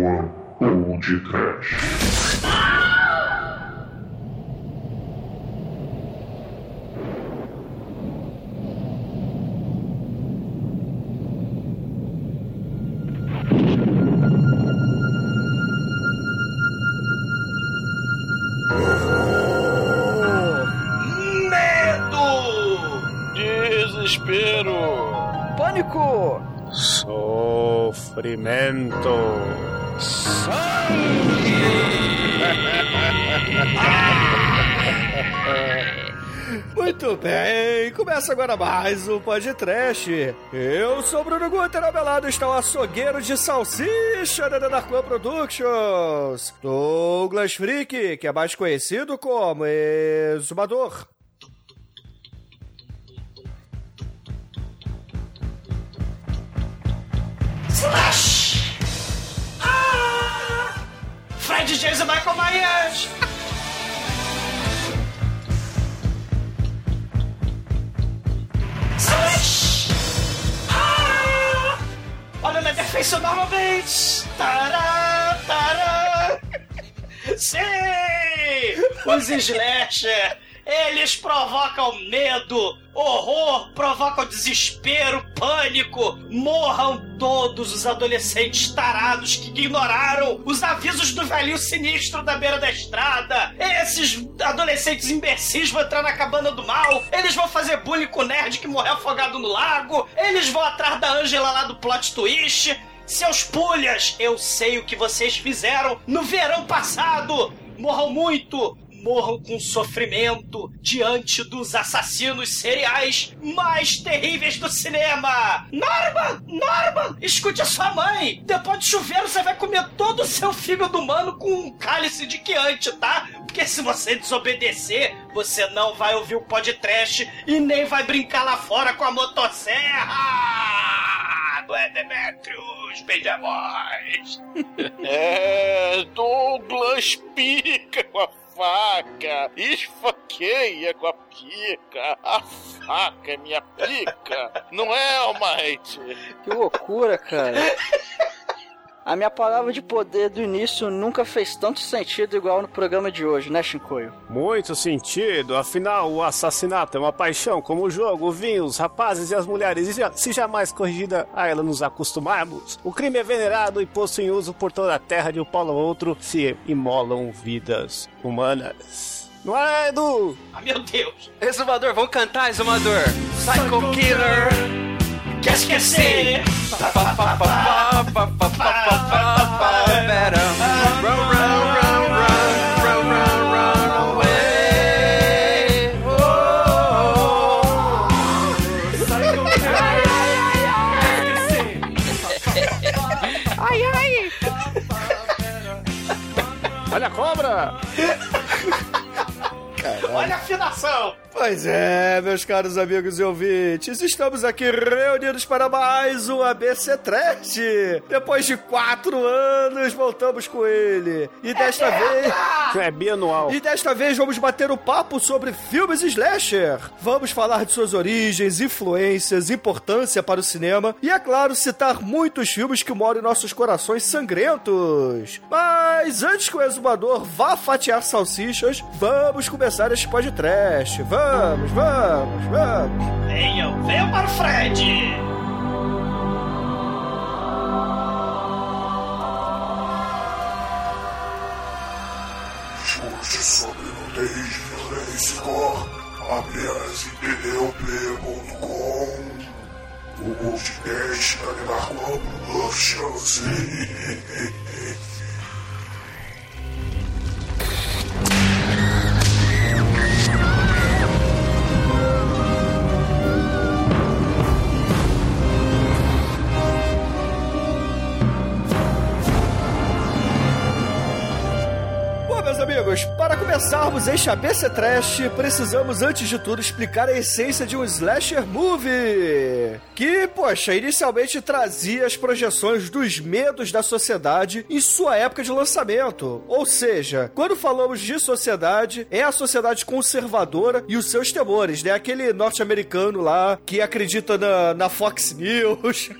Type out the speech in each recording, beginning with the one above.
One ou de Trash. Muito bem, começa agora mais um podcast. Eu sou Bruno Guter, ao meu lado está o açougueiro de salsicha da Darkwan Productions, Douglas Freak, que é mais conhecido como Exumador. Slash! Ah! Fred e Michael Myers! Ah! Olha na defesa novamente! Tará, tará! Sim! Os slasher! Eles provocam medo, horror, provocam desespero, pânico. Morram todos os adolescentes tarados que ignoraram os avisos do velhinho sinistro da beira da estrada. Esses adolescentes imbecis vão entrar na cabana do mal. Eles vão fazer bullying com o nerd que morreu afogado no lago. Eles vão atrás da Angela lá do plot twist. Seus pulhas, eu sei o que vocês fizeram no verão passado. Morram muito, morram com sofrimento diante dos assassinos seriais mais terríveis do cinema. Norman! Norman! Escute a sua mãe! Depois de chuveiro você vai comer todo o seu fígado humano com um cálice de quiante, tá? Porque se você desobedecer, você não vai ouvir o podcast e nem vai brincar lá fora com a motosserra! Não é, Demetrius? Beija a voz! É, Douglas pica com a faca, esfaqueia com a pica, a faca é minha pica, não é, Almighty? Que loucura, cara. A minha palavra de poder do início nunca fez tanto sentido igual no programa de hoje, né, Shinkoio? Muito sentido, afinal o assassinato é uma paixão como o jogo, o vinho, os rapazes e as mulheres, e já- se jamais corrigida a ela nos acostumarmos, o crime é venerado e posto em uso por toda a terra de um polo ao outro, se imolam vidas humanas. Não é, Edu? Ah, meu Deus! Exumador, vamos cantar, Exumador! Psycho Killer! Quer esquecer? Better Pois é, meus caros amigos e ouvintes, estamos aqui reunidos para mais um ABC Trash. Depois de quatro anos, voltamos com ele. E desta vez... É bianual. E desta vez vamos bater o papo sobre filmes slasher. Vamos falar de suas origens, influências, importância para o cinema e, é claro, citar muitos filmes que moram em nossos corações sangrentos. Mas antes que o exumador vá fatiar salsichas, vamos começar este podcast. Vamos, vamos, vamos. Venham, venham para o Fred! Chute sobre nudez, violência e cor. Apenas em pneup.com. O podcast da Darkwan Productions. Meus amigos, para começarmos este ABC Trash, precisamos antes de tudo explicar a essência de um slasher movie. Que, poxa, inicialmente trazia as projeções dos medos da sociedade em sua época de lançamento. Ou seja, quando falamos de sociedade, é a sociedade conservadora e os seus temores, né? Aquele norte-americano lá que acredita na, na Fox News,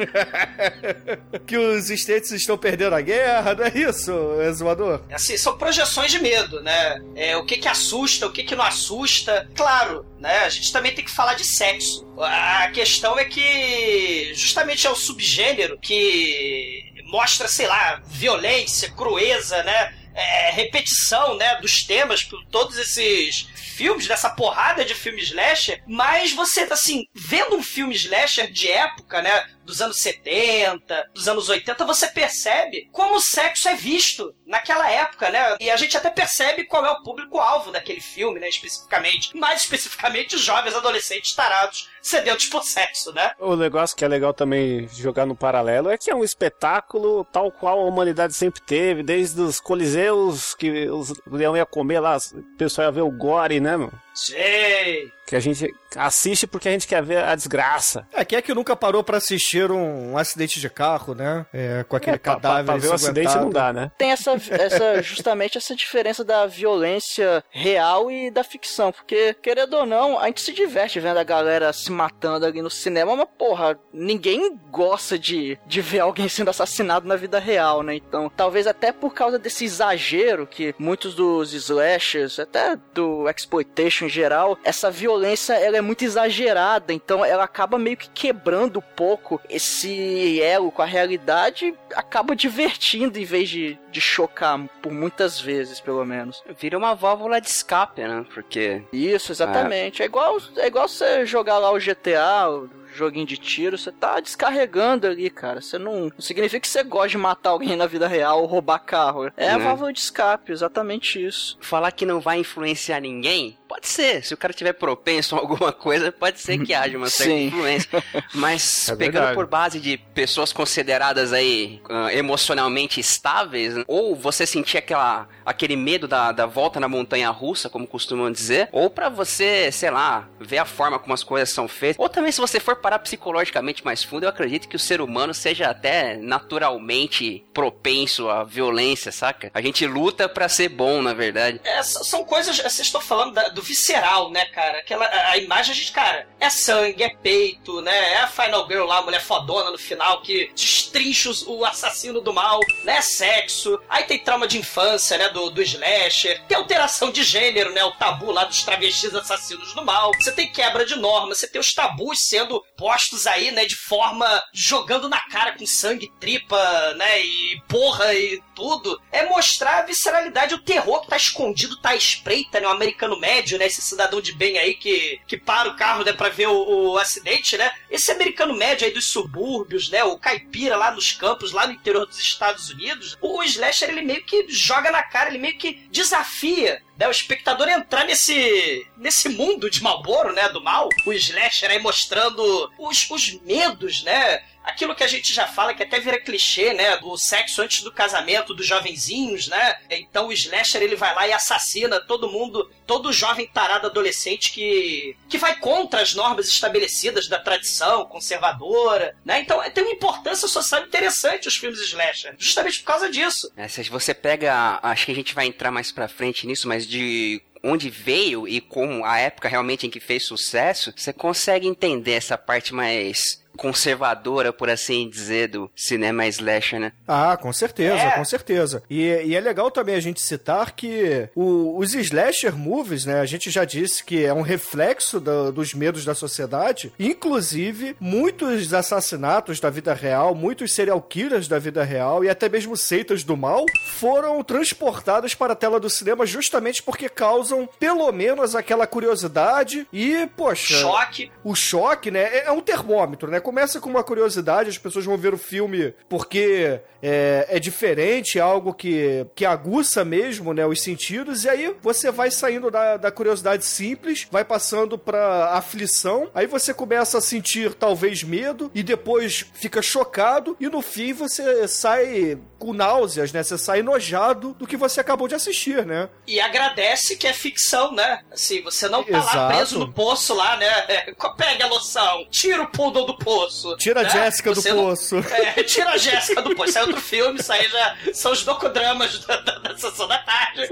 que os estates estão perdendo a guerra, não é isso, Exumador? Assim, são projeções de medo, né? É, o que que assusta, o que que não assusta. Claro, né? A gente também tem que falar de sexo. A questão é que justamente é o subgênero que mostra, sei lá, violência, crueza, né? É, repetição, né, dos temas por todos esses filmes, dessa porrada de filmes slasher, mas você, assim, vendo um filme slasher de época, né, dos anos 70, dos anos 80, você percebe como o sexo é visto naquela época, né? E a gente até percebe qual é o público-alvo daquele filme, né? Especificamente. Mais especificamente, os jovens adolescentes tarados sedentos por sexo, né? O negócio que é legal também jogar no paralelo é que é um espetáculo tal qual a humanidade sempre teve, desde os coliseus que os leão ia comer lá, o pessoal ia ver o gore, né, mano? Sei. Que a gente assiste porque a gente quer ver a desgraça. É, quem é que nunca parou pra assistir um, um acidente de carro, né? É, com aquele É, cadáver pra, pra ver o acidente não dá, né? Tem essa, essa justamente essa diferença da violência real e da ficção, porque querendo ou não, a gente se diverte vendo a galera se matando ali no cinema, mas porra, ninguém gosta de, de ver alguém sendo assassinado na vida real, né? Então, talvez até por causa desse exagero que muitos dos slashers, até do exploitation em geral, essa violência ela é muito exagerada, então ela acaba meio que quebrando um pouco esse elo com a realidade, e acaba divertindo em vez de, de chocar por muitas vezes, pelo menos. Vira uma válvula de escape, né? Porque Isso, exatamente. É, igual é igual você jogar lá o GTA, joguinho de tiro, você tá descarregando ali, cara. Você não, não significa que você gosta de matar alguém na vida real ou roubar carro. É a Né? válvula de escape, exatamente isso. falar que não vai influenciar ninguém, pode ser. Se o cara tiver propenso a alguma coisa, pode ser que haja uma certa influência. Mas É pegando verdade. por base de pessoas consideradas aí ah, emocionalmente estáveis, né? ou você sentir aquela, aquele medo da, da volta na montanha russa, como costumam dizer, ou pra você, sei lá, ver a forma como as coisas são feitas, ou também se você for parar psicologicamente mais fundo, eu acredito que o ser humano seja até naturalmente propenso à violência, saca? A gente luta pra ser bom, na verdade. É, são coisas, vocês estão falando da- do visceral, né, cara? Aquela, a, a imagem, a gente, cara, é sangue, é peito, né? É a Final Girl lá, a mulher fodona no final, que destrincha o assassino do mal, né? É sexo. Aí tem trauma de infância, né? Do, do slasher. Tem alteração de gênero, né? O tabu lá dos travestis assassinos do mal. Você tem quebra de norma, você tem os tabus sendo postos aí, né? De forma jogando na cara com sangue, tripa, né? E porra e tudo. É mostrar a visceralidade, o terror que tá escondido, tá espreita, né? O americano médio, né? Esse cidadão de bem aí que, que para o carro, né? Pra ver o, o acidente, né? Esse americano médio aí dos subúrbios, né? O caipira lá nos campos, lá no interior dos Estados Unidos. O slasher, ele meio que joga na cara, ele meio que desafia né, o espectador entrar nesse nesse mundo de Malboro, né, do mal, o slasher aí mostrando os, os medos, né, aquilo que a gente já fala, que até vira clichê, né, do sexo antes do casamento dos jovenzinhos, né, então o slasher ele vai lá e assassina todo mundo, todo jovem tarado adolescente que que vai contra as normas estabelecidas da tradição conservadora, né, então tem uma importância social interessante os filmes slasher, justamente por causa disso. É, se você pega, acho que a gente vai entrar mais pra frente nisso, mas de onde veio e como a época realmente em que fez sucesso, você consegue entender essa parte mais conservadora, por assim dizer, do cinema slasher, né? Ah, com certeza, É. com certeza. E, e é legal também a gente citar que o- os slasher movies, né, a gente já disse que é um reflexo da- dos medos da sociedade. Inclusive, muitos assassinatos da vida real, muitos serial killers da vida real e até mesmo seitas do mal foram transportados para a tela do cinema justamente porque causam pelo menos aquela curiosidade e, poxa Choque. o choque, né? É é um termômetro, né? Começa com uma curiosidade, as pessoas vão ver o filme porque é, é diferente, é algo que, que aguça mesmo, né, os sentidos, e aí você vai saindo da, da curiosidade simples, vai passando pra aflição, aí você começa a sentir talvez medo, e depois fica chocado, e no fim você sai com náuseas, né, você sai enojado do que você acabou de assistir, né? E agradece que é ficção, né? Assim, você não tá lá Exato. preso no poço lá, né? Pega a loção, tira o poodle do poço. Tira a né? Jéssica do não- poço. É, tira a Jéssica do poço. Isso é outro filme, isso aí já são os docudramas da, da, da sessão da tarde.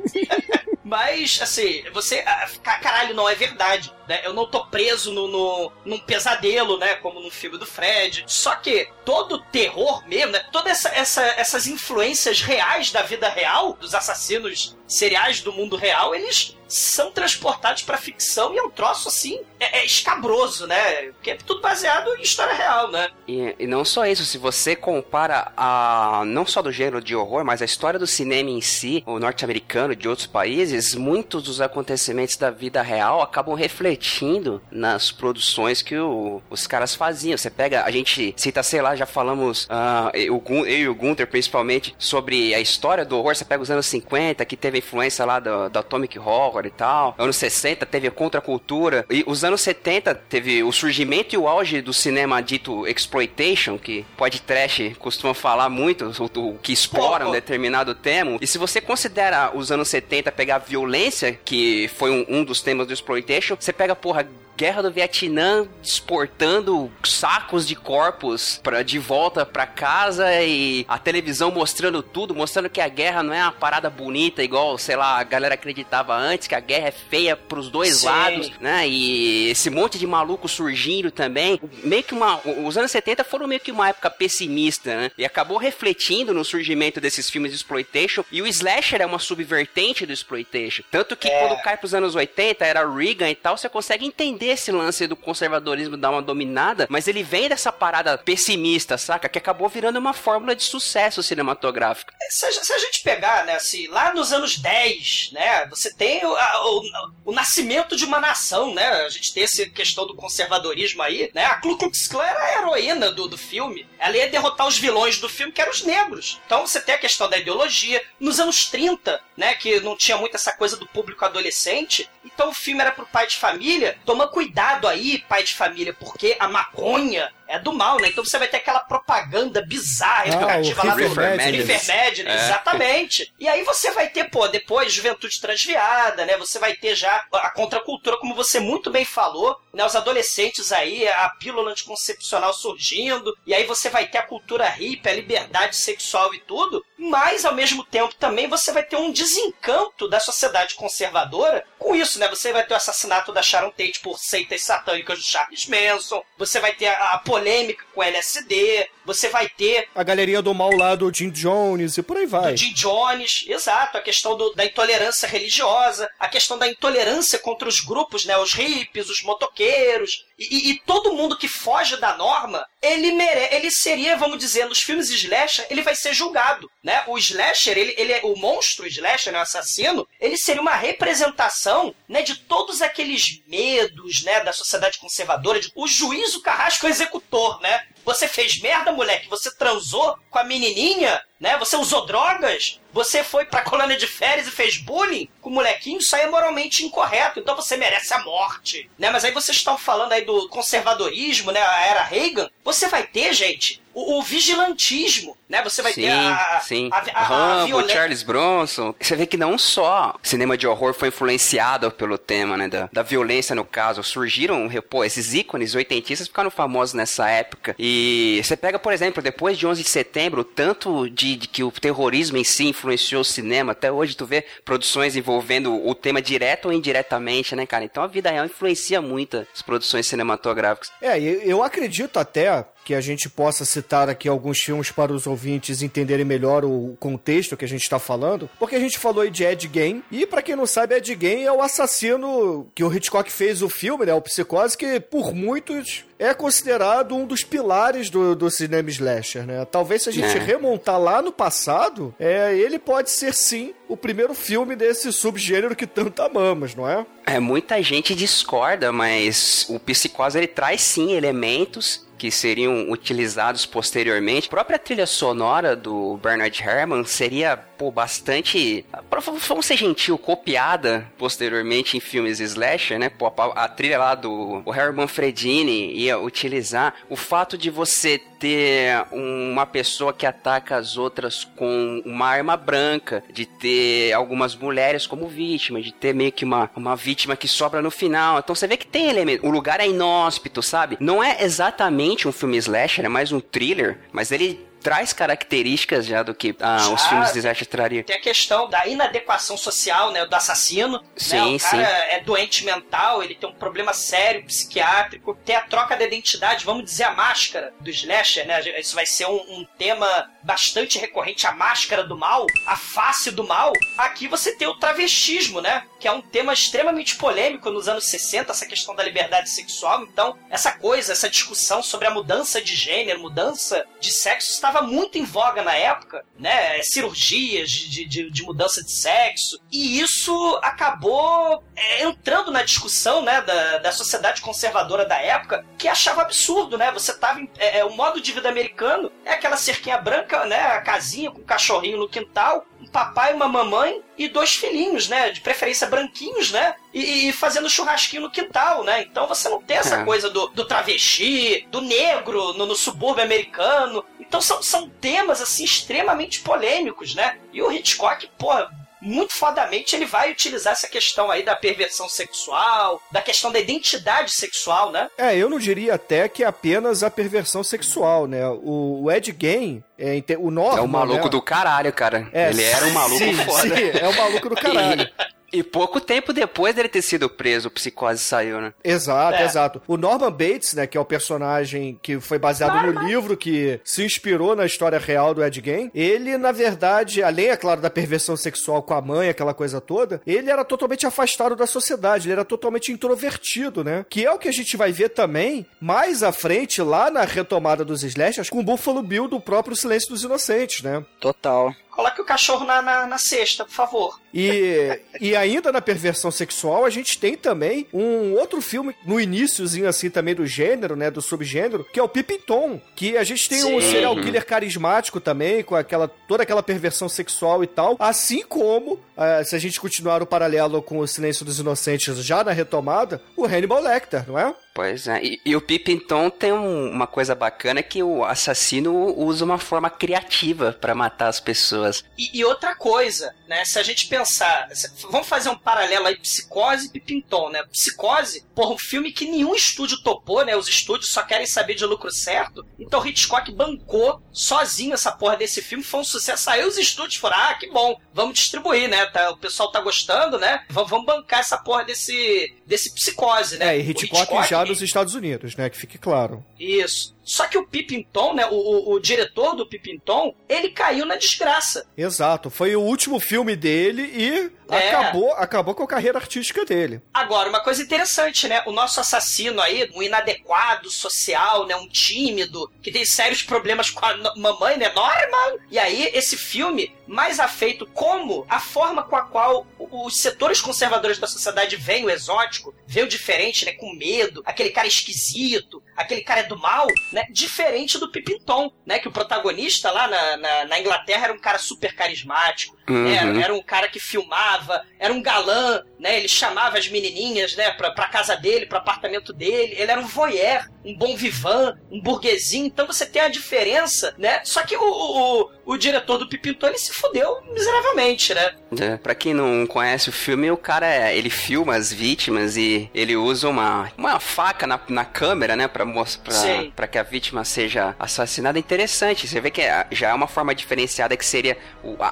Mas, assim, você. ah, ca- Caralho, não é verdade. Né? Eu não tô preso no, no, num pesadelo, né? Como no filme do Fred. Só que todo terror mesmo, né? Todas essa, essa, essas influências reais da vida real, dos assassinos seriais do mundo real, eles são transportados pra ficção e é um troço assim. É, é escabroso, né? Porque é tudo baseado em história real, né? E, e não só isso, se você compara a não só do gênero de horror, mas a história do cinema em si, o norte-americano de outros países, muitos dos acontecimentos da vida real acabam refletindo nas produções que o- os caras faziam. Você pega, a gente cita, sei lá, já falamos, ah, eu, eu e o Gunther principalmente, sobre a história do horror. Você pega os anos 50, que teve a influência lá do, do Atomic Horror e tal. Anos 60 teve a contracultura. E os anos 70 teve o surgimento e o auge do cinema dito exploitation, que pode trash costuma falar muito, o, o que explora um determinado tema. E se você considera os anos 70 pegar violência, que foi um, um dos temas do exploitation, você pega, porra, Guerra do Vietnã exportando sacos de corpos pra, de volta pra casa e a televisão mostrando tudo, mostrando que a guerra não é uma parada bonita, igual, sei lá, a galera acreditava antes, que a guerra é feia pros dois Sim. lados, né? E esse monte de maluco surgindo também. Meio que uma. Os anos 70 foram meio que uma época pessimista, né? E acabou refletindo no surgimento desses filmes de exploitation. E o slasher é uma subvertente do exploitation. Tanto que quando cai pros anos 80, era Reagan e tal, você consegue entender esse lance do conservadorismo dar uma dominada, mas ele vem dessa parada pessimista, saca? Que acabou virando uma fórmula de sucesso cinematográfico. se a, se a gente pegar, né, assim, lá nos anos 10, né, você tem o, o, o nascimento de uma nação, né, a gente tem essa questão do conservadorismo aí, né, a Ku Klux Klan era a heroína do, do filme, ela ia derrotar os vilões do filme, que eram os negros. Então você tem a questão da ideologia. Nos anos 30, né, que não tinha muito essa coisa do público adolescente, então o filme era pro pai de família, toma cuidado aí, pai de família, porque a maconha é do mal, né? Então você vai ter aquela propaganda bizarra, Ah, educativa o lá do. Reefer Madness, É. exatamente. E aí você vai ter, pô, depois juventude transviada, né? Você vai ter já a contracultura, como você muito bem falou, né? Os adolescentes aí, a pílula anticoncepcional surgindo, e aí você vai ter a cultura hippie, a liberdade sexual e tudo, mas ao mesmo tempo também você vai ter um desencanto da sociedade conservadora com isso, né? Você vai ter o assassinato da Sharon Tate por seitas satânicas do Charles Manson, você vai ter a, a polêmica com LSD, você vai ter A galerinha do mal lá do Jim Jones e por aí vai. do Jim Jones, exato, a questão do- da intolerância religiosa, a questão da intolerância contra os grupos, né, os hippies, os motoqueiros, e, e- todo mundo que foge da norma, ele mere, ele seria, vamos dizer, nos filmes slasher, ele vai ser julgado, né? O slasher, ele, ele é o monstro slasher, né, o assassino, ele seria uma representação, né, de todos aqueles medos, né, da sociedade conservadora, de, o juiz, o carrasco, o executor, né? Você fez merda, moleque, você transou com a menininha, né? Você usou drogas, você foi pra colônia de férias e fez bullying com o molequinho, isso aí é moralmente incorreto, então você merece a morte, né? Mas aí vocês estão falando aí do conservadorismo, né? A era Reagan, você vai ter, gente, o, o vigilantismo, né? Você vai sim, ter a, sim. a, a, a Rambo, Charles Bronson. Você vê que não só cinema de horror foi influenciado pelo tema, né, da, da violência no caso. Surgiram, pô, esses ícones oitentistas ficaram famosos nessa época. E você pega, por exemplo, depois de 11 de setembro, o tanto de, de que o terrorismo em si influenciou o cinema. Até hoje tu vê produções envolvendo o tema direto ou indiretamente, né, cara? Então a vida real influencia muito as produções cinematográficas. É, eu acredito até que a gente possa citar aqui alguns filmes para os ouvintes entenderem melhor o contexto que a gente está falando, porque a gente falou aí de Ed Gein, e para quem não sabe, Ed Gein é o assassino que o Hitchcock fez o filme, né, o Psicose, que por muitos é considerado um dos pilares do, do cinema slasher, né? Talvez se a gente É. remontar lá no passado, é, ele pode ser sim o primeiro filme desse subgênero que tanto amamos, não é? É, muita gente discorda, mas o Psicose ele traz sim elementos que seriam utilizados posteriormente. A própria trilha sonora do Bernard Herrmann seria, pô, bastante, vamos ser gentil, copiada posteriormente em filmes slasher, né? Pô, a, a trilha lá do Herman Fredini ia utilizar o fato de você ter uma pessoa que ataca as outras com uma arma branca, de ter algumas mulheres como vítimas, de ter meio que uma, uma vítima que sobra no final. Então você vê que tem elemento. O lugar é inóspito, sabe? Não é exatamente um filme slasher, é mais um thriller, mas ele traz características já do que ah, já, os filmes de slasher trariam. Tem a questão da inadequação social, né, do assassino. Sim, né? O cara sim. é doente mental, ele tem um problema sério, psiquiátrico. Tem a troca da identidade, vamos dizer, a máscara do slasher, né? Isso vai ser um, um tema bastante recorrente, a máscara do mal, a face do mal. Aqui você tem o travestismo, né? Que é um tema extremamente polêmico nos anos 60, essa questão da liberdade sexual. Então, essa coisa, essa discussão sobre a mudança de gênero, mudança de sexo, estava muito em voga na época, né? Cirurgias de, de, de mudança de sexo. E isso acabou é, entrando na discussão, né, da, da sociedade conservadora da época, que achava absurdo, né? Você tava. Em, é, é, o modo de vida americano é aquela cerquinha branca, né? A casinha com o cachorrinho no quintal, um papai, uma mamãe e dois filhinhos, né? De preferência branquinhos, né? E, e fazendo churrasquinho no quintal, né? Então você não tem essa é. coisa do, do travesti, do negro no, no subúrbio americano. Então são, são temas, assim, extremamente polêmicos, né? E o Hitchcock, pô, muito fodamente ele vai utilizar essa questão aí da perversão sexual, da questão da identidade sexual, né? É, eu não diria até que é apenas a perversão sexual, né? O, o Ed Gein, é, o Norman... É um maluco né? do caralho, cara. É, ele era um maluco sim, foda. Sim, é um maluco do caralho. E pouco tempo depois dele ter sido preso, o Psicose saiu, né? Exato, é. exato. O Norman Bates, né, que é o personagem que foi baseado Norman. no livro que se inspirou na história real do Ed Gein, ele, na verdade, além, é claro, da perversão sexual com a mãe, aquela coisa toda, ele era totalmente afastado da sociedade, ele era totalmente introvertido, né? Que é o que a gente vai ver também mais à frente, lá na retomada dos slashers, com o Buffalo Bill do próprio Silêncio dos Inocentes, né? Total. Coloque o cachorro na, na, na cesta, por favor. E, e ainda na perversão sexual, a gente tem também um outro filme no iníciozinho assim também do gênero, né, do subgênero, que é o Pippin que a gente tem Sim. um serial killer carismático também, com aquela toda aquela perversão sexual e tal, assim como, uh, se a gente continuar o paralelo com o Silêncio dos Inocentes já na retomada, o Hannibal Lecter, não é? Pois é, e, e o Pippinton tem um, uma coisa bacana que o assassino usa uma forma criativa para matar as pessoas. E, e, outra coisa, né? Se a gente pensar, vamos fazer um paralelo aí, Psicose e Pippinton, né? Psicose, porra, um filme que nenhum estúdio topou, né? Os estúdios só querem saber de lucro certo. Então Hitchcock bancou sozinho essa porra desse filme, foi um sucesso. Aí os estúdios foram, ah, que bom, vamos distribuir, né? Tá, o pessoal tá gostando, né? Vamos, vamos bancar essa porra desse, desse Psicose, né? É, e Hitchcock, Hitchcock já dos Estados Unidos, né? Que fique claro. Isso. Só que o Pippinton, né, o, o, o, diretor do Pippinton, ele caiu na desgraça. Exato, foi o último filme dele e é. acabou, acabou com a carreira artística dele. Agora, uma coisa interessante, né, o nosso assassino aí, um inadequado social, né, um tímido, que tem sérios problemas com a mamãe, né, Norman. E aí, esse filme, mais afeito como a forma com a qual os setores conservadores da sociedade veem o exótico, veem o diferente, né, com medo, aquele cara esquisito, aquele cara é do mal, né? Diferente do Pipinton, né? Que o protagonista lá na, na, na Inglaterra era um cara super carismático, uhum. era, era, um cara que filmava, era um galã, né? Ele chamava as menininhas, né? Pra, pra casa dele, pro apartamento dele. Ele era um voyeur, um bom vivan, um burguesinho. Então você tem a diferença, né? Só que o, o, o diretor do Pipinton, ele se fudeu miseravelmente, né? É, pra quem não conhece o filme, o cara, é, ele filma as vítimas e ele usa uma, uma faca na, na câmera, né? Pra, mostrar, pra, pra que a vítima seja assassinada é interessante. Você vê que é, já é uma forma diferenciada que seria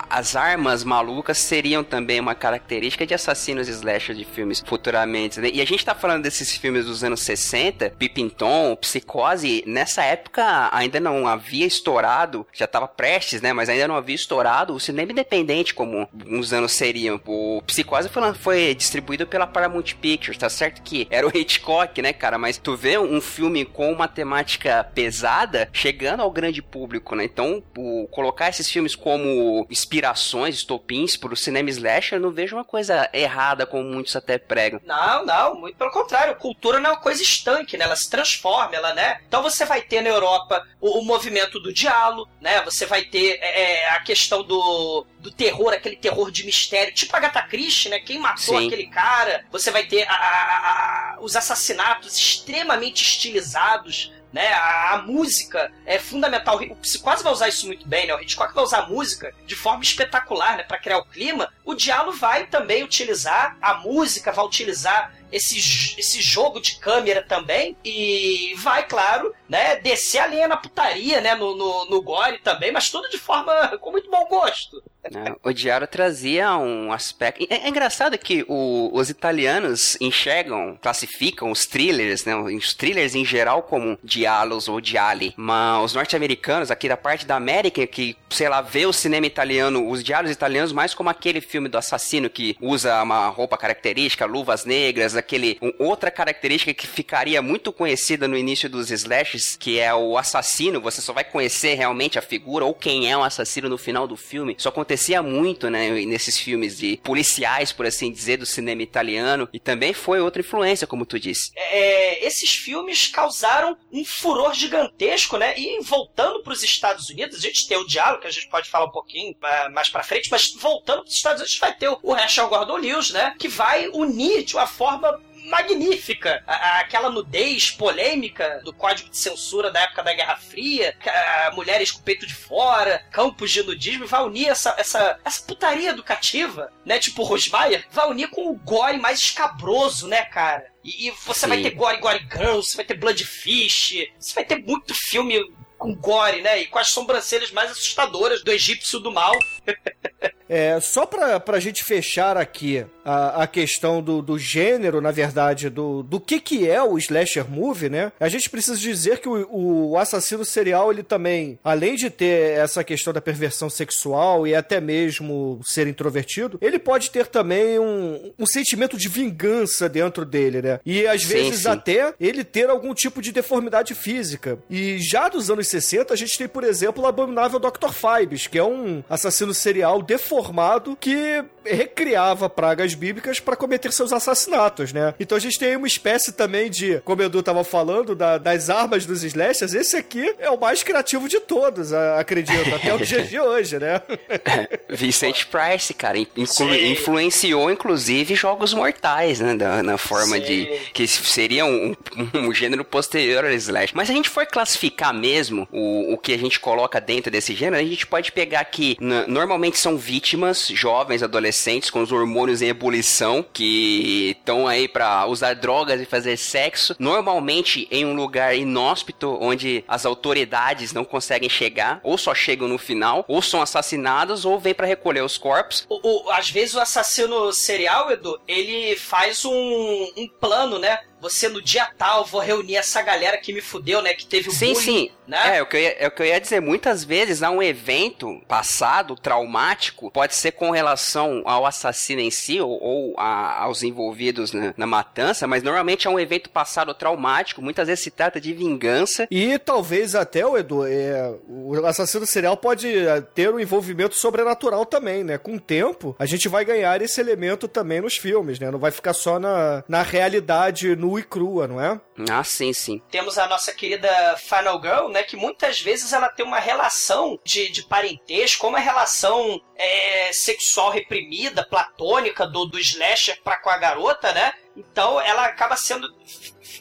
as armas malucas seriam também uma característica de assassinos slasher de filmes futuramente. Né? E a gente tá falando desses filmes dos anos 60, Pipinton, Psicose, nessa época ainda não havia estourado, já tava prestes, né? Mas ainda não havia estourado o cinema independente como uns anos seriam. O Psicose foi, foi distribuído pela Paramount Pictures, tá certo que era o Hitchcock, né, cara? Mas tu vê um filme com uma temática pesada chegando ao grande público, né? Então, o, colocar esses filmes como inspirações estopins pro cinema slasher, eu não vejo uma coisa errada, como muitos até pregam. Não, não, muito pelo contrário. Cultura não é uma coisa estanque, né? Ela se transforma, ela, né? Então você vai ter na Europa o, o movimento do diálogo, né? Você vai ter é, é, a questão do, do terror, aquele terror de mistério, tipo Agatha Christie, né? Quem matou Sim. aquele cara? Você vai ter a- a- a- os assassinatos extremamente estilizados. Né, a, a música é fundamental. O Psicose vai usar isso muito bem, né? O Hitchcock vai usar a música de forma espetacular, né? Para criar o clima. O Diallo vai também utilizar a música, vai utilizar esse, esse jogo de câmera também e vai, claro, né, descer a linha na putaria, né, no, no, no gore também, mas tudo de forma com muito bom gosto. né? O Diário trazia um aspecto. É, é engraçado que o- os italianos enxergam, classificam os thrillers, né? Os thrillers em geral como diálogos ou diali. Mas os norte-americanos, aqui da parte da América, que, sei lá, vê o cinema italiano, os diálogos italianos mais como aquele filme do assassino que usa uma roupa característica, luvas negras, aquele. um- outra característica que ficaria muito conhecida no início dos slashes, que é o assassino. Você só vai conhecer realmente a figura ou quem é o assassino no final do filme. Isso acontecia muito, né, nesses filmes de policiais, por assim dizer, do cinema italiano. E também foi outra influência, como tu disse. É, esses filmes causaram um furor gigantesco, né? E voltando para os Estados Unidos, a gente tem o diálogo, que a gente pode falar um pouquinho ah, mais para frente, mas voltando para os Estados Unidos, a gente vai ter o- o Rachel Gordon Lewis, né? Que vai unir de uma forma magnífica a- aquela nudez polêmica do código de censura da época da Guerra Fria, mulheres com o peito de fora, campos de nudismo, vai unir essa, essa, essa putaria educativa, né? Tipo Rosmaier, vai unir com o gore mais escabroso, né, cara? E, e você vai Sim. ter Gore Gore Girls, você vai ter Bloodfish, você vai ter muito filme com gore, né? E com as sobrancelhas mais assustadoras do egípcio do mal. É, só pra, pra gente fechar aqui a, a questão do, do gênero, na verdade, do, do que que é o slasher movie, né? A gente precisa dizer que o, o assassino serial, ele também, além de ter essa questão da perversão sexual e até mesmo ser introvertido, ele pode ter também um, um sentimento de vingança dentro dele, né? E às Sim, vezes sim. até ele ter algum tipo de deformidade física. E já dos anos 60, a gente tem, por exemplo, o abominável Dr. Fibes, que é um assassino serial deformado que recriava pragas bíblicas para cometer seus assassinatos, né? Então a gente tem uma espécie também de, como o Edu tava falando, da- das armas dos slashers, esse aqui é o mais criativo de todos, acredito, até o dia de hoje, né? Vicente Price, cara, inclu- Sim. influenciou inclusive Jogos Mortais, né? da- na forma Sim. de. que seria um, um- gênero posterior ao Slash. Mas se a gente for classificar mesmo o, o que a gente coloca dentro desse gênero, a gente pode pegar que normalmente são vítimas, jovens, adolescentes, com os hormônios em ebulição, que estão aí pra usar drogas e fazer sexo, normalmente em um lugar inóspito, onde as autoridades não conseguem chegar, ou só chegam no final, ou são assassinados, ou vêm pra recolher os corpos. O, o- às vezes o assassino serial, Edu, ele faz um, um plano, né? Você no dia tal, vou reunir essa galera que me fudeu, né? Que teve o Sim, bullying, sim. né? É, o que eu ia, é o que eu ia dizer. Muitas vezes há um evento passado, traumático, pode ser com relação ao assassino em si ou, ou a- aos envolvidos na, na matança, mas normalmente é um evento passado traumático. Muitas vezes se trata de vingança. E talvez até, o Edu, é, o assassino serial pode é, ter um envolvimento sobrenatural também, né? Com o tempo, a gente vai ganhar esse elemento também nos filmes, né? Não vai ficar só na, na realidade nua e crua, não é? Ah, sim, sim. Temos a nossa querida Final Girl, né? Que muitas vezes ela tem uma relação de, de parentesco, uma relação é, sexual reprimida, platônica do, do slasher pra com a garota, né? Então ela acaba sendo.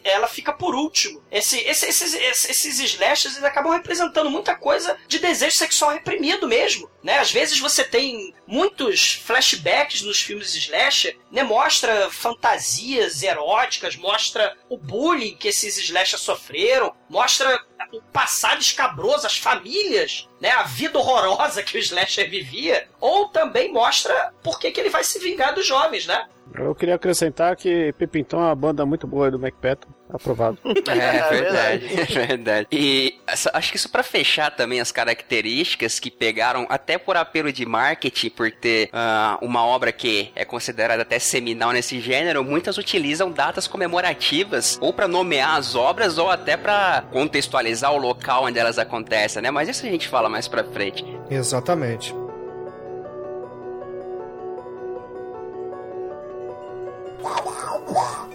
Ela fica por último. Esse, esse- esses, esses, slashers eles acabam representando muita coisa de desejo sexual reprimido mesmo, né? Às vezes você tem muitos flashbacks nos filmes slasher, né? Mostra fantasias eróticas, mostra o bullying que esses slashers sofreram, mostra o passado escabroso, as famílias, né? A vida horrorosa que o slasher vivia, ou também mostra por que, que ele vai se vingar dos jovens, né? Eu queria acrescentar que Pipinton é uma banda muito boa do Macbeth aprovado. É, é verdade, é verdade. E acho que isso para fechar também as características que pegaram, até por apelo de marketing, por ter uh, uma obra que é considerada até seminal nesse gênero, muitas utilizam datas comemorativas ou para nomear as obras ou até para contextualizar o local onde elas acontecem, né? Mas isso a gente fala mais para frente. Exatamente.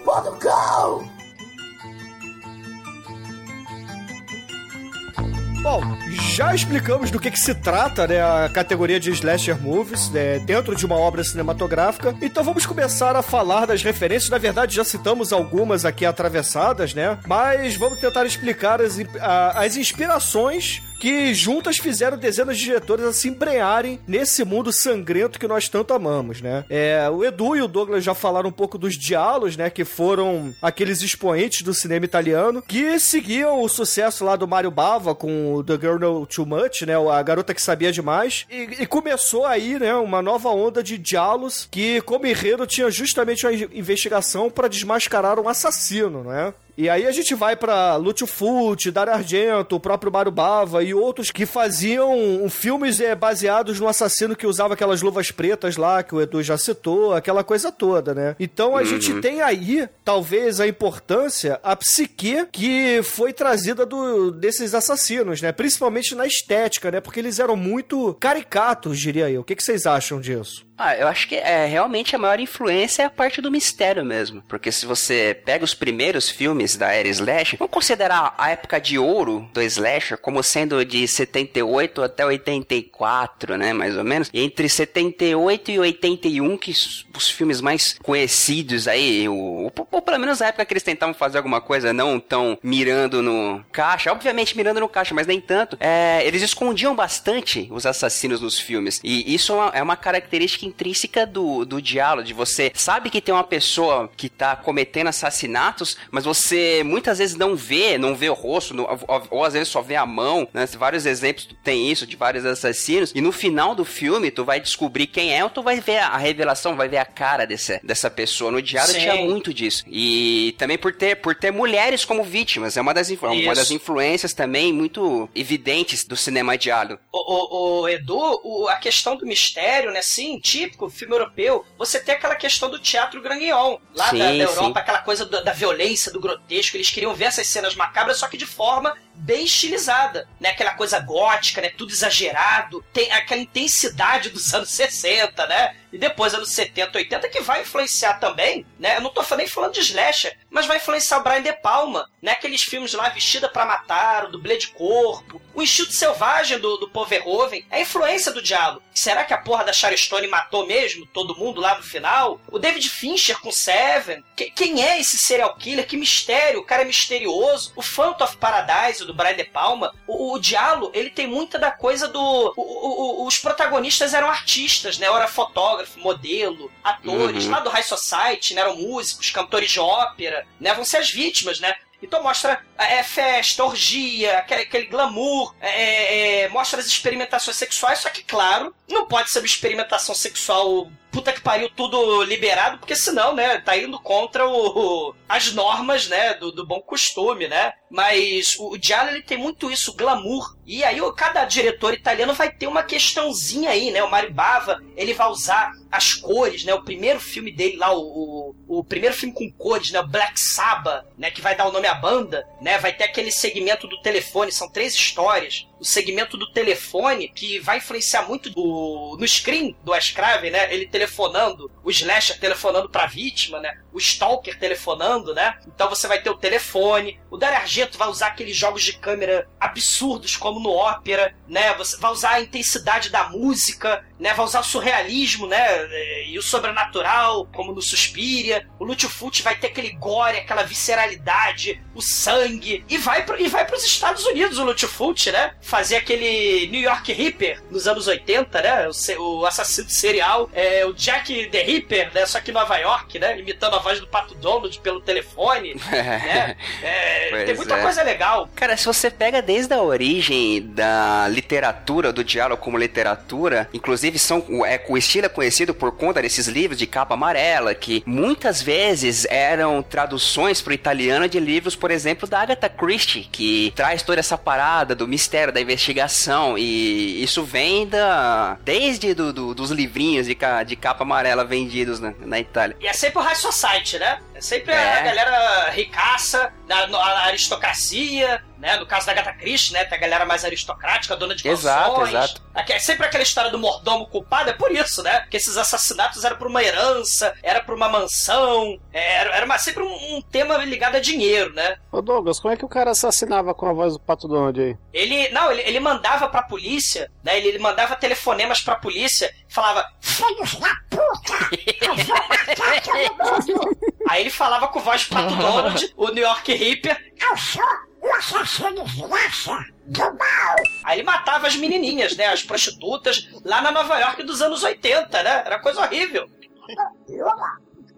Bottom go! Bom, já explicamos do que, que se trata, né, a categoria de slasher movies, né, dentro de uma obra cinematográfica. Então vamos começar a falar das referências. Na verdade, já citamos algumas aqui atravessadas, né? Mas vamos tentar explicar as, a, as inspirações que juntas fizeram dezenas de diretores a se embrenharem nesse mundo sangrento que nós tanto amamos, né? É, o Edu e o Douglas já falaram um pouco dos diálogos, né? Que foram aqueles expoentes do cinema italiano que seguiam o sucesso lá do Mario Bava com The Girl Know Too Much, né? A garota que sabia demais. E, e começou aí, né? Uma nova onda de diálogos que, como enredo, tinha justamente uma investigação para desmascarar um assassino, né? E aí a gente vai pra Lúcio Fulci, Dario Argento, o próprio Mario Bava e outros que faziam filmes é, baseados no assassino que usava aquelas luvas pretas lá, que o Edu já citou, aquela coisa toda, né? Então a uhum. gente tem aí, talvez, a importância, a psique que foi trazida do, desses assassinos, né? Principalmente na estética, né? Porque eles eram muito caricatos, diria eu. O que, que vocês acham disso? Ah, eu acho que é realmente a maior influência é a parte do mistério mesmo. Porque se você pega os primeiros filmes da era Slash, vamos considerar a época de ouro do Slasher como sendo de 78 até 84, né? Mais ou menos. E entre 78 e 81, que os filmes mais conhecidos aí, ou, ou pelo menos a época que eles tentavam fazer alguma coisa não tão mirando no caixa, obviamente mirando no caixa, mas nem tanto, é, eles escondiam bastante os assassinos nos filmes. E isso é uma, é uma característica intrínseca do, do diálogo, de você sabe que tem uma pessoa que tá cometendo assassinatos, mas você muitas vezes não vê, não vê o rosto, não, ou, ou, às vezes só vê a mão, né? Vários exemplos tem isso de vários assassinos, e no final do filme tu vai descobrir quem é, ou tu vai ver a revelação, vai ver a cara desse, dessa pessoa. No diálogo tinha muito disso. E também por ter, por ter mulheres como vítimas, é uma das, uma das influências também muito evidentes do cinema diálogo. O, o, o Edu, o, a questão do mistério, né, sim, típico filme europeu, você tem aquela questão do teatro Granion, lá sim, da, da, Europa, sim. aquela coisa do, da violência, do grotesco. Eles queriam ver essas cenas macabras, só que de forma bem estilizada, né? Aquela coisa gótica, né? Tudo exagerado, tem aquela intensidade dos anos 60, né? E depois anos 70, 80, que vai influenciar também, né? Eu não tô nem falando de slasher, mas vai influenciar o Brian De Palma, né? Aqueles filmes lá, Vestida para Matar, o Dublê de Corpo, o Instinto Selvagem do, do Paul Verhoeven, é a influência do diálogo. Será que a porra da Sharon Stone matou mesmo todo mundo lá no final? O David Fincher com Seven? Que, quem é esse serial killer? Que mistério? O cara é misterioso. O Phantom of Paradise, do Brian De Palma, o, o diálogo, ele tem muita da coisa do... O, o, os protagonistas eram artistas, né? Era fotógrafo, modelo, atores. Uhum. Lá do High Society, né? Eram músicos, cantores de ópera, né? Vão ser as vítimas, né? Então mostra é, festa, orgia, aquele, aquele glamour, é, é, é, mostra as experimentações sexuais, só que, claro, não pode ser uma experimentação sexual puta que pariu tudo liberado, porque senão, né, tá indo contra o, as normas, né, do, do bom costume, né? Mas o, o ele tem muito isso, glamour. E aí cada diretor italiano vai ter uma questãozinha aí, né? O Mario Bava, ele vai usar as cores, né? O primeiro filme dele lá, o, o, o primeiro filme com cores, né? O Black Sabbath, né? Que vai dar o nome à banda, né? Vai ter aquele segmento do telefone, são três histórias o segmento do telefone, que vai influenciar muito no screen do Wes Craven, né? Ele telefonando, o slasher telefonando pra vítima, né? O stalker telefonando, né? Então você vai ter o telefone. O Dario Argento vai usar aqueles jogos de câmera absurdos, como no ópera, né? Você vai usar a intensidade da música, né? Vai usar o surrealismo, né? E o sobrenatural, como no Suspiria. O Lúcio Fulci vai ter aquele gore, aquela visceralidade, o sangue. E vai, pro, e vai pros Estados Unidos o Fulci, né? Fazer aquele New York Ripper nos anos 80, né? O, o assassino serial. É, o Jack the Ripper, né? Só que em Nova York, né? Imitando a voz do Pato Donald pelo telefone. né? É, tem muita é. coisa legal. Cara, se você pega desde a origem da literatura, do diálogo como literatura, inclusive são é, o estilo é conhecido por conta desses livros de capa amarela, que muitas vezes eram traduções para o italiano de livros, por exemplo, da Agatha Christie, que traz toda essa parada do mistério, da investigação, e isso vem da desde do, do, dos livrinhos de, de capa amarela vendidos na, na, Itália. E é sempre o High Society, né? É sempre é. a galera ricaça, a, a aristocracia, né? No caso da Gata Christie, né? Tem a galera mais aristocrática, dona de Exato, exato. Aqui, é sempre aquela história do mordomo culpado, é por isso, né? Que esses assassinatos eram por uma herança, era por uma mansão, é, era, era uma- sempre um, um tema ligado a dinheiro, né? Ô Douglas, como é que o cara assassinava com a voz do Pato Donald aí? Ele, não, ele, ele mandava pra polícia, né? Ele, ele mandava telefonemas pra polícia, falava, filhos da puta, eu vou matar todo mundo. Aí ele falava com voz de Pato Donald, o New York Hipper, eu sou o assassino slasher do mal. Aí ele matava as menininhas, né? As prostitutas, lá na Nova York dos anos 80, né? Era coisa horrível.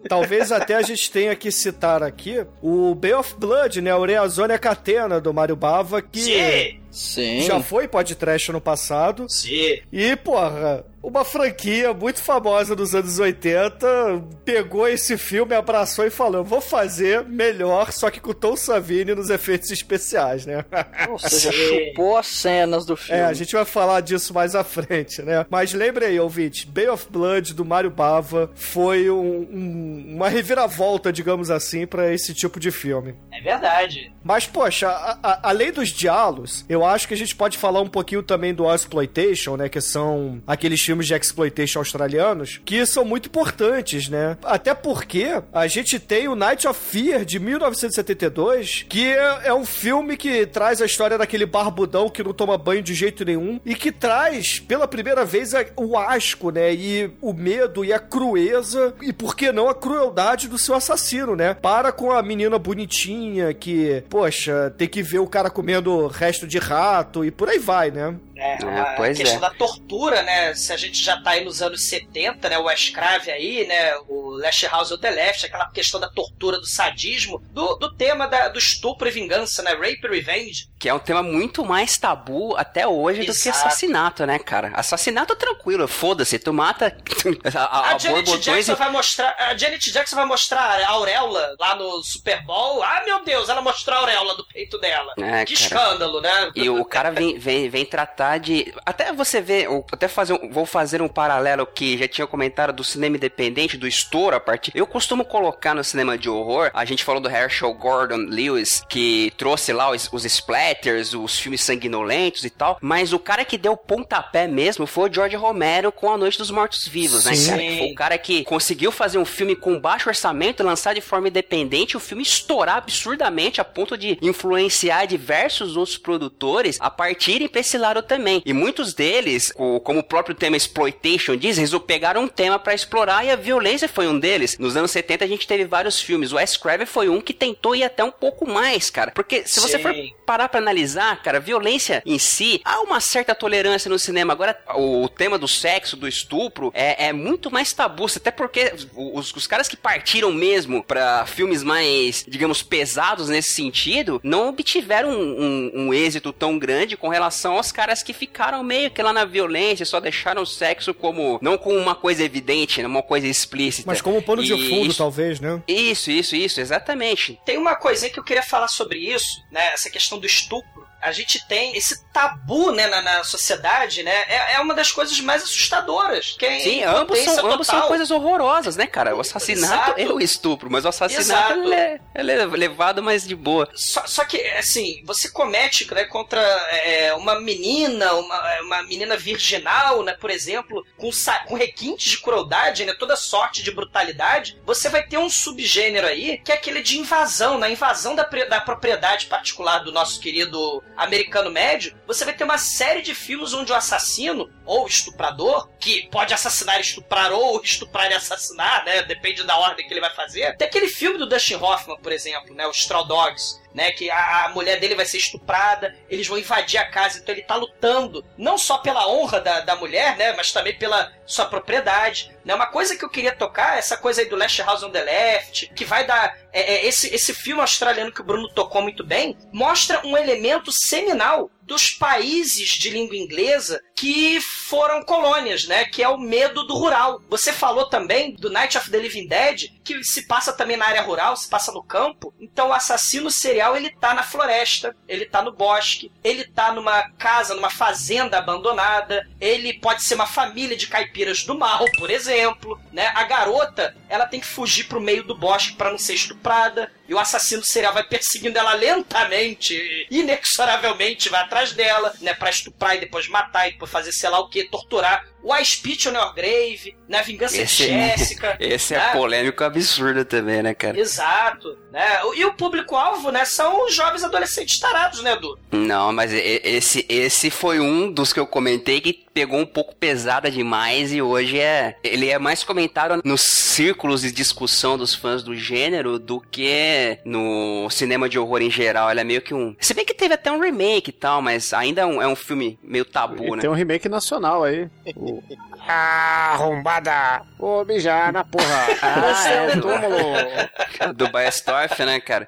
Talvez até a gente tenha que citar aqui o Bay of Blood, né? A Ureazônia Catena do Mario Bava, que Sim, Sim. já foi podcast no passado. sim. E, porra, uma franquia muito famosa dos anos 80 pegou esse filme, abraçou e falou: vou fazer melhor, só que com Tom Savini nos efeitos especiais, né? Ou seja, chupou as cenas do filme. É, a gente vai falar disso mais à frente, né? Mas lembre aí, ouvinte, Bay of Blood do Mario Bava foi um- um- uma reviravolta, digamos assim, pra esse tipo de filme. É verdade. Mas, poxa, a- a- além dos diálogos, eu acho que a gente pode falar um pouquinho também do exploitation, né? Que são aqueles filmes de exploitation australianos, que são muito importantes, né? Até porque a gente tem o Night of Fear de 1972, que é, é um filme que traz a história daquele barbudão que não toma banho de jeito nenhum e que traz pela primeira vez o asco, né? E o medo e a crueza e por que não a crueldade do seu assassino, né? Para com a menina bonitinha que, poxa, tem que ver o cara comendo resto de rato e por aí vai, né? É, a questão é. da tortura, né? Se a gente já tá aí nos anos 70, né? O Wes Crave aí, né? O Last House on the Left, aquela questão da tortura, do sadismo, do, do tema da- do estupro e vingança, né? Rape e Revenge. Que é um tema muito mais tabu até hoje do que Exato. assassinato, né, cara? Assassinato tranquilo, foda-se, tu mata a, a, A, Janet Jackson e vai mostrar. A Janet Jackson vai mostrar a auréola lá no Super Bowl. Ah, meu Deus, ela mostrou a auréola do peito dela. É, que cara. escândalo, né? E o cara vem, vem, vem tratar de. Até você ver, até fazer vou fazer um paralelo que já tinha comentado do cinema independente, do estouro a partir. Eu costumo colocar no cinema de horror, a gente falou do Herschel Gordon Lewis, que trouxe lá os, os splatters, os filmes sanguinolentos e tal, mas o cara que deu pontapé mesmo foi o George Romero com A Noite dos Mortos Vivos, né, cara? Que foi o cara que conseguiu fazer um filme com baixo orçamento, lançar de forma independente, o filme estourar absurdamente a ponto de influenciar diversos outros produtores a partirem pra esse lado também. E muitos deles, como o próprio tema exploitation diz, eles pegaram um tema pra explorar e a violência foi um deles. Nos anos 70 a gente teve vários filmes. O Wes Craven foi um que tentou ir até um pouco mais, cara. Porque se você Sim. for parar pra analisar, cara, violência em si, há uma certa tolerância no cinema. Agora, o, tema do sexo, do estupro, é, é muito mais tabu. Até porque os, os caras que partiram mesmo pra filmes mais, digamos, pesados nesse sentido, não obtiveram um, um- um êxito tão grande com relação aos caras que ficaram meio que lá na violência, só deixaram o sexo como, não como uma coisa evidente, né, uma coisa explícita. Mas como pano de fundo, isso- talvez, né? Isso, isso, isso, exatamente. Tem uma coisinha que eu queria falar sobre isso, né? Essa questão do estupro. A gente tem esse tabu, né, na, na sociedade, né? É, é uma das coisas mais assustadoras. Que é Sim, ambos são, ambos são coisas horrorosas, né, cara? O assassinato Exato. e o estupro, mas o assassinato ele é, ele é levado mais de boa. Só, só que, assim, você comete né, contra é, uma menina, uma, uma menina virginal, né, por exemplo, com, com requintes de crueldade, né, toda sorte de brutalidade, você vai ter um subgênero aí que é aquele de invasão, na invasão da, da propriedade particular do nosso querido americano médio, você vai ter uma série de filmes onde o assassino, ou estuprador, que pode assassinar e estuprar, ou estuprar e assassinar, né, depende da ordem que ele vai fazer. Tem aquele filme do Dustin Hoffman, por exemplo, né, o Straw Dogs, né? Que a, a mulher dele vai ser estuprada, eles vão invadir a casa, então ele tá lutando não só pela honra da, da mulher, né? Mas também pela sua propriedade. Né? Uma coisa que eu queria tocar, essa coisa aí do Last House on the Left, que vai dar. é, é, esse, esse filme australiano que o Bruno tocou muito bem, mostra um elemento seminal dos países de língua inglesa que foram colônias, né? Que é o medo do rural. Você falou também do Night of the Living Dead, que se passa também na área rural, se passa no campo. Então o assassino serial, ele tá na floresta, ele tá no bosque, ele tá numa casa, numa fazenda abandonada, ele pode ser uma família de caipiras do mal, por exemplo, né? A garota, ela tem que fugir pro meio do bosque para não ser estuprada. E o assassino serial vai perseguindo ela lentamente, inexoravelmente, vai atrás dela, né, pra estuprar e depois matar e depois fazer sei lá o que, torturar. O I Speech on Your Grave, né, Vingança Esse- de Jéssica. Esse né? é polêmico absurdo também, né, cara? Exato, né? E o público-alvo, né, são os jovens adolescentes tarados, né, Edu? Não, mas esse, esse foi um dos que eu comentei que pegou um pouco pesada demais e hoje é. Ele é mais comentado nos círculos de discussão dos fãs do gênero do que no cinema de horror em geral. Ele é meio que um. Se bem que teve até um remake e tal, mas ainda é um, é um filme meio tabu, E né? tem um remake nacional aí. O... Arrombada! Vou mijar na porra! Ah, é é, o do- túmulo! Do Baestorff, né, cara?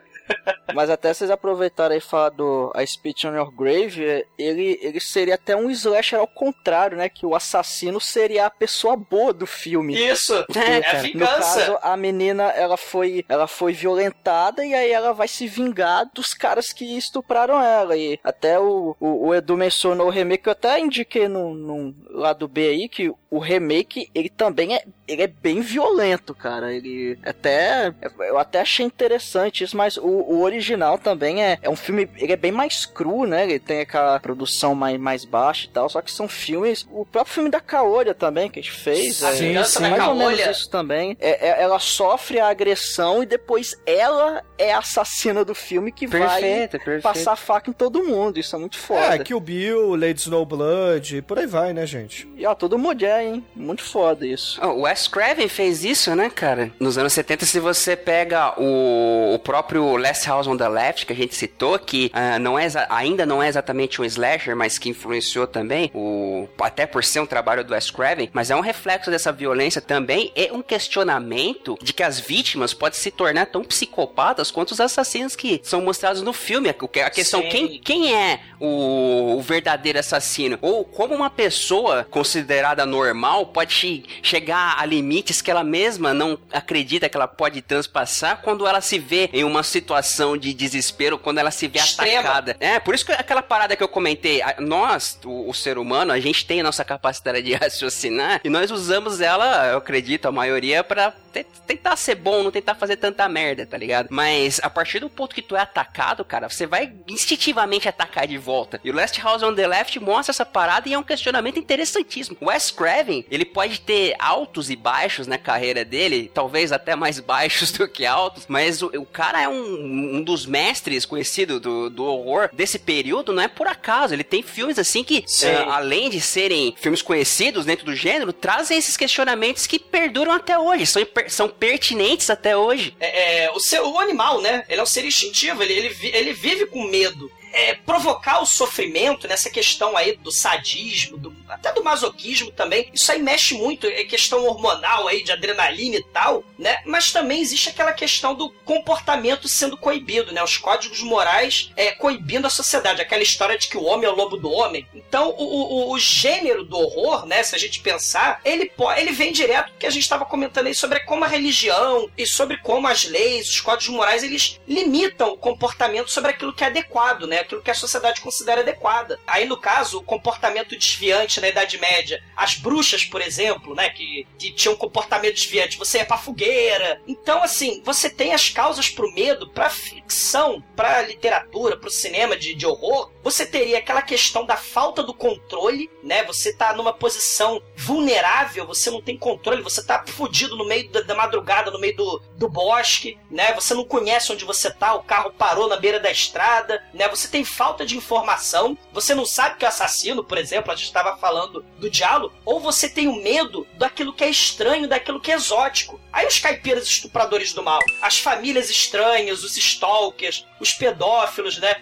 Mas até vocês aproveitaram aí e falar do A Speech on Your Grave, ele, ele seria até um slasher ao contrário, né? Que o assassino seria a pessoa boa do filme. Isso, É, é, cara. No vingança. caso, a menina, ela foi, ela foi violentada e aí ela vai se vingar dos caras que estupraram ela. E até o, o, o Edu mencionou o remake, eu até indiquei no, no lado B aí, que o remake, ele também é, ele é bem violento, cara. Ele até, eu até achei interessante isso, mas o, o original também é, é um filme, ele é bem mais cru, né? Ele tem aquela produção mais, mais baixa e tal, só que são filmes, o próprio filme da Kaoria também, que a gente fez, A é, Vingança da mais ou menos isso também. É- é- ela sofre a agressão e depois ela é a assassina do filme que vai perfeito. passar a faca em todo mundo. Isso é muito foda. É, Kill Bill, Lady Snowblood, e por aí vai, né, gente? E ó, todo hein? Muito foda isso. Oh, o Wes Craven fez isso, né, cara? Nos anos 70, se você pega o, o próprio Last House on the Left, que a gente citou, que ah, não é, ainda não é exatamente um slasher, mas que influenciou também, o, até por ser um trabalho do Wes Craven, mas é um reflexo dessa violência também, é um questionamento de que as vítimas podem se tornar tão psicopatas quanto os assassinos que são mostrados no filme. A, a questão, Sim. quem, quem é o, o verdadeiro assassino? Ou como uma pessoa considerada normal pode che- chegar a limites que ela mesma não acredita que ela pode transpassar quando ela se vê em uma situação de desespero, quando ela se vê Extrema. atacada. É, por isso que aquela parada que eu comentei, nós, o, o ser humano, a gente tem a nossa capacidade de raciocinar e nós usamos ela, eu acredito, a maioria, te- tentar ser bom, não tentar fazer tanta merda, tá ligado? Mas a partir do ponto que tu é atacado, cara, você vai instintivamente atacar de volta. E o Last House on the Left mostra essa parada e é um questionamento interessantíssimo. O Wes Craven, ele pode ter altos e baixos na carreira dele, talvez até mais baixos do que altos, mas o, o cara é um, um dos mestres conhecido do, do horror desse período, não é por acaso. Ele tem filmes assim que, eh, além de serem filmes conhecidos dentro do gênero, trazem esses questionamentos que perduram até hoje, são, são pertinentes até hoje. É, é, o, ser, o animal, né? Ele é um ser instintivo, ele, ele, ele vive com medo. É, provocar o sofrimento nessa questão aí do sadismo, do- até do masoquismo também, isso aí mexe muito, é questão hormonal aí, de adrenalina e tal, né? Mas também existe aquela questão do comportamento sendo coibido, né? Os códigos morais é, coibindo a sociedade, aquela história de que o homem é o lobo do homem. Então, o, o, o gênero do horror, né? Se a gente pensar, ele, ele vem direto do que a gente estava comentando aí sobre como a religião e sobre como as leis, os códigos morais, eles limitam o comportamento sobre aquilo que é adequado, né? Aquilo que a sociedade considera adequada. Aí, no caso, o comportamento desviante na Idade Média, as bruxas, por exemplo, né? Que, que tinham um comportamento desviante, você ia pra fogueira. Então, assim, você tem as causas pro medo, pra ficção, pra literatura, pro cinema de, de horror. Você teria aquela questão da falta do controle, né? Você tá numa posição vulnerável, você não tem controle, você tá fudido no meio da, da madrugada, no meio do, do bosque, né? Você não conhece onde você tá, o carro parou na beira da estrada, né? Você tem falta de informação, você não sabe que é o assassino, por exemplo, a gente estava falando do diálogo, ou você tem o medo daquilo que é estranho, daquilo que é exótico. Aí os caipiras estupradores do mal, as famílias estranhas, os stalkers, os pedófilos, né?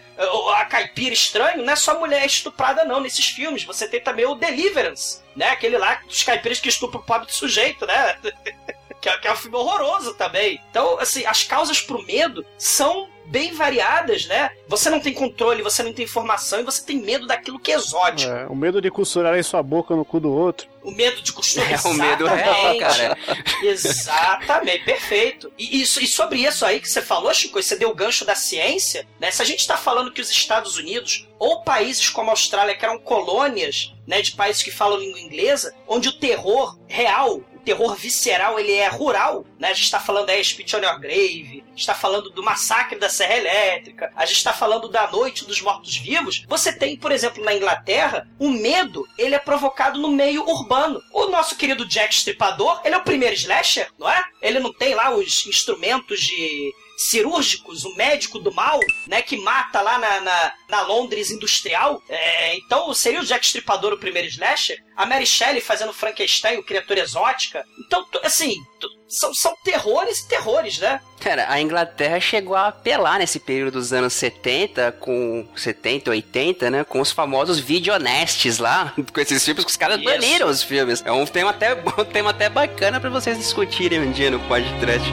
A caipira estranho não é só mulher estuprada, não, nesses filmes. Você tem também o Deliverance, né? Aquele lá dos caipiras que estupram o pobre do sujeito, né? é, que é um filme horroroso também. Então, assim, as causas pro medo são bem variadas, né? Você não tem controle, você não tem informação e você tem medo daquilo que é exótico. É, o medo de costurar em sua boca no cu do outro. O medo de costura. É o medo real, cara. Exatamente, perfeito. E, isso, e sobre isso aí que você falou, Chico, você deu o gancho da ciência, né? Se a gente tá falando que os Estados Unidos, ou países como a Austrália, que eram colônias, né, de países que falam língua inglesa, onde o terror real, o terror visceral, ele é rural, né? A gente tá falando aí Speech on Your Grave, está falando do massacre da Serra Elétrica, a gente está falando da Noite dos Mortos-Vivos. Você tem, por exemplo, na Inglaterra, o medo, ele é provocado no meio urbano. O nosso querido Jack Stripador, ele é o primeiro slasher, não é? Ele não tem lá os instrumentos de cirúrgicos, o médico do mal, né, que mata lá na, na, na Londres industrial. É, então seria o Jack Stripador o primeiro slasher? A Mary Shelley fazendo Frankenstein, o criatura exótica. Então, assim, são, são terrores e terrores, né? Cara, a Inglaterra chegou a apelar nesse período dos anos 70, com 70, 80, né? Com os famosos videonestes lá, com esses filmes que os caras baniram os filmes. É um tema até, um tema até bacana para vocês discutirem um dia no podcast.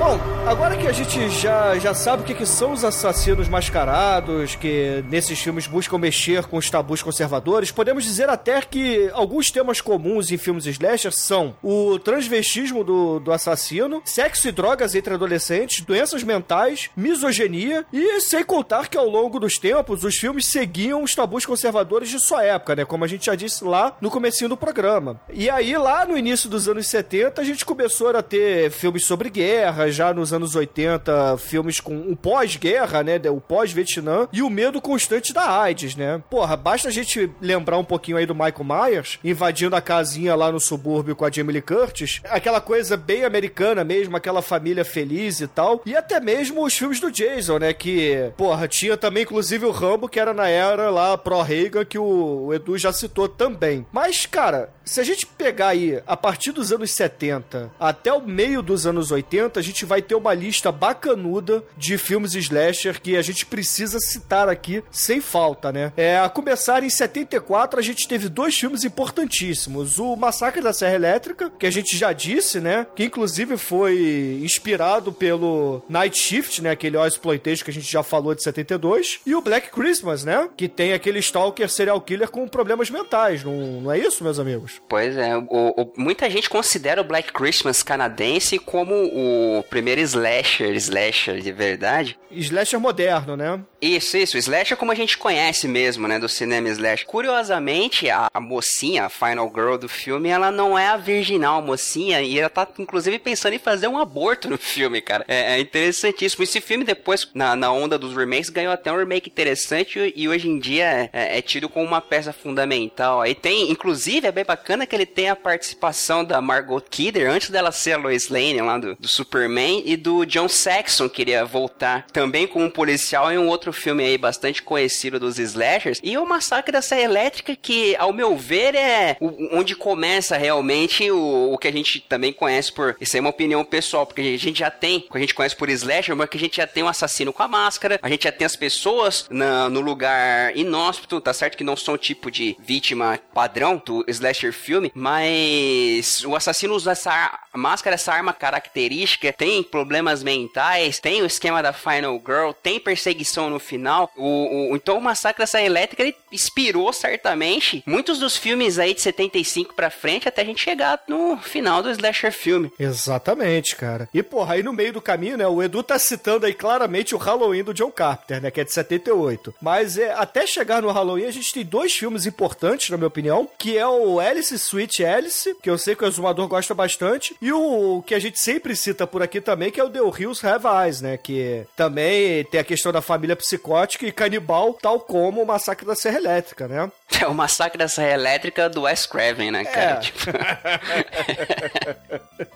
Bom, agora que a gente já, já sabe o que, que são os assassinos mascarados, que nesses filmes buscam mexer com os tabus conservadores, podemos dizer até que alguns temas comuns em filmes slasher são o transvestismo do, do assassino, sexo e drogas entre adolescentes, doenças mentais, misoginia e sem contar que ao longo dos tempos os filmes seguiam os tabus conservadores de sua época, né? Como a gente já disse lá no comecinho do programa. E aí, lá no início dos anos 70, a gente começou a ter filmes sobre guerra, já nos anos 80 filmes com um pós-guerra, né? O pós-Vietnã e o medo constante da AIDS, né? Porra, basta a gente lembrar um pouquinho aí do Michael Myers invadindo a casinha lá no subúrbio com a Jamie Lee Curtis. Aquela coisa bem americana mesmo, aquela família feliz e tal. E até mesmo os filmes do Jason, né? Que, porra, tinha também inclusive o Rambo, que era na era lá pró-Reagan, que o, o Edu já citou também. Mas, cara, se a gente pegar aí a partir dos anos 70 até o meio dos anos 80, a gente vai ter uma lista bacanuda de filmes slasher que a gente precisa citar aqui sem falta, né? É, a começar em 74, a gente teve dois filmes importantíssimos. O Massacre da Serra Elétrica, que a gente já disse, né? Que inclusive foi inspirado pelo Night Shift, né? Aquele exploitation que a gente já falou de 72. E o Black Christmas, né? Que tem aquele stalker serial killer com problemas mentais. Não, não é isso, meus amigos? Pois é. O, o, muita gente considera o Black Christmas canadense como o primeiro slasher, slasher de verdade. Slasher moderno, né? Isso, isso. Slasher como a gente conhece mesmo, né? Do cinema slasher. Curiosamente, a, a mocinha, a final girl do filme, ela não é a virginal mocinha e ela tá, inclusive, pensando em fazer um aborto no filme, cara. É, é interessantíssimo. Esse filme, depois, na, na onda dos remakes, ganhou até um remake interessante e hoje em dia é, é tido como uma peça fundamental. Aí tem, inclusive, é bem bacana que ele tem a participação da Margot Kidder, antes dela ser a Lois Lane lá do, do Superman, e do John Saxon, que iria voltar também como um policial em um outro filme aí bastante conhecido dos slashers. E o Massacre da Serra Elétrica, que, ao meu ver, é onde começa realmente o, o que a gente também conhece por. Isso é uma opinião pessoal, porque a gente já tem, o que a gente conhece por slasher, mas que a gente já tem um assassino com a máscara, a gente já tem as pessoas na, no lugar inóspito, tá certo que não são o tipo de vítima padrão do slasher filme, mas o assassino usa essa máscara, essa arma característica, tem problemas mentais, tem o esquema da Final Girl, tem perseguição no final. O, o então o Massacre dessa Elétrica ele inspirou certamente muitos dos filmes aí de 75 para frente até a gente chegar no final do slasher filme. Exatamente, cara. E porra, aí no meio do caminho, né, o Edu tá citando aí claramente o Halloween do John Carpenter, né, que é de 78. Mas é, até chegar no Halloween a gente tem dois filmes importantes, na minha opinião, que é o Alice Sweet Alice, que eu sei que o Exumador gosta bastante, e o que a gente sempre cita por aqui também, que é o The Hills Have Eyes, né, que também tem a questão da família psicótica e canibal, tal como o Massacre da Serra Elétrica, né? É o Massacre da Serra Elétrica do Wes Craven, né, cara? É. Tipo...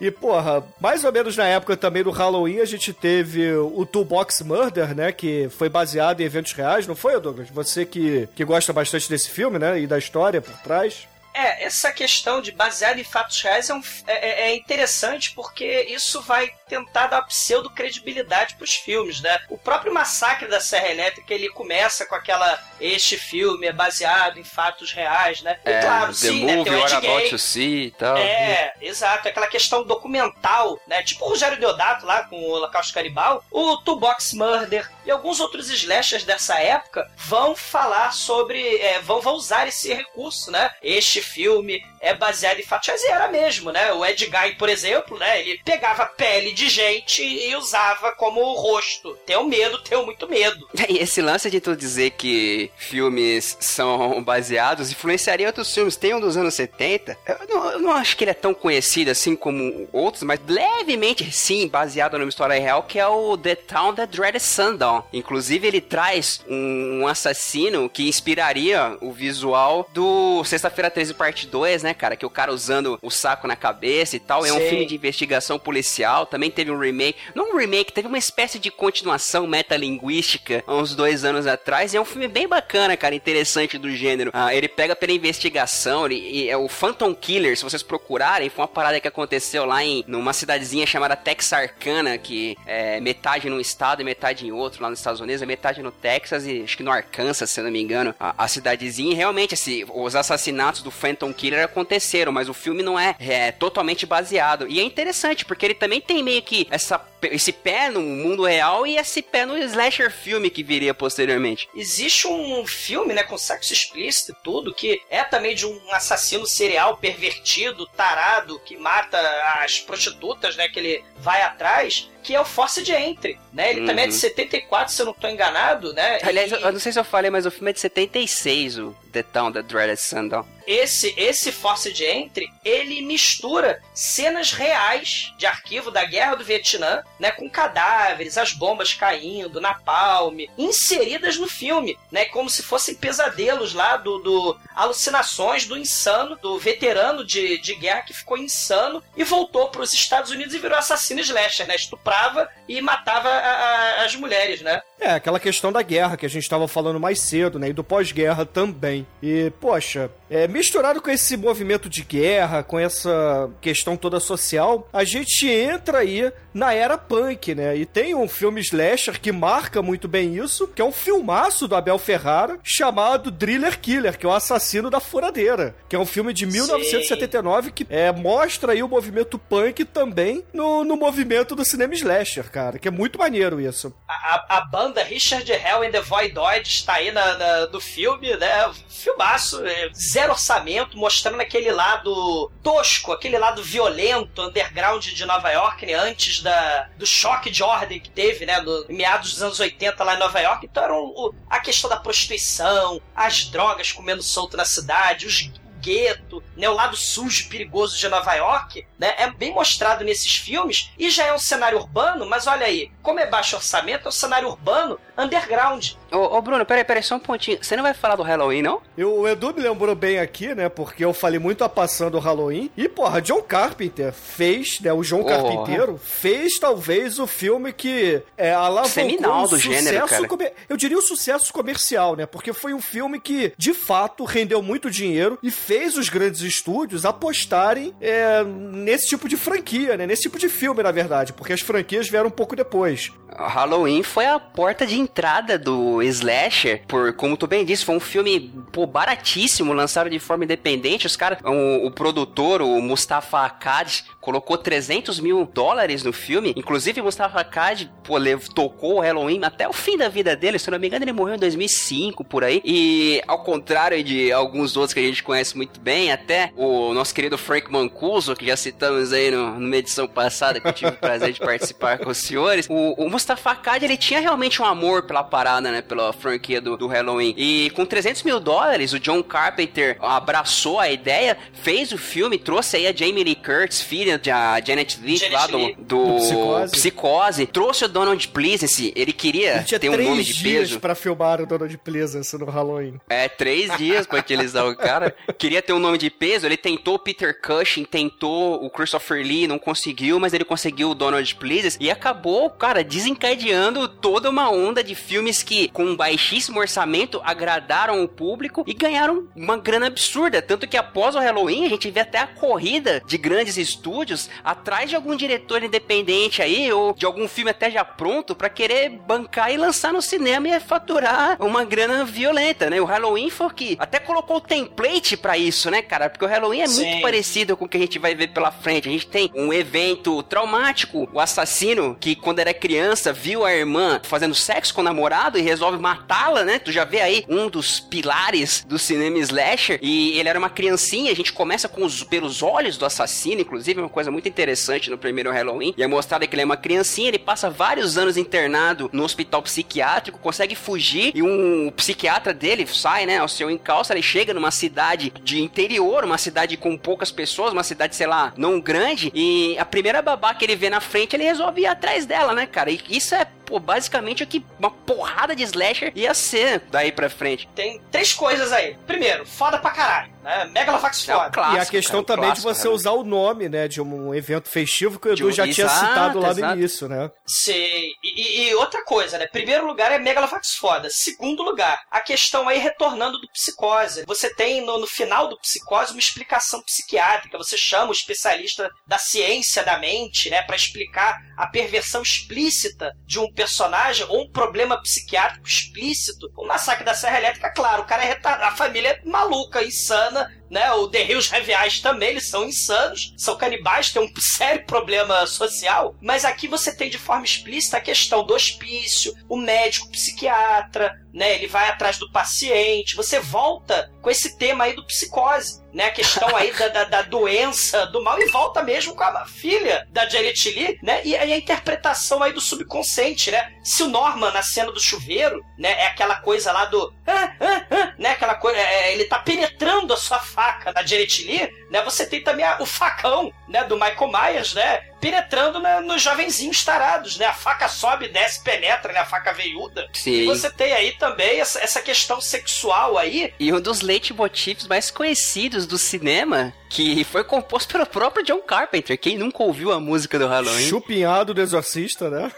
e, porra, mais ou menos na época também do Halloween, a gente teve o Toolbox Murder, né, que foi baseado em eventos reais, não foi, Douglas? Você que, que gosta bastante desse filme, né, e da história por trás. É, essa questão de baseado em fatos reais é, um, é, é interessante porque isso vai tentar dar pseudo-credibilidade para os filmes, né? O próprio Massacre da Serra Elétrica, ele começa com aquela este filme é baseado em fatos reais, né? E, é, claro, the sim, movie, né? Tem o Ed to see e tal. É, exato. Aquela questão documental, né? Tipo o Rogério Deodato lá com o Holocausto Caribal, o Toolbox Murder e alguns outros slashers dessa época vão falar sobre... É, vão, vão usar esse recurso, né? Este filme é baseado em fatos reais e era mesmo, né? O Ed Guy, por exemplo, né? Ele pegava pele de de gente e usava como rosto. Tenho medo, tenho muito medo. E esse lance de tu dizer que filmes são baseados influenciaria outros filmes. Tem um dos anos 70. Eu não, eu não acho que ele é tão conhecido assim como outros, mas levemente sim, baseado numa história real, que é o The Town That Dreaded Sundown. Inclusive, ele traz um, assassino que inspiraria o visual do Sexta-feira 13, parte 2, né, cara? Que o cara usando o saco na cabeça e tal. É um Sim. filme de investigação policial. Também teve um remake. Não um remake, teve uma espécie de continuação metalinguística há uns dois anos atrás. E é um filme bem bacana, cara, interessante do gênero. Ah, ele pega pela investigação, ele, é o Phantom Killer, se vocês procurarem, foi uma parada que aconteceu lá em numa cidadezinha chamada Texarkana, que é metade num estado e metade em outro, lá nos Estados Unidos, é metade no Texas e acho que no Arkansas, se eu não me engano, a, a cidadezinha. E realmente, assim, os assassinatos do Phantom Killer aconteceram, mas o filme não é, é totalmente baseado. E é interessante, porque ele também tem meio que essa, esse pé no mundo real e esse pé no slasher filme que viria posteriormente. Existe um filme, né, com sexo explícito e tudo, que é também de um assassino serial pervertido, tarado, que mata as prostitutas, né, que ele vai atrás, que é o Force de Entry, né? Ele também é de Uhum. 74, se eu não tô enganado, né? Aliás, E- eu, não sei se eu falei, mas o filme é de 76, o The Town, The Dreaded Sundown. esse esse Force de Entry, ele mistura cenas reais de arquivo da Guerra do Vietnã, né, com cadáveres, as bombas caindo, napalm, inseridas no filme, né, como se fossem pesadelos lá do, do alucinações do insano, do veterano de, de guerra que ficou insano e voltou para os Estados Unidos e virou assassino slasher, né, estuprava e matava a- a- as mulheres, né? É, aquela questão da guerra que a gente estava falando mais cedo, né? E do pós-guerra também. E, poxa, é, misturado com esse movimento de guerra, com essa questão toda social, a gente entra aí na era punk, né? E tem um filme slasher que marca muito bem isso, que é um filmaço do Abel Ferrara, chamado Driller Killer, que é o assassino da furadeira, que é um filme de 1979 que é, mostra aí o movimento punk também no, no movimento do cinema slasher, cara, que é muito maneiro isso. A, a- a banda Richard Hell and the Voidoid está aí na, na- do filme, né? Filmaço, é, zero orçamento, mostrando aquele lado tosco, aquele lado violento, underground de Nova York, né? Antes da, do choque de ordem que teve, né? No, meados dos anos 80 lá em Nova York. Então era o- a questão da prostituição, as drogas comendo solto na cidade, os gueto, né, o lado sujo e perigoso de Nova York, né, é bem mostrado nesses filmes e já é um cenário urbano, mas olha aí, como é baixo orçamento, é um cenário urbano underground. Ô, ô, Bruno, peraí, peraí, só um pontinho. Você não vai falar do Halloween, não? Eu, o Edu me lembrou bem aqui, né? Porque eu falei muito a passando o Halloween. E, porra, John Carpenter fez, né? O João Oh. Carpinteiro fez talvez o filme que é, alavancou Seminal do gênero, cara. Eu diria o sucesso comercial, né? Porque foi um filme que, de fato, rendeu muito dinheiro e fez os grandes estúdios apostarem é, nesse tipo de franquia, né? Nesse tipo de filme, na verdade. Porque as franquias vieram um pouco depois. Halloween foi a porta de entrada do slasher, por como tu bem disse, foi um filme pô, baratíssimo, lançado de forma independente. Os caras, o, o produtor, o Mustafa Akkad, colocou 300 mil dólares no filme. Inclusive, Mustafa Akkad, pô, tocou o Halloween até o fim da vida dele. Se eu não me engano, ele morreu em 2005, por aí. E, ao contrário de alguns outros que a gente conhece muito bem, até o nosso querido Frank Mancuso, que já citamos aí no, numa edição passada, que eu tive o prazer de participar com os senhores, o, o Mustafa Akkad, ele tinha realmente um amor pela parada, né, pela franquia do, do Halloween. E com 300 mil dólares, o John Carpenter abraçou a ideia, fez o filme, trouxe aí a Jamie Lee Curtis, filha da Janet Leigh, Janet lá do, Leigh. do, Do Psicose. Psicose, trouxe o Donald Pleasence, ele queria Ele ter um nome de dias peso. pra filmar o Donald Pleasance no Halloween. É, três dias pra utilizar o cara. Queria ter um nome de peso, ele tentou o Peter Cushing, tentou o Christopher Lee, não conseguiu, mas ele conseguiu o Donald Pleasence e acabou, cara, desencadeando toda uma onda de filmes que, com um baixíssimo orçamento, agradaram o público e ganharam uma grana absurda. Tanto que após o Halloween, a gente vê até a corrida de grandes estúdios atrás de algum diretor independente aí, ou de algum filme até já pronto, pra querer bancar e lançar no cinema e faturar uma grana violenta, né? O Halloween foi que até colocou o template pra isso, né, cara? Porque o Halloween é Sim. muito parecido com o que a gente vai ver pela frente. A gente tem um evento traumático, o assassino que quando era criança viu a irmã fazendo sexo com o namorado e resolve resolve matá-la, né? Tu já vê aí um dos pilares do cinema slasher e ele era uma criancinha, a gente começa com os pelos olhos do assassino, inclusive uma coisa muito interessante no primeiro Halloween, e é mostrado que ele é uma criancinha, ele passa vários anos internado no hospital psiquiátrico, consegue fugir e um psiquiatra dele sai, né, ao seu encalço, ele chega numa cidade de interior, uma cidade com poucas pessoas, uma cidade, sei lá, não grande, e a primeira babá que ele vê na frente, ele resolve ir atrás dela, né, cara? E isso é pô, basicamente que uma porrada de slasher ia ser daí pra frente. Tem três coisas aí. Primeiro, foda pra caralho, né? Megalovax É um foda. clássico, e a questão cara, um também clássico, de você cara. usar o nome, né, de um evento festivo que o Edu um- já tinha Exato, citado lá no início, né? Sei. E, e- e outra coisa, né? Primeiro lugar é Megalovax foda. Segundo lugar, a questão aí retornando do psicose. Você tem no, no final do psicose uma explicação psiquiátrica. Você chama o especialista da ciência da mente, né? Pra explicar a perversão explícita de um personagem ou um problema psiquiátrico explícito. O massacre da Serra Elétrica, claro, o cara é retardado. A família é maluca, insana, 呢，né? O The Hills Reviais também, eles são insanos, são canibais, têm um sério problema social, mas aqui você tem de forma explícita a questão do hospício, o médico psiquiatra, né? Ele vai atrás do paciente, você volta com esse tema aí do psicose, né? A questão aí da, da, da doença, do mal, e volta mesmo com a filha da Janet Lee, né? E a interpretação aí do subconsciente, né? Se o Norman na cena do chuveiro, né? É aquela coisa lá do. ah, ah, ah, né? Aquela coisa. é, ele tá penetrando a sua faca na Janet Lee, né? Você tem também a- o facão, né? Do Michael Myers, né? Penetrando na- nos jovenzinhos tarados, né? A faca sobe, desce, penetra, né? A faca veiuda. E Sim. você tem aí também essa, essa questão sexual aí, E um dos leitmotivs mais conhecidos do cinema, que foi composto pelo próprio John Carpenter. Quem nunca ouviu a música do Halloween? Chupinhado do Exorcista, né?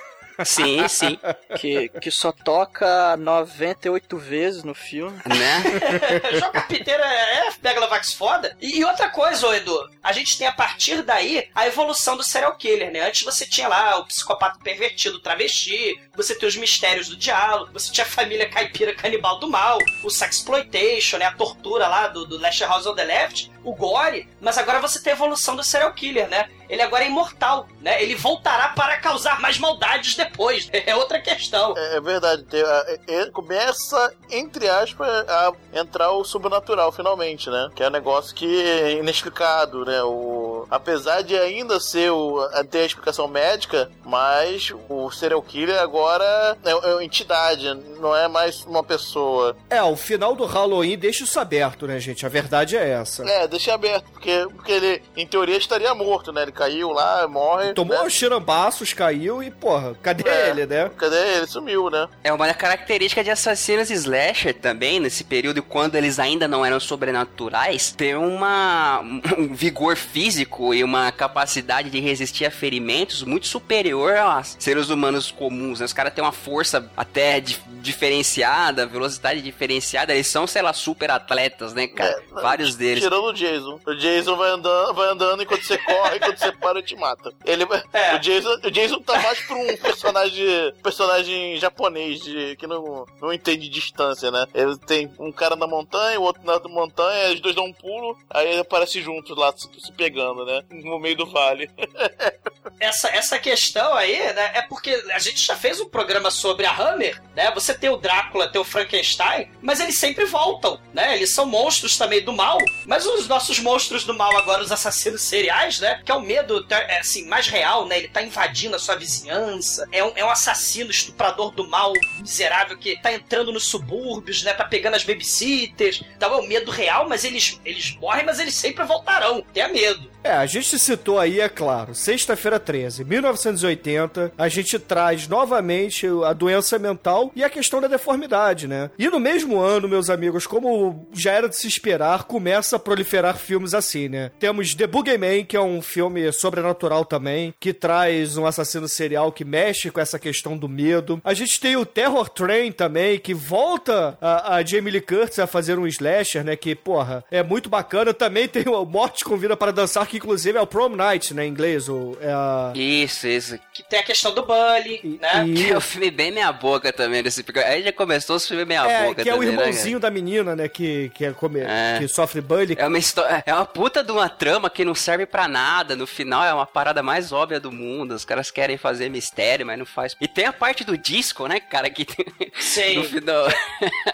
Sim, sim. Que, que só toca 98 vezes no filme. né? Jogo Carpinteiro é, é Megalovax foda. E, e outra coisa, ô Edu, a gente tem a partir daí a evolução do serial killer, né? Antes você tinha lá o psicopata pervertido, o travesti, você tem os mistérios do diálogo, você tinha a família caipira canibal do mal, o sexploitation, né? A tortura lá do, do Last House on the Left, o gore, mas agora você tem a evolução do serial killer, né? Ele agora é imortal, né? Ele voltará para causar mais maldades depois. É outra questão. É, é verdade. é- é- começa, entre aspas, a entrar o sobrenatural finalmente, né? Que é um negócio que é inexplicado, né? O, apesar de ainda ser o, a- ter a explicação médica, mas o serial killer agora é, é uma entidade, não é mais uma pessoa. É, o final do Halloween deixa isso aberto, né, gente? A verdade é essa. É, deixa aberto, porque, porque ele, em teoria, estaria morto, né? Ele caiu lá, morre. Tomou né? os tirambaços, caiu e, porra, cadê É. ele, né? Cadê ele? Sumiu, né? É uma característica de assassinos slasher também, nesse período, quando eles ainda não eram sobrenaturais, ter uma, um vigor físico e uma capacidade de resistir a ferimentos muito superior a seres humanos comuns. Né? Os caras têm uma força até di- diferenciada, velocidade diferenciada, eles são, sei lá, super atletas, né, cara? É, Vários deles. Tirando o Jason. O Jason vai andando, vai andando enquanto você corre, enquanto você para, ele te mata. Ele, É. o, Jason, o Jason tá mais pra um personagem, personagem japonês de, que não, não entende distância, né? Ele tem um cara na montanha, o outro na outra montanha, os dois dão um pulo, aí ele aparece juntos lá, se, se pegando, né? No meio do vale. essa, essa questão aí, né, é porque a gente já fez um programa sobre a Hammer, né? Você tem o Drácula, tem o Frankenstein, mas eles sempre voltam, né? Eles são monstros também do mal, mas os nossos monstros do mal agora, os assassinos seriais, né? Que é o medo, tá, é, assim, mais real, né? Ele tá invadindo a sua vizinhança, é um, é um assassino estuprador do mal miserável que tá entrando nos subúrbios, né? Tá pegando as babysitters, então é o medo real, mas eles, eles morrem, mas eles sempre voltarão, tenha medo. É, a gente citou aí, é claro, sexta-feira 13, 1980, a gente traz novamente a doença mental e a questão da deformidade, né? E no mesmo ano, meus amigos, como já era de se esperar, começa a proliferar filmes assim, né? Temos The Boogeyman, que é um filme sobrenatural também, que traz um assassino serial que mexe com essa questão do medo. A gente tem o Terror Train também, que volta a, a Jamie Lee Curtis a fazer um slasher, né? Que, porra, é muito bacana. Também tem o Morte Convida para Dançar, que que inclusive é o Prom Night, né, em inglês, ou é a... Isso, isso. Que tem a questão do bully, né? E- Que é um filme bem meia boca também desse filme. Aí já começou os filmes meia É, boca que é o também, né, irmãozinho da menina, né, que, que, é come... É. que sofre bullying. É uma história, é uma puta de uma trama que não serve pra nada. No final é uma parada mais óbvia do mundo. Os caras querem fazer mistério, mas não faz. E tem a parte do disco, né, cara, que tem- Sei. no final.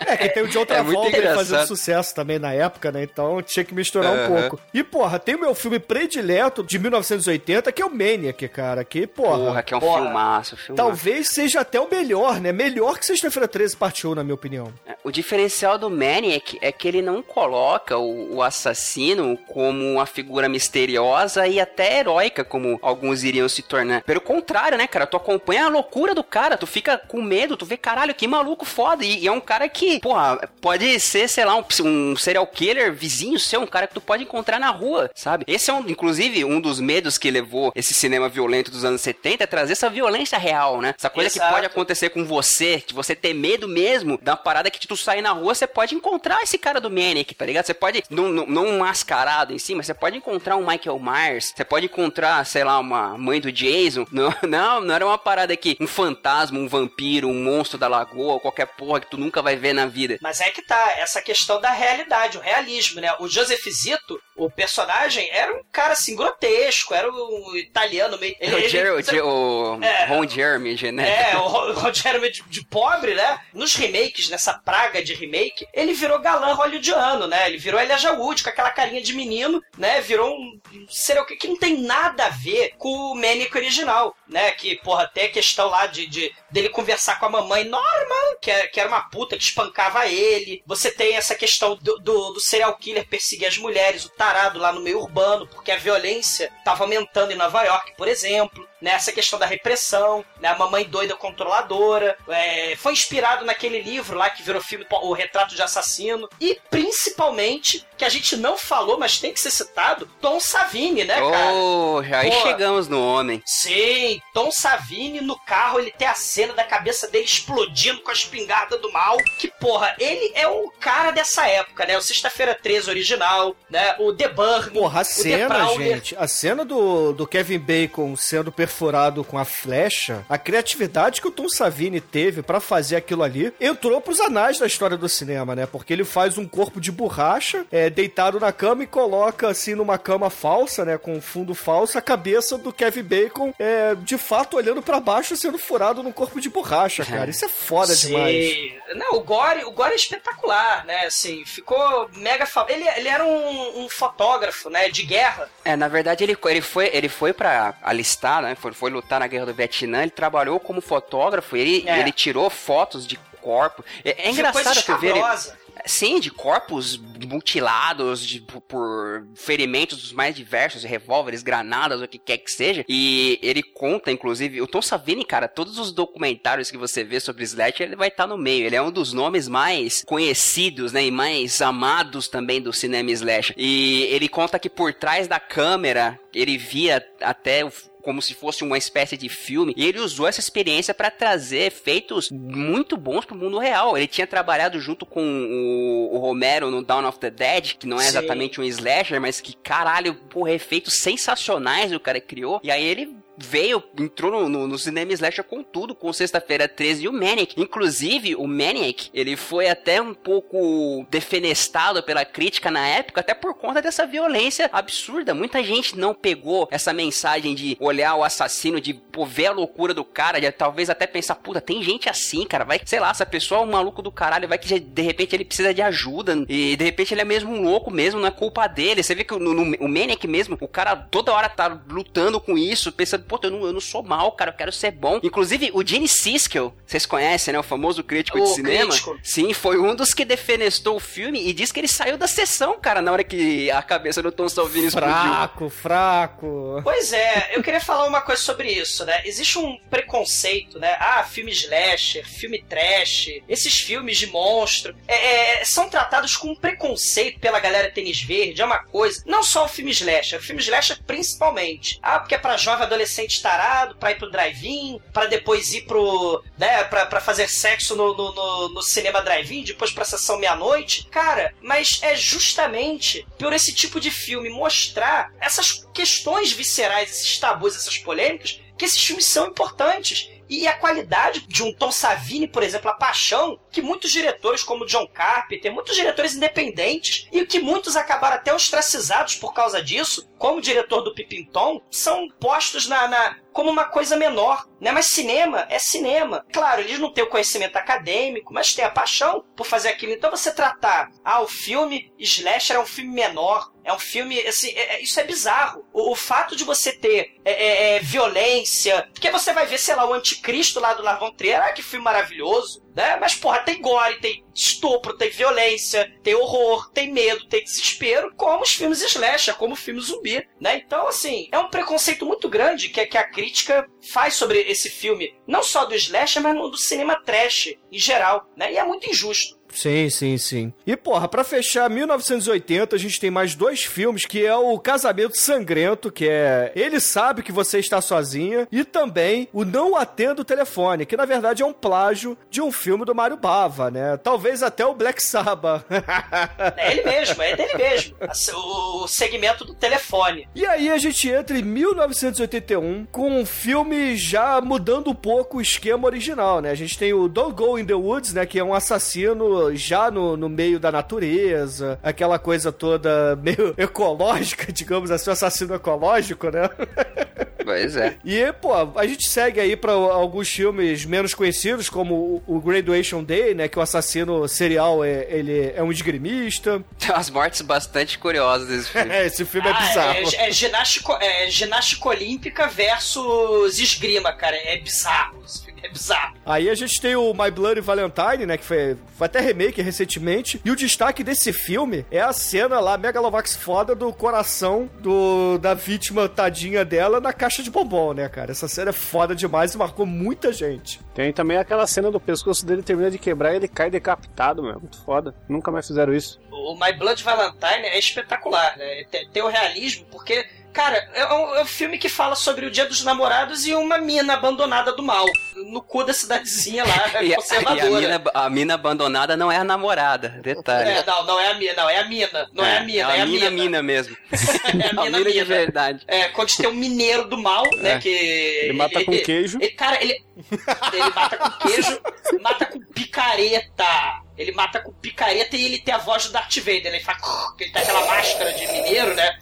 É, que tem o de outra É volta ele fazendo sucesso também na época, né? Então tinha que misturar um Aham. pouco. E, porra, tem o meu filme predileto de 1980, que é o Maniac, cara. Que, porra, Porra, que é um porra. filmaço, filmaço. talvez seja até o melhor, né? Melhor que Sexta-feira 13 parte 1, na minha opinião. O diferencial do Maniac é que ele não coloca o, o assassino como uma figura misteriosa e até heróica, como alguns iriam se tornar. Pelo contrário, né, cara? Tu acompanha a loucura do cara, tu fica com medo, tu vê, caralho, que maluco foda. E, e é um cara que, porra, pode ser, sei lá, um, um serial killer vizinho seu, um cara que tu pode encontrar na rua, sabe? Esse é, um, inclusive, um dos medos que levou esse cinema violento dos anos 70 é trazer essa violência real, né? Essa coisa que Exato. pode acontecer com você, que você ter medo mesmo da parada que tu sair na rua, você pode encontrar esse cara do Manic, tá ligado? Você pode, não, não, não um mascarado em si, mas você pode encontrar um Michael Myers, você pode encontrar, sei lá, uma mãe do Jason. Não, não, não era uma parada que um fantasma, um vampiro, um monstro da lagoa, qualquer porra que tu nunca vai ver na vida. Mas é que tá, essa questão da realidade, o realismo, né? O Joseph Zito, o personagem, era um cara assim, grotesco, era um italiano meio. É o, Jer o, Jer- o É. Ron Jeremy, né? É, o Ro- Rogério de, de pobre, né? Nos remakes, nessa praga de remake, ele virou galã hollywoodiano, né? Ele virou Elijah Wood com aquela carinha de menino, né? Virou um serial killer que não tem nada a ver com o Manic original, né? Que, porra, tem a questão lá de, de dele conversar com a mamãe Norman, que, é- que era uma puta que espancava ele. Você tem essa questão do, do, do serial killer perseguir as mulheres, o tarado lá no meio urbano, porque a violência tava aumentando em Nova York, por exemplo. Né, essa questão da repressão, né, a mamãe doida controladora, é, foi inspirado naquele livro lá que virou filme, O Retrato de Assassino, e principalmente, que a gente não falou, mas tem que ser citado, Tom Savini, né, cara? Oh, aí Pô. chegamos no homem. Sim, Tom Savini no carro, ele tem a cena da cabeça dele explodindo com a espingarda do mal. Que porra, ele é o cara dessa época, né? O Sexta-feira 13 original, né? O The Burn, Porra, a cena, gente, a cena do, do Kevin Bacon sendo perfurado com a flecha, a criatividade que o Tom Savini teve pra fazer aquilo ali, entrou pros anais da história do cinema, né? Porque ele faz um corpo de borracha, é, deitado na cama e coloca, assim, numa cama falsa, né? Com fundo falso, a cabeça do Kevin Bacon, é, de fato, olhando pra baixo, sendo furado num corpo de borracha, cara. Isso é foda demais. Sim. Não, o Gore, o Gore é espetacular, né? Assim, ficou mega. Ele, ele era um, um fotógrafo, né? De guerra. É, na verdade ele, ele foi ele foi para alistar, né? Foi, foi lutar na guerra do Vietnã. Ele trabalhou como fotógrafo. Ele É. ele tirou fotos de corpo. É, é engraçado tu ver. ele-. Sim, de corpos mutilados de, por, ferimentos dos mais diversos, revólveres, granadas, o que quer que seja. E ele conta, inclusive, o Tom Savini, cara, todos os documentários que você vê sobre Slash, ele vai estar no meio. Ele é um dos nomes mais conhecidos, né, e mais amados também do cinema Slash. E ele conta que por trás da câmera, ele via até o como se fosse uma espécie de filme, e ele usou essa experiência para trazer efeitos muito bons pro mundo real. Ele tinha trabalhado junto com o, o Romero no Dawn of the Dead, que não é Sim. exatamente um slasher, mas que caralho, porra, efeitos sensacionais o cara criou. E aí ele veio, entrou no, no, no cinema slasher com tudo, com Sexta-feira 13 e o Manic. Inclusive, o Manic, ele foi até um pouco defenestado pela crítica na época, até por conta dessa violência absurda. Muita gente não pegou essa mensagem de olhar o assassino, de pô, ver a loucura do cara, de talvez até pensar, puta, tem gente assim, cara, vai, sei lá, essa pessoa é um maluco do caralho, vai que de repente ele precisa de ajuda, e de repente ele é mesmo um louco mesmo, não é culpa dele. Você vê que no, no, o Maniac mesmo, o cara toda hora tá lutando com isso, pensando, pô, eu não, eu não sou mal, cara, eu quero ser bom. Inclusive, o Gene Siskel, vocês conhecem, né, o famoso crítico O de cinema? crítico. Sim, foi um dos que defenestou o filme e disse que ele saiu da sessão, cara, na hora que a cabeça do Tom Salvini explodiu. Fraco, fraco. Pois é, eu queria falar uma coisa sobre isso, né? Existe um preconceito, né? Ah, filme slasher, filme trash, esses filmes de monstro é, é, são tratados com um preconceito pela galera tênis verde, é uma coisa. Não só o filme slasher, o filme slasher principalmente. Ah, porque é pra jovem adolescente. Adolescente tarado pra ir pro drive-in, pra depois ir pro. né, pra, pra fazer sexo no, no, no, no cinema drive-in, depois pra sessão meia-noite. Cara, mas é justamente por esse tipo de filme mostrar essas questões viscerais, esses tabus, essas polêmicas, que esses filmes são importantes. E a qualidade de um Tom Savini, por exemplo, a paixão que muitos diretores, como John Carpenter, muitos diretores independentes, e que muitos acabaram até ostracizados por causa disso, como o diretor do Pipim Tom, são postos na, na como uma coisa menor, né? Mas cinema é cinema. Claro, eles não têm o conhecimento acadêmico, mas têm a paixão por fazer aquilo. Então você tratar, ah, o filme Slasher é um filme menor, é um filme, assim, é, é, isso é bizarro. O, o, fato de você ter é, é, é violência, porque você vai ver, sei lá, o Anticristo lá do Lavon Trier, ah, que filme maravilhoso, né? Mas, porra, tem gore, tem estupro, tem violência, tem horror, tem medo, tem desespero, como os filmes slasher, como o filme zumbi, né? Então, assim, é um preconceito muito grande que, que a crítica faz sobre esse filme, não só do slasher, mas do cinema trash em geral, né? E é muito injusto. Sim, sim, sim. E, porra, pra fechar 1980, a gente tem mais dois filmes, que é o Casamento Sangrento, que é Ele Sabe Que Você Está Sozinha, e também o Não Atenda o Telefone, que na verdade é um plágio de um filme do Mario Bava, né? Talvez até o Black Sabbath. é ele mesmo, é dele mesmo. O segmento do telefone. E aí a gente entra em 1981 com um filme já mudando um pouco o esquema original, né? A gente tem o Don't Go in the Woods, né? Que é um assassino já no, no meio da natureza, aquela coisa toda meio ecológica, digamos assim, um assassino ecológico, né? Pois é. E, pô, a gente segue aí pra alguns filmes menos conhecidos, como o Graduation Day, né? Que o assassino serial é, ele é um esgrimista. Tem umas mortes bastante curiosas desse filme. Esse filme é ah, bizarro. É, é, ginástica, é ginástica olímpica versus esgrima, cara. É bizarro. Esse filme é bizarro. Aí a gente tem o My Bloody Valentine, né? Que foi, foi até remake recentemente. E o destaque desse filme é a cena lá, Megalovax foda, do coração do, da vítima tadinha dela na caixa de bombom, né, cara? Essa cena é foda demais e marcou muita gente. Tem também aquela cena do pescoço dele termina de quebrar e ele cai decapitado, meu. Muito foda. Nunca mais fizeram isso. O My Blood Valentine é espetacular, né? Tem, tem o realismo, porque Cara, é um, é um, filme que fala sobre o Dia dos Namorados e uma mina abandonada do mal. No cu da cidadezinha lá, e, conservadora. E a, mina, a mina abandonada não é a namorada, detalhe. É, não, não é a mina, não, é a mina. Não é, é a mina, é a, é a mina. mina, mina mesmo. é a mina, a mina, de verdade. É, quando tem um mineiro do mal, né, que... Ele mata ele, com queijo. Ele, cara, ele, ele mata com queijo, mata com picareta. Ele mata com picareta e ele tem a voz do Darth Vader. Ele faz... Ele tem aquela máscara de mineiro, né?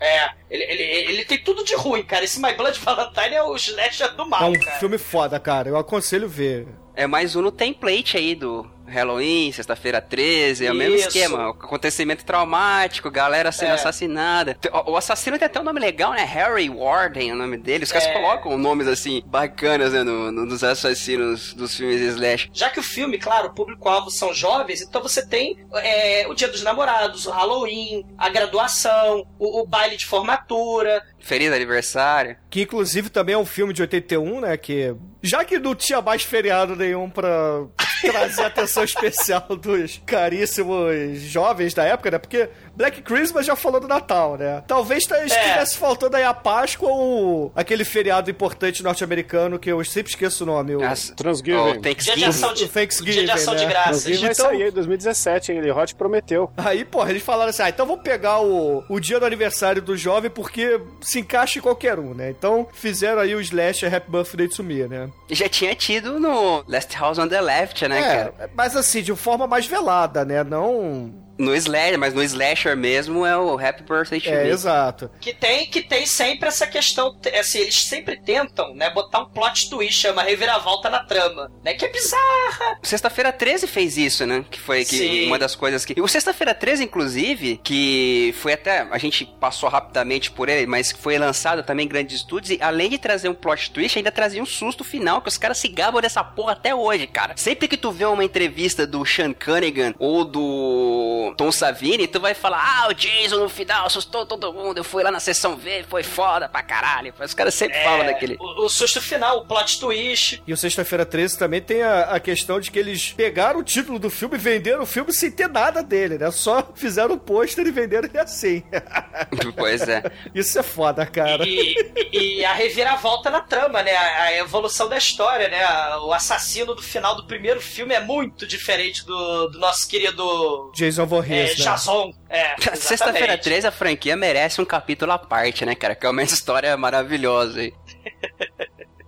É, ele, ele, ele tem tudo de ruim, cara. Esse My Blood Valentine é o slasher do mal, É um cara. filme foda, cara. Eu aconselho ver. É mais um no template aí do Halloween, sexta-feira 13, é o mesmo esquema. Acontecimento traumático, galera sendo é. assassinada. O assassino tem até um nome legal, né? Harry Warden é o nome dele. Os é. caras colocam nomes assim, bacanas, né? No, no, nos assassinos dos filmes Slash. Já que o filme, claro, o público-alvo são jovens, então você tem é, o Dia dos Namorados, o Halloween, a graduação, o, o baile de formatura, Feliz aniversário. Que inclusive também é um filme de 81, né? Que já que não tinha mais feriado nenhum pra trazer atenção especial dos caríssimos jovens da época, né? Porque Black Christmas já falou do Natal, né? Talvez é. estivesse faltando aí a Páscoa ou aquele feriado importante norte-americano que eu sempre esqueço o nome. O... As... Transgiving. Oh, Thanksgiving. Dia de ação de, Thanksgiving, dia de, ação né? de graças. Então... vai sair em 2017, hein? Ele Hot prometeu. Aí, porra, eles falaram assim, ah, então vamos pegar o, o dia do aniversário do jovem porque se encaixa em qualquer um, né? Então fizeram aí o Slasher Happy Birthday to Me, né? Já tinha tido no Last House on the Left, né, é, cara? Mas assim, de forma mais velada, né? Não no Slasher, mas no Slasher mesmo é o Happy Birthday to É, Me. exato. Que tem, que tem sempre essa questão, assim, eles sempre tentam, né, botar um plot twist, chama reviravolta na trama, né, que é bizarra. Sexta-feira 13 fez isso, né, que foi que Sim. uma das coisas que... O Sexta-feira 13, inclusive, que foi até, a gente passou rapidamente por ele, mas foi lançado também em grandes estúdios e além de trazer um plot twist, ainda trazia um susto final, que os caras se gabam dessa porra até hoje, cara. Sempre que tu vê uma entrevista do Sean Cunningham ou do o Tom Savini, tu vai falar, ah, o Jason no final assustou todo mundo, eu fui lá na sessão V, foi foda pra caralho. Os caras sempre É, falam daquele. O, o susto final, o plot twist. E o Sexta-feira 13 também tem a, a questão de que eles pegaram o título do filme e venderam o filme sem ter nada dele, né? Só fizeram o pôster e venderam ele assim. pois é. Isso é foda, cara. E, e- a reviravolta na trama, né? A, a evolução da história, né? O assassino do final do primeiro filme é muito diferente do, do nosso querido Jason é, Voorhees, né? Jason. É, Sexta-feira exatamente. 13, a franquia merece um capítulo à parte, né, cara? Que é uma história maravilhosa aí.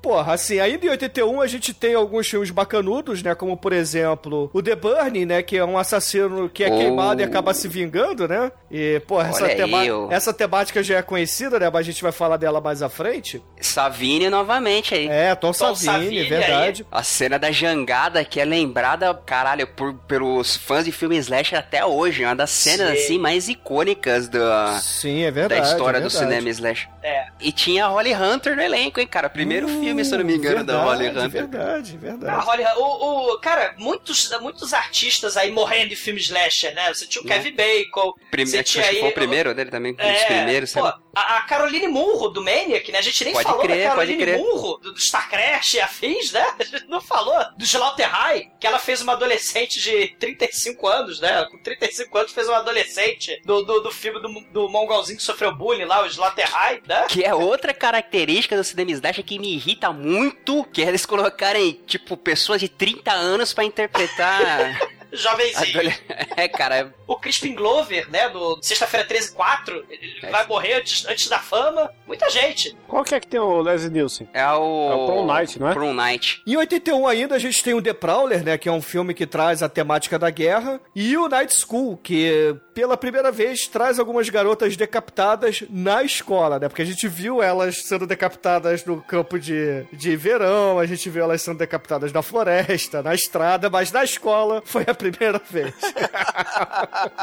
Porra, assim, ainda em 81 a gente tem alguns filmes bacanudos, né? Como, por exemplo, o The Burning, né? Que é um assassino que é Oh. queimado e acaba se vingando, né? E, porra, essa, aí, tema- essa temática já é conhecida, né? Mas a gente vai falar dela mais à frente. Savini novamente aí. É, Tom, Tom Savini, Savini verdade. A cena da jangada que é lembrada, caralho, por, pelos fãs de filme Slash até hoje. É uma das cenas, Sim. assim, mais icônicas da, Sim, é verdade. da história é do cinema Slash. É. E tinha a Holly Hunter no elenco, hein, cara? Primeiro filme, se eu não me engano, da Holly Verdade, Hunter. Verdade, Ah, verdade. Holly, o, o- cara, muitos, muitos artistas aí morrendo de filme slasher, né? Você tinha o Né? Kevin Bacon, Primeiro, você acho tinha que aí... foi o primeiro dele também, É, primeiros, pô, sabe? a, a Caroline Munro do Maniac, né? A gente nem Pode falou crer, da pode Caroline crer. Munro, do, do Starcraft e afins, né? A gente não falou do Slaughter High, que ela fez uma adolescente de 35 anos, né? Com 35 anos fez uma adolescente do, do, do filme do, do mongolzinho que sofreu bullying lá, o Slaughter High, né? Que é outra característica do cinema Slash que me irrita muito, que eles colocarem, tipo, pessoas de 30 anos pra interpretar... Jovenzinho. adole- É, cara, O Crispin Glover, né? Do Sexta-feira 13 4, ele É. vai morrer antes, antes da fama. Muita gente. Qual que é que tem o Leslie Nielsen? é o... É o Prom Night, não é? Prom Night. Em 81 ainda a gente tem o The Prowler, né, que é um filme que traz a temática da guerra, e o Night School, que pela primeira vez traz algumas garotas decapitadas na escola, né? Porque a gente viu elas sendo decapitadas no campo de, de verão, a gente viu elas sendo decapitadas na floresta, na estrada, mas na escola foi a primeira vez.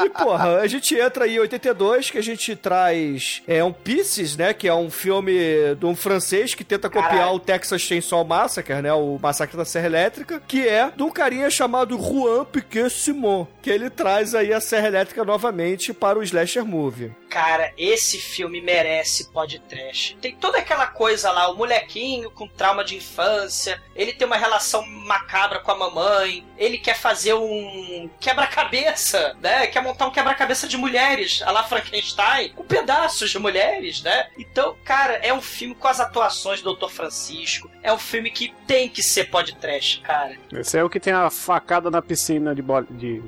e porra, a gente entra aí em 82, que a gente traz é um Pieces, né, que é um filme de um francês que tenta copiar Caralho. o Texas Chainsaw Massacre, né? O Massacre da Serra Elétrica, que é de um carinha chamado Juan Piquet Simon, que ele traz aí a Serra Elétrica novamente para o slasher movie. Cara, esse filme merece podcast. Tem toda aquela coisa lá, o molequinho com trauma de infância, ele tem uma relação macabra com a mamãe, ele quer fazer um quebra-cabeça, né? Quer montar um quebra-cabeça de mulheres, a lá Frankenstein, com pedaços de mulheres, né? Então, cara, é um filme com as atuações do Dr. Francisco, é um filme que tem que ser podcast, cara. Esse é o que tem a facada na piscina de. De...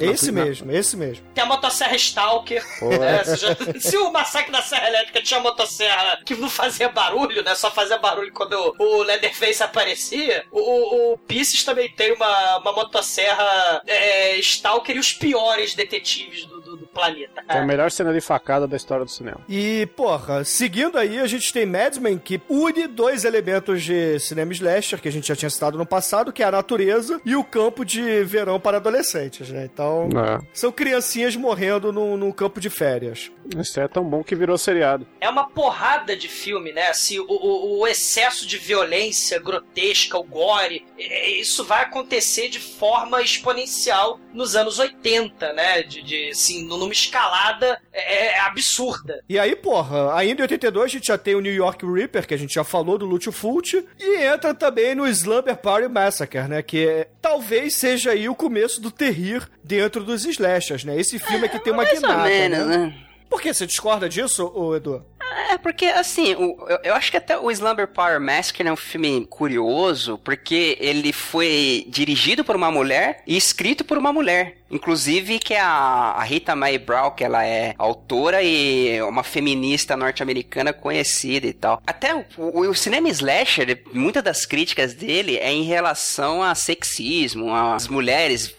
Esse na- mesmo, esse mesmo. Tem a motosserra Stalker. Né? Já- Se o massacre da Serra Elétrica tinha motosserra que não fazia barulho, né? Só fazia barulho quando o, o Leatherface aparecia, o, o, o Pisces também tem uma, uma motosserra é, Stalker e os piores detetives do, do, planeta. É a melhor cena de facada da história do cinema. E, porra, seguindo aí, a gente tem Mad Men, que une dois elementos de cinema slasher, que a gente já tinha citado no passado, que é a natureza e o campo de verão para adolescentes, né? Então, É. são criancinhas morrendo num, num campo de férias. Isso é tão bom que virou seriado. É uma porrada de filme, né? Assim, o, o, o excesso de violência grotesca, o gore, é, isso vai acontecer de forma exponencial nos anos 80, né? De, de assim, numa escalada é, é absurda. E aí, porra, ainda em 82 a gente já tem o New York Reaper, que a gente já falou do Lúcio Fulci, e entra também no Slumber Party Massacre, né? Que é- talvez seja aí o começo do terrir dentro dos slashers, né? Esse filme aqui tem uma guinada, menos, né? né? Por que? Você discorda disso, Edu? É, porque assim, o- eu, eu acho que até o Slumber Power Massacre é um filme curioso, porque ele foi dirigido por uma mulher e escrito por uma mulher. Inclusive que a, a Rita Mae Brown, que ela é autora e uma feminista norte-americana conhecida e tal. Até o, o, o cinema slasher, muitas das críticas dele é em relação a sexismo, as mulheres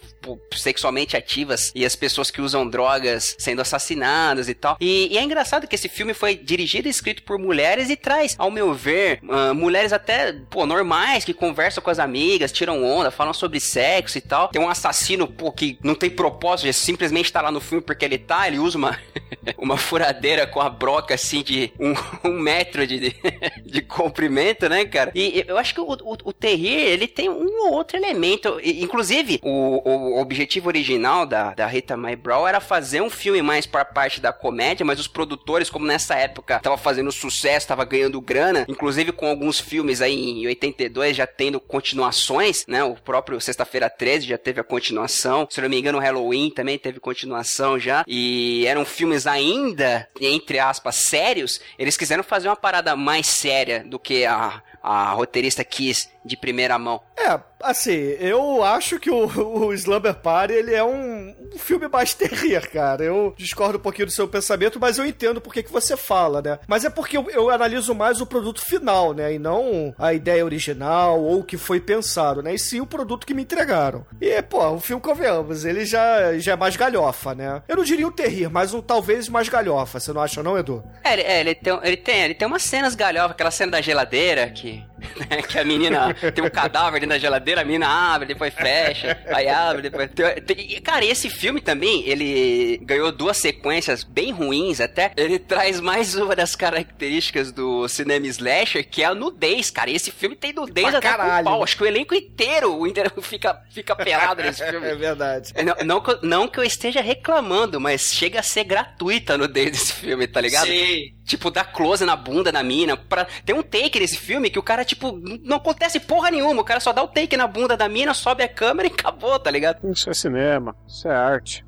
sexualmente ativas e as pessoas que usam drogas sendo assassinadas e tal. E, e é engraçado que esse filme foi dirigido e escrito por mulheres e traz, ao meu ver, ah, mulheres até, pô, normais, que conversam com as amigas, tiram onda, falam sobre sexo e tal. Tem um assassino, pô, que não tem propósito, simplesmente tá lá no filme porque ele tá, ele usa uma, uma furadeira com a broca, assim, de um, um metro de, de, de comprimento, né, cara? E eu acho que o, o, o ele tem um ou outro elemento, inclusive, o, o, o objetivo original da, da Rita Mae Brown era fazer um filme mais para parte da comédia, mas os produtores, como nessa época tava fazendo sucesso, tava ganhando grana, inclusive com alguns filmes aí em 82 já tendo continuações, né? O próprio Sexta-feira 13 já teve a continuação. Se não me engano, Halloween também teve continuação já. E eram filmes ainda, entre aspas, sérios. Eles quiseram fazer uma parada mais séria do que a, a roteirista quis de primeira mão. É, assim, eu acho que o, o Slumber Party, ele é um, um filme mais terrir, cara. Eu discordo um pouquinho do seu pensamento, mas eu entendo por que que você fala, né? Mas é porque eu, eu analiso mais o produto final, né? E não a ideia original ou o que foi pensado, né? E sim o produto que me entregaram. E, pô, o filme, convenhamos, ele já, já é mais galhofa, né? Eu não diria um terrir, mas um talvez mais galhofa, você não acha não, Edu? É, é, ele, tem, ele, tem, ele tem umas cenas galhofas, aquela cena da geladeira que, né, que a menina tem um cadáver dentro da geladeira, a menina abre, depois fecha, aí abre, depois. Tem- Cara, esse filme também, ele ganhou duas sequências bem ruins até. Ele traz mais uma das características do cinema slasher, que é a nudez, cara. E esse filme tem nudez Pra até com caralho. pau. Acho que o elenco inteiro o inteiro fica, fica pelado nesse filme. É verdade. Não, não, que eu- não que eu esteja reclamando, mas chega a ser gratuita a nudez desse filme, tá ligado? Sim. Tipo, dá close na bunda da mina. Pra... Tem um take nesse filme que o cara, tipo, não acontece porra nenhuma. O cara só dá o take na bunda da mina, sobe a câmera e acabou, tá ligado? Isso é cinema, isso é arte.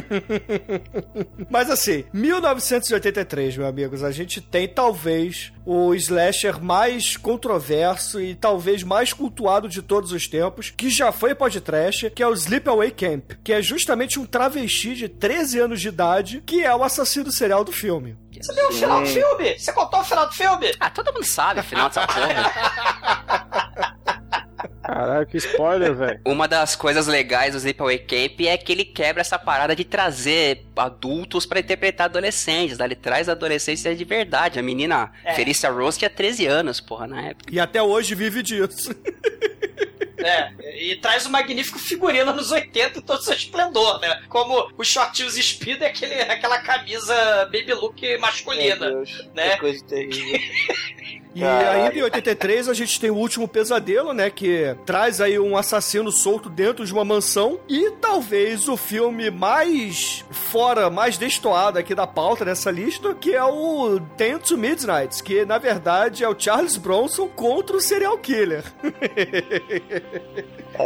Mas assim, 1983, meus amigos, a gente tem talvez o slasher mais controverso e talvez mais cultuado de todos os tempos, que já foi podcast, que é o Sleepaway Camp, que é justamente um travesti de 13 anos de idade, que é o assassino serial do filme. Você viu o final do filme? Você contou o final do filme? Ah, todo mundo sabe o final dessa porra. Caralho, que spoiler, velho. Uma das coisas legais do Sleepaway Camp é que ele quebra essa parada de trazer adultos pra interpretar adolescentes. tá? Ele traz a adolescência de verdade. A menina É. Felicia Rose tinha 13 anos, porra, na época. E até hoje vive disso. É, e traz o magnífico figurino nos 80 em todo seu esplendor, né? Como os shortinhos speed e aquele, aquela camisa baby look masculina. Meu Deus, né? que coisa terrível. E Caralho. ainda em 83 a gente tem o último pesadelo, né? Que traz aí um assassino solto dentro de uma mansão. E talvez o filme mais fora, mais destoado aqui da pauta dessa lista, que é o Ten to Midnight, que na verdade é o Charles Bronson contra o serial killer.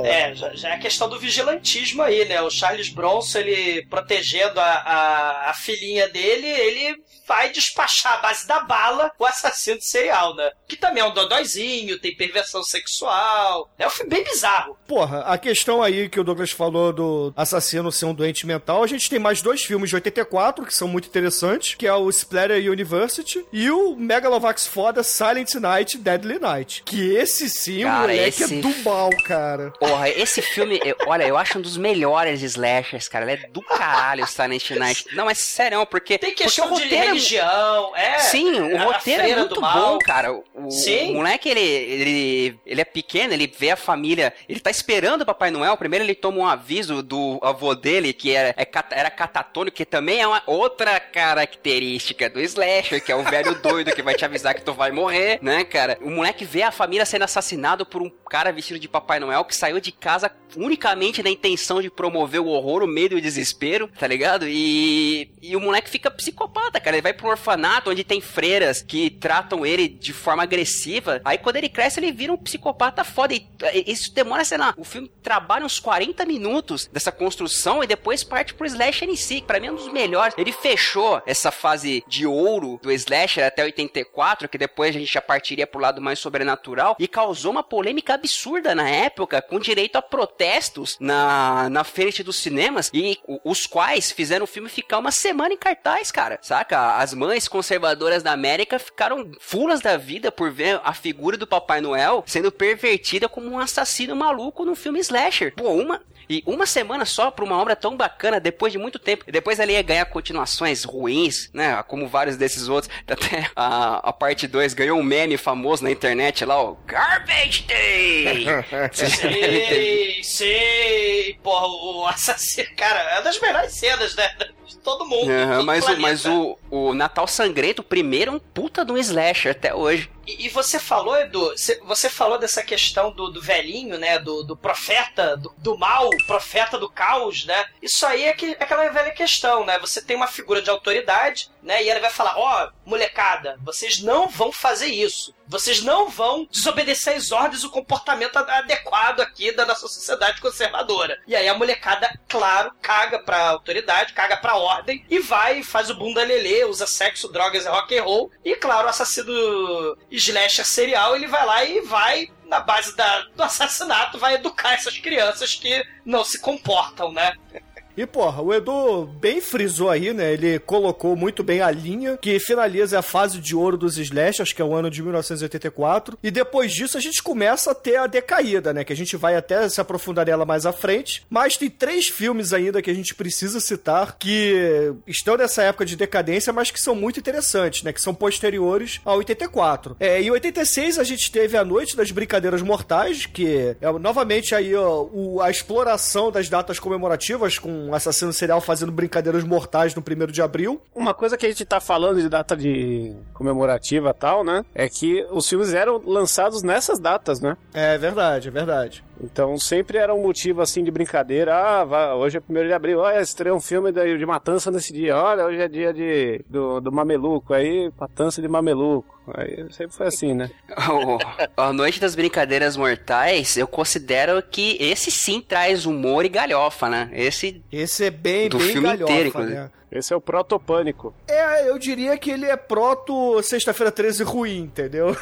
É, já, já é a questão do vigilantismo aí, né? O Charles Bronson, ele protegendo a, a, a filhinha dele, ele vai despachar a base da bala o assassino serial, né? Que também é um dodóizinho, tem perversão sexual. É um filme bem bizarro. Porra, a questão aí que o Douglas falou do assassino ser um doente mental, a gente tem mais dois filmes de 84 que são muito interessantes, que é o Splatter University e o Megalovax foda Silent Night, Deadly Night. Que esse sim, Cara, moleque esse- é do mal, cara. Porra, esse filme, eu- olha, eu acho um dos melhores slashers, cara. Ele é do caralho, o Silent Night. Não, mas sério, porque. Tem porque questão o de roteiro é mu- religião, é. Sim, o a roteiro é muito mal. bom, cara. O, o Sim. moleque, ele, ele, ele é pequeno, ele vê a família, ele tá esperando o Papai Noel. Primeiro ele toma um aviso do avô dele, que era, é era catatônico, que também é uma outra característica do slasher, que é o velho doido que vai te avisar que tu vai morrer, né, cara? O moleque vê a família sendo assassinado por um cara vestido de Papai Noel que saiu de casa unicamente na intenção de promover o horror, o medo e o desespero, tá ligado? E, e o moleque fica psicopata, cara. Ele vai pro orfanato onde tem freiras que tratam ele de forma agressiva. Aí quando ele cresce, ele vira um psicopata foda. E e isso demora, sei lá, o filme trabalha uns 40 minutos dessa construção e depois parte pro slasher em si, pra mim é um dos melhores. Ele fechou essa fase de ouro do slasher até 84, que depois a gente já partiria pro lado mais sobrenatural, e causou uma polêmica absurda na época, com direito a protestos na, na frente dos cinemas, e os quais fizeram o filme ficar uma semana em cartaz, cara, saca? As mães conservadoras da América ficaram fulas da vida por ver a figura do Papai Noel sendo pervertida como um assassino maluco num filme slasher. Pô, uma... E uma semana só pra uma obra tão bacana, depois de muito tempo. E depois ela ia ganhar continuações ruins, né? Como vários desses outros. Até a, a parte 2 ganhou um meme famoso na internet lá, o Garbage Day! Sei, sei. Porra, o assassino. Cara, é uma das melhores cenas, né? De todo mundo. Aham, todo mas, o, planeta. mas o, o Natal Sangrento, o primeiro, é um puta de um slasher até hoje. E, e você falou, Edu, cê- você falou dessa questão do, do velhinho, né? Do, do profeta do, do mal, profeta do caos, né? Isso aí é, que, é aquela velha questão, né? Você tem uma figura de autoridade, né? E ele vai falar: ó, molecada, vocês não vão fazer isso. Vocês não vão desobedecer às ordens o comportamento adequado aqui da nossa sociedade conservadora. E aí a molecada, claro, caga pra autoridade, caga pra ordem e vai, faz o bunda lelê, usa sexo, drogas e rock and roll. E claro, o assassino slasher serial, ele vai lá e vai na base da- do assassinato, vai educar essas crianças que não se comportam, né? E porra, o Edu bem frisou aí, né? Ele colocou muito bem a linha que finaliza a fase de ouro dos slashers, que é o ano de 1984. E depois disso a gente começa a ter a decaída, né? Que a gente vai até se aprofundar nela mais à frente. Mas tem três filmes ainda que a gente precisa citar que estão nessa época de decadência, mas que são muito interessantes, né? Que são posteriores a 84. É, em 86 a gente teve a Noite das Brincadeiras Mortais, que é novamente aí ó, o- a exploração das datas comemorativas com um assassino serial fazendo brincadeiras mortais no 1 de abril. Uma coisa que a gente tá falando de data de comemorativa e tal, né? É que os filmes eram lançados nessas datas, né? É verdade, é verdade. Então sempre era um motivo assim de brincadeira. Ah, vai- hoje é 1 de abril, olha, estreia um filme de, de matança nesse dia. Olha, hoje é dia de, do, do mameluco. Aí, matança de mameluco. Aí sempre foi assim, né? A Noite das Brincadeiras Mortais, eu considero que esse sim traz humor e galhofa, né? Esse Esse é bem, Do bem filme galhofa, inteiro, inclusive. né? Esse é o protopânico. É, eu diria que ele é proto Sexta-feira 13 ruim, entendeu?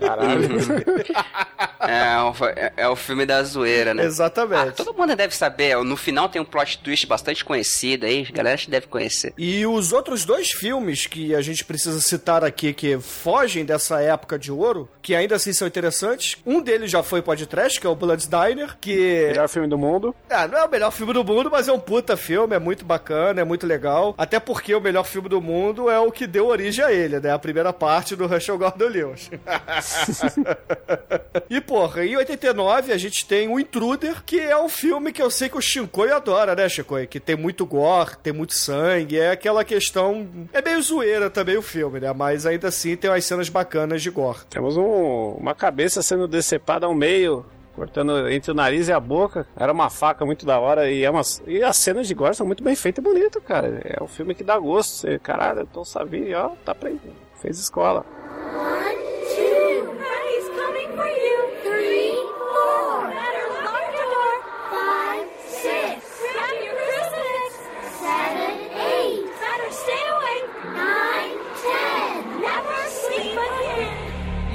Caralho. é, o- é- é o filme da zoeira, né? Exatamente. Ah, todo mundo deve saber. No final tem um plot twist bastante conhecido aí, a galera acho que deve conhecer. E os outros dois filmes que a gente precisa citar aqui que fogem dessa época de ouro, que ainda assim são interessantes, um deles já foi podcast, que é o Blood Diner, que Melhor filme do mundo. Ah, não é o melhor filme do mundo, mas é um puta filme, é muito bacana, é muito legal. Até porque o melhor filme do mundo é o que deu origem a ele, né? A primeira parte do Russell Gordon Lewis. e, porra, em 89 a gente tem o Intruder, que é um filme que eu sei que o Shinkoi adora, né, Shinkoi? Que tem muito gore, tem muito sangue, é aquela questão... É meio zoeira também o filme, né? Mas ainda assim tem umas cenas bacanas de gore. Temos um- uma cabeça sendo decepada ao meio. Cortando entre o nariz e a boca. Era uma faca muito da hora. E, é umas, e as cenas de gore são muito bem feitas e bonito, cara. É um filme que dá gosto. Você, caralho, Tom Savini, ó, tá aprendendo. Fez escola.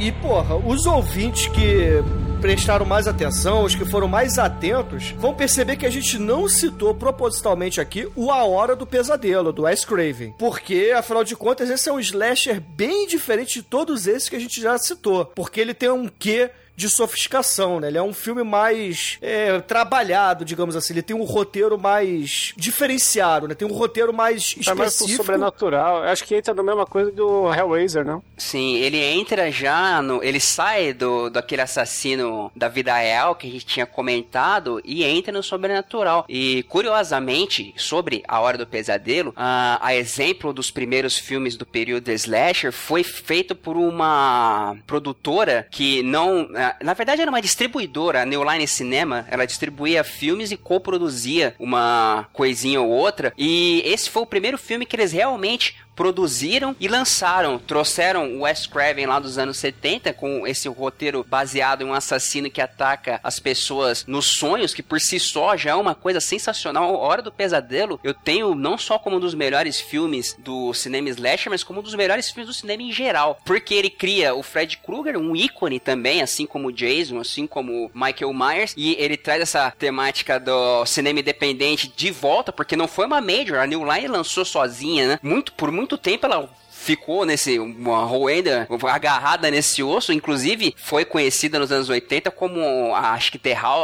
E, porra, os ouvintes que prestaram mais atenção, os que foram mais atentos, vão perceber que a gente não citou propositalmente aqui o A Hora do Pesadelo, do Wes Craven. Porque, afinal de contas, esse é um slasher bem diferente de todos esses que a gente já citou. Porque ele tem um quê de sofisticação, né? Ele é um filme mais é, trabalhado, digamos assim. Ele tem um roteiro mais diferenciado, né? Tem um roteiro mais É mais específico. sobrenatural. Eu Acho que entra na mesma coisa do Hellraiser, não? Sim, ele entra já no. Ele sai do daquele assassino da vida real que a gente tinha comentado e entra no sobrenatural. E curiosamente, sobre a Hora do Pesadelo, a, a exemplo dos primeiros filmes do período slasher, foi feito por uma produtora que não. Na verdade, era uma distribuidora, a New Line Cinema. Ela distribuía filmes e coproduzia uma coisinha ou outra. E esse foi o primeiro filme que eles realmente produziram e lançaram. Trouxeram o Wes Craven lá dos anos 70 com esse roteiro baseado em um assassino que ataca as pessoas nos sonhos, que por si só já é uma coisa sensacional. Hora do Pesadelo eu tenho não só como um dos melhores filmes do cinema slasher, mas como um dos melhores filmes do cinema em geral. Porque ele cria o Fred Krueger, um ícone também, assim como o Jason, assim como o Michael Myers, e ele traz essa temática do cinema independente de volta, porque não foi uma major, a New Line lançou sozinha, né? Muito, por muito tempo ela ficou nesse, uma roenda agarrada nesse osso, inclusive foi conhecida nos anos 80 como a, acho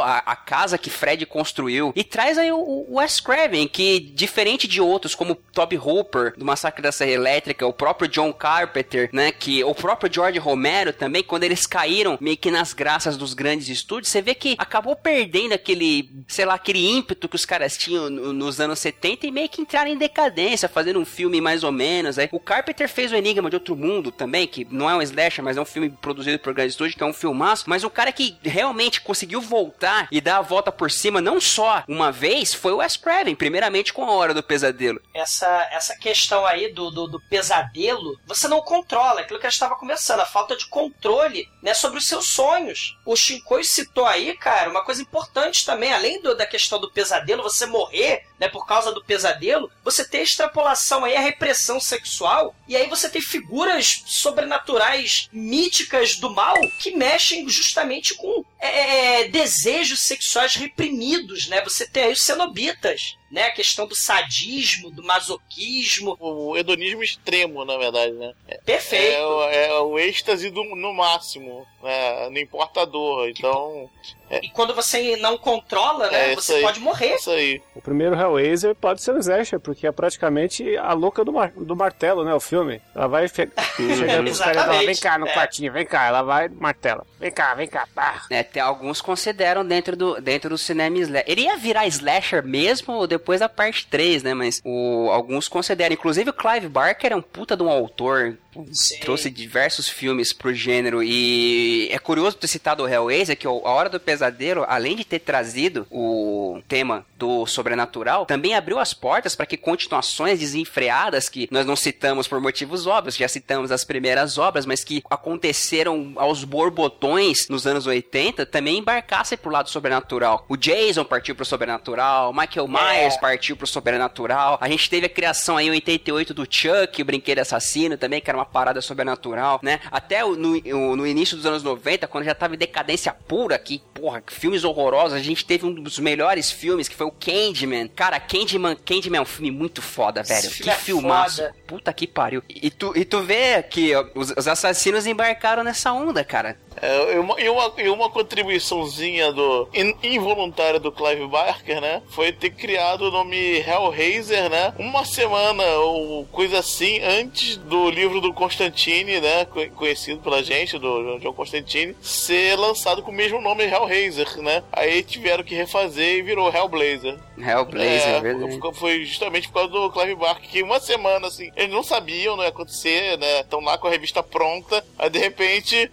a, a casa que Fred construiu. E traz aí o, o Wes Craven, que diferente de outros, como Toby Hooper, do Massacre da Serra Elétrica, o próprio John Carpenter, né, que o próprio George Romero também, quando eles caíram meio que nas graças dos grandes estúdios, você vê que acabou perdendo aquele, sei lá, aquele ímpeto que os caras tinham no- nos anos 70 e meio que entraram em decadência, fazendo um filme mais ou menos. Aí. O Carpenter fez o Enigma de Outro Mundo também, que não é um slasher, mas é um filme produzido por grande estúdio, que é um filmaço. Mas o cara que realmente conseguiu voltar e dar a volta por cima, não só uma vez, foi o Wes Craven, primeiramente com a Hora do Pesadelo. essa, essa questão aí do, do, do pesadelo, você não controla, aquilo que a gente estava conversando, a falta de controle né, sobre os seus sonhos. O Shinkoi citou aí, cara, uma coisa importante também, além do- da questão do pesadelo, você morrer né, por causa do pesadelo, você tem a extrapolação aí, a repressão sexual, e aí você tem figuras sobrenaturais, míticas do mal, que mexem justamente com é, é, desejos sexuais reprimidos, né? Você tem aí os cenobitas, né? A questão do sadismo, do masoquismo. O hedonismo extremo, na verdade, né? Perfeito. É, o- é o êxtase do, no máximo, né? Não importa a dor. Então, E quando você não controla, né? É, você aí. pode morrer. isso aí. O primeiro Hellraiser pode ser o slasher, porque é praticamente a louca do, mar- do martelo, né? O filme. Ela vai fe- chegando pros caras e fala, vem cá no É. quartinho, vem cá. Ela vai, martela. Vem cá, vem cá, pá. É, tem alguns consideram dentro do, dentro do cinema slasher. Ele ia virar slasher mesmo depois da parte 3, né? Mas o, alguns consideram. Inclusive o Clive Barker é um puta de um autor. Sim. Trouxe diversos filmes pro gênero. E é curioso ter citado o Hellraiser, que A Hora do Pesadelo, além de ter trazido o tema do sobrenatural, também abriu as portas para que continuações desenfreadas, que nós não citamos por motivos óbvios, já citamos as primeiras obras, mas que aconteceram aos borbotões nos anos 80, também embarcassem pro lado sobrenatural. O Jason partiu pro sobrenatural, Michael Myers partiu pro sobrenatural. A gente teve a criação aí em 88 do Chuck, o brinquedo assassino também, que era uma parada sobrenatural, né? Até o- no, no início dos anos 90, quando já tava em decadência pura, que, porra, filmes horrorosos, a gente teve um dos melhores filmes, que foi o Candyman. Cara, Candyman, Candyman é um filme muito foda, velho. Esse Que é filmaço. foda. Puta que pariu. E tu, e tu vê que ó, os, os assassinos embarcaram nessa onda, cara. É, e, uma, e, uma, e uma contribuiçãozinha do in- involuntária do Clive Barker, né? Foi ter criado o nome Hellraiser, né? Uma semana ou coisa assim antes do livro do Constantine, né? co- Conhecido pela gente, do John Constantine, ser lançado com o mesmo nome Hellraiser, né? Aí tiveram que refazer e virou Hellblazer. Hellblazer, é, verdade. foi justamente por causa do Clive Barker, que uma semana, assim, eles não sabiam, não ia acontecer, né? Estão lá com a revista pronta, aí de repente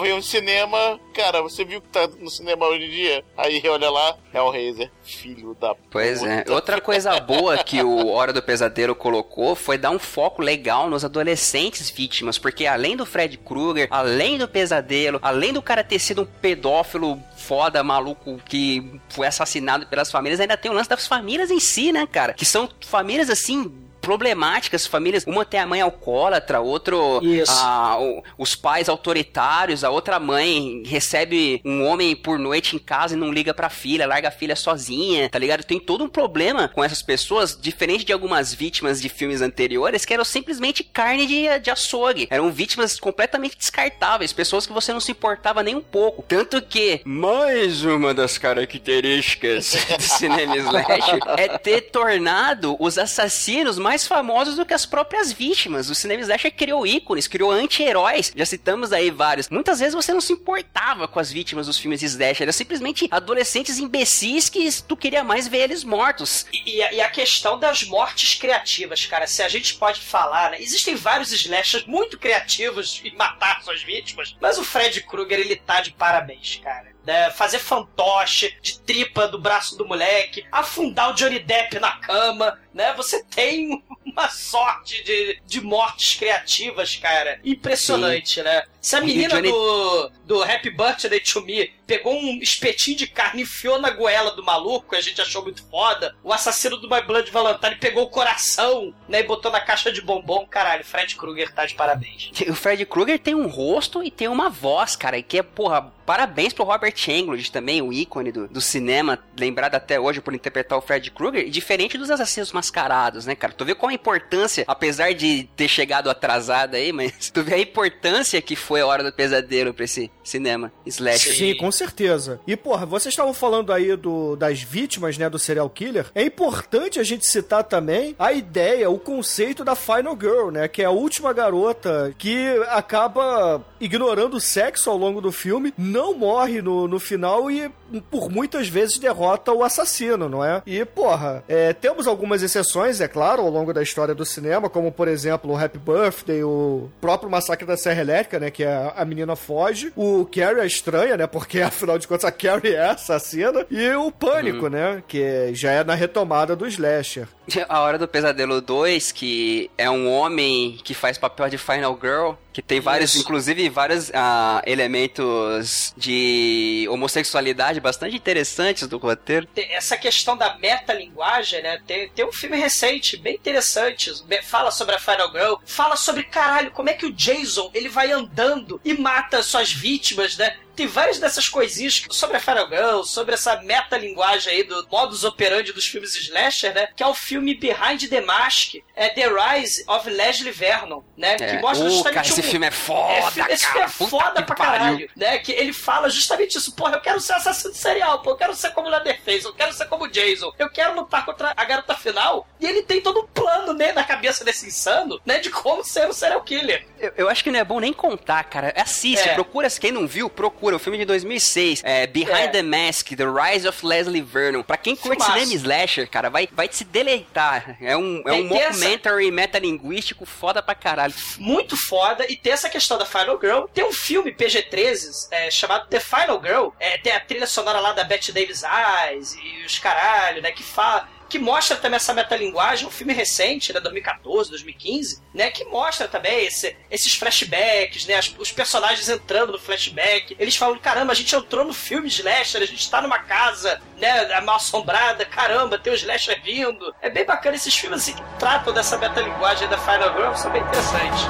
veio um cinema, cara, você viu que tá no cinema hoje em dia? Aí olha lá, Hellraiser, filho da Pois é. puta. Outra coisa boa que o Hora do Pesadelo colocou foi dar um foco legal nos adolescentes vítimas, porque além do Fred Krueger, além do pesadelo, além do cara ter sido um pedófilo foda, maluco, que foi assassinado pelas famílias, ainda tem o lance das famílias em si, né, cara? Que são famílias assim. Problemáticas, famílias. Uma tem a mãe alcoólatra, outro. A- o- os pais autoritários, a outra mãe recebe um homem por noite em casa e não liga pra filha, larga a filha sozinha, tá ligado? Tem todo um problema com essas pessoas, diferente de algumas vítimas de filmes anteriores, que eram simplesmente carne de, de açougue. Eram vítimas completamente descartáveis, pessoas que você não se importava nem um pouco. Tanto que, mais uma das características do cinema slash é ter tornado os assassinos mais famosos do que as próprias vítimas. O cinema slasher criou ícones, criou anti-heróis. Já citamos aí vários. Muitas vezes você não se importava com as vítimas dos filmes slasher. Era simplesmente adolescentes imbecis que tu queria mais ver eles mortos. E, a, e a questão das mortes criativas, cara, se a gente pode falar, né? Existem vários slashers muito criativos em matar suas vítimas, mas o Fred Krueger, ele tá de parabéns, cara. Né? Fazer fantoche de tripa do braço do moleque, afundar o Johnny Depp na cama, né? Você tem uma sorte de, de mortes criativas, cara. Impressionante, né? Se a menina Johnny- do, do Happy Birthday to Me pegou um espetinho de carne e enfiou na goela do maluco, a gente achou muito foda, o assassino do My Blood Valentine pegou o coração, né, e botou na caixa de bombom, caralho, Fred Krueger tá de parabéns. O Fred Krueger tem um rosto e tem uma voz, cara, que é, porra, parabéns pro Robert Englund também, o ícone do, do cinema, lembrado até hoje por interpretar o Fred Krueger, e diferente dos assassinos mascarados, né, cara? Tu vê qual a importância, apesar de ter chegado atrasado aí, mas tu vê a importância que foi a Hora do Pesadelo pra esse cinema slasher. Sim, com certeza. E, porra, vocês estavam falando aí do, das vítimas, né, do serial killer. É importante a gente citar também a ideia, o conceito da Final Girl, né, que é a última garota que acaba ignorando o sexo ao longo do filme, não morre no, no final e por muitas vezes derrota o assassino, não é? E, porra, é, temos algumas exceções, é claro, ao longo da história do cinema, como, por exemplo, o Happy Birthday, o próprio Massacre da Serra Elétrica, né, que a, a menina foge, o Carrie é estranha, né, porque afinal de contas a Carrie é assassina, e o Pânico, né, que já é na retomada do slasher. A Hora do Pesadelo 2, que é um homem que faz papel de Final Girl, que tem vários, Isso. inclusive, vários ah, elementos de homossexualidade bastante interessantes do roteiro. Essa questão da metalinguagem, né? Tem, tem um filme recente, bem interessante, fala sobre a Final Girl, fala sobre, caralho, como é que o Jason, ele vai andando e mata suas vítimas, né? Tem várias dessas coisinhas que- sobre a Final Girl, sobre essa metalinguagem aí do modus operandi dos filmes slasher, né? Que é o filme Behind the Mask, é The Rise of Leslie Vernon, né? Que É. mostra Ô, justamente cara, esse um- filme é foda, fi- esse cara. filme é foda que pra pariu. caralho, né? Que ele fala justamente isso. Porra, eu quero ser assassino serial, pô. Eu quero ser como o Leatherface, eu quero ser como o Jason. Eu quero lutar contra a garota final. E ele tem todo um plano, né, na cabeça desse insano, né, de como ser um serial killer. Eu, eu acho que não é bom nem contar, cara. Assiste, É. procura. Quem não viu, procura. O filme de 2006, é Behind É. the Mask, The Rise of Leslie Vernon. Pra quem curte Filmaço. cinema slasher, cara, vai, vai te se deleitar. É um, é É, um tem essa- metalinguístico foda pra caralho. Muito foda. E tem essa questão da Final Girl. Tem um filme PG-13 é, chamado The Final Girl. É, tem a trilha sonora lá da Bette Davis Eyes e os caralho, né, que fala... Que mostra também essa metalinguagem, um filme recente, né, 2014, 2015, né, que mostra também esse- esses flashbacks, né, as- os personagens entrando no flashback. Eles falam, caramba, a gente entrou no filme slasher, a gente tá numa casa, né, mal assombrada, caramba, tem o slasher vindo. É bem bacana esses filmes assim, que tratam dessa metalinguagem da Final Girl, são bem interessantes.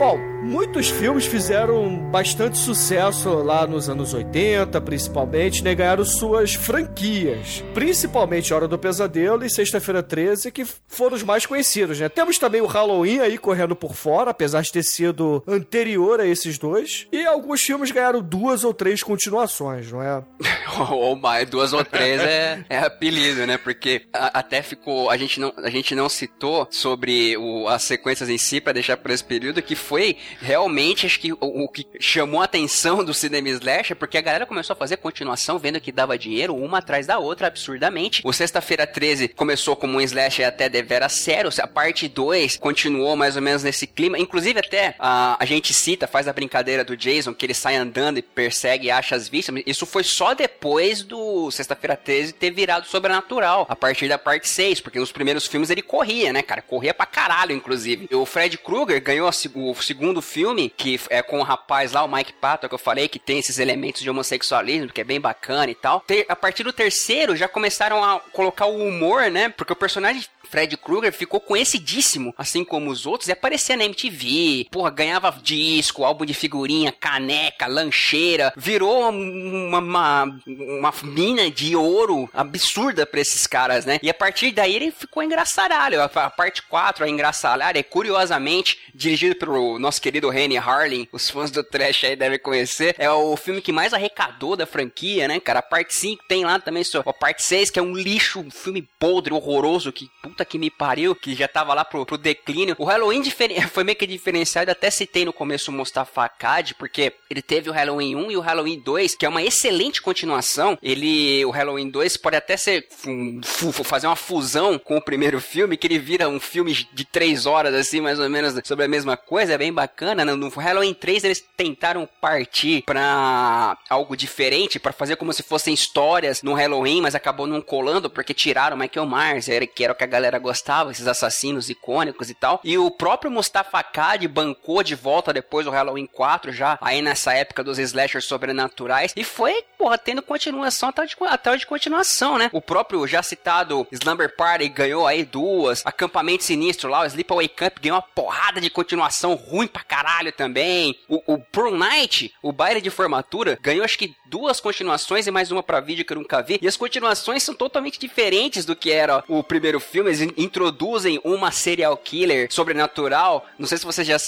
Bom, muitos filmes fizeram bastante sucesso lá nos anos 80, principalmente, né? Ganharam suas franquias. Principalmente Hora do Pesadelo e Sexta-feira 13, que foram os mais conhecidos, né? Temos também o Halloween aí correndo por fora, apesar de ter sido anterior a esses dois. E alguns filmes ganharam duas ou três continuações, não é? ou mais, duas ou três é, é apelido, né? Porque a- até ficou. A gente não, a gente não citou sobre o- as sequências em si pra deixar por esse período, que foi realmente, acho que o, o que chamou a atenção do cinema slasher, porque a galera começou a fazer continuação, vendo que dava dinheiro uma atrás da outra, absurdamente. O Sexta-feira 13 começou como um slasher até deveras sério, a parte 2 continuou mais ou menos nesse clima. Inclusive, até a, a gente cita, faz a brincadeira do Jason, que ele sai andando e persegue e acha as vítimas. Isso foi só depois do Sexta-feira 13 ter virado sobrenatural, a partir da parte 6, porque nos primeiros filmes ele corria, né, cara? Corria pra caralho, inclusive. O Fred Krueger ganhou o segundo filme, que é com o rapaz lá, o Mike Patton, que eu falei, que tem esses elementos de homossexualismo, que é bem bacana e tal. A partir do terceiro, já começaram a colocar o humor, né? Porque o personagem Fred Krueger ficou conhecidíssimo, assim como os outros, e aparecia na MTV, porra, ganhava disco, álbum de figurinha, caneca, lancheira, virou uma, uma, uma mina de ouro absurda pra esses caras, né? E a partir daí ele ficou engraçaralho. A, parte 4, a engraçaralho, é curiosamente dirigido pelo nosso querido Rennie Harlin, os fãs do trash aí devem conhecer, é o filme que mais arrecadou da franquia, né, cara? A parte 5 tem lá também só, a parte 6, que é um lixo, um filme podre, horroroso, que puta que me pariu, que já tava lá pro, pro declínio. O Halloween foi meio que diferenciado, até citei no começo o Mustafa Akkad, porque ele teve o Halloween 1 e o Halloween 2, que é uma excelente continuação, ele, o Halloween 2 pode até ser um, fazer uma fusão com o primeiro filme, que ele vira um filme de três horas, assim, mais ou menos, sobre a mesma coisa, é bem bacana. No Halloween 3 eles tentaram partir pra algo diferente, pra fazer como se fossem histórias no Halloween, mas acabou não colando porque tiraram Michael Myers, que era o que a galera gostava, esses assassinos icônicos e tal. E o próprio Mustafa Kad bancou de volta depois do Halloween 4, já aí nessa época dos slashers sobrenaturais, e foi, porra, tendo continuação atrás de, atrás de continuação, né? O próprio já citado Slumber Party ganhou aí duas, Acampamento Sinistro lá, o Sleepaway Camp ganhou uma porrada de continuação ruim pra caralho também. O, o Prom Night, o baile de formatura, ganhou acho que duas continuações e mais uma pra vídeo que eu nunca vi. E as continuações são totalmente diferentes do que era o primeiro filme. Eles in- introduzem uma serial killer sobrenatural. Não sei se vocês já,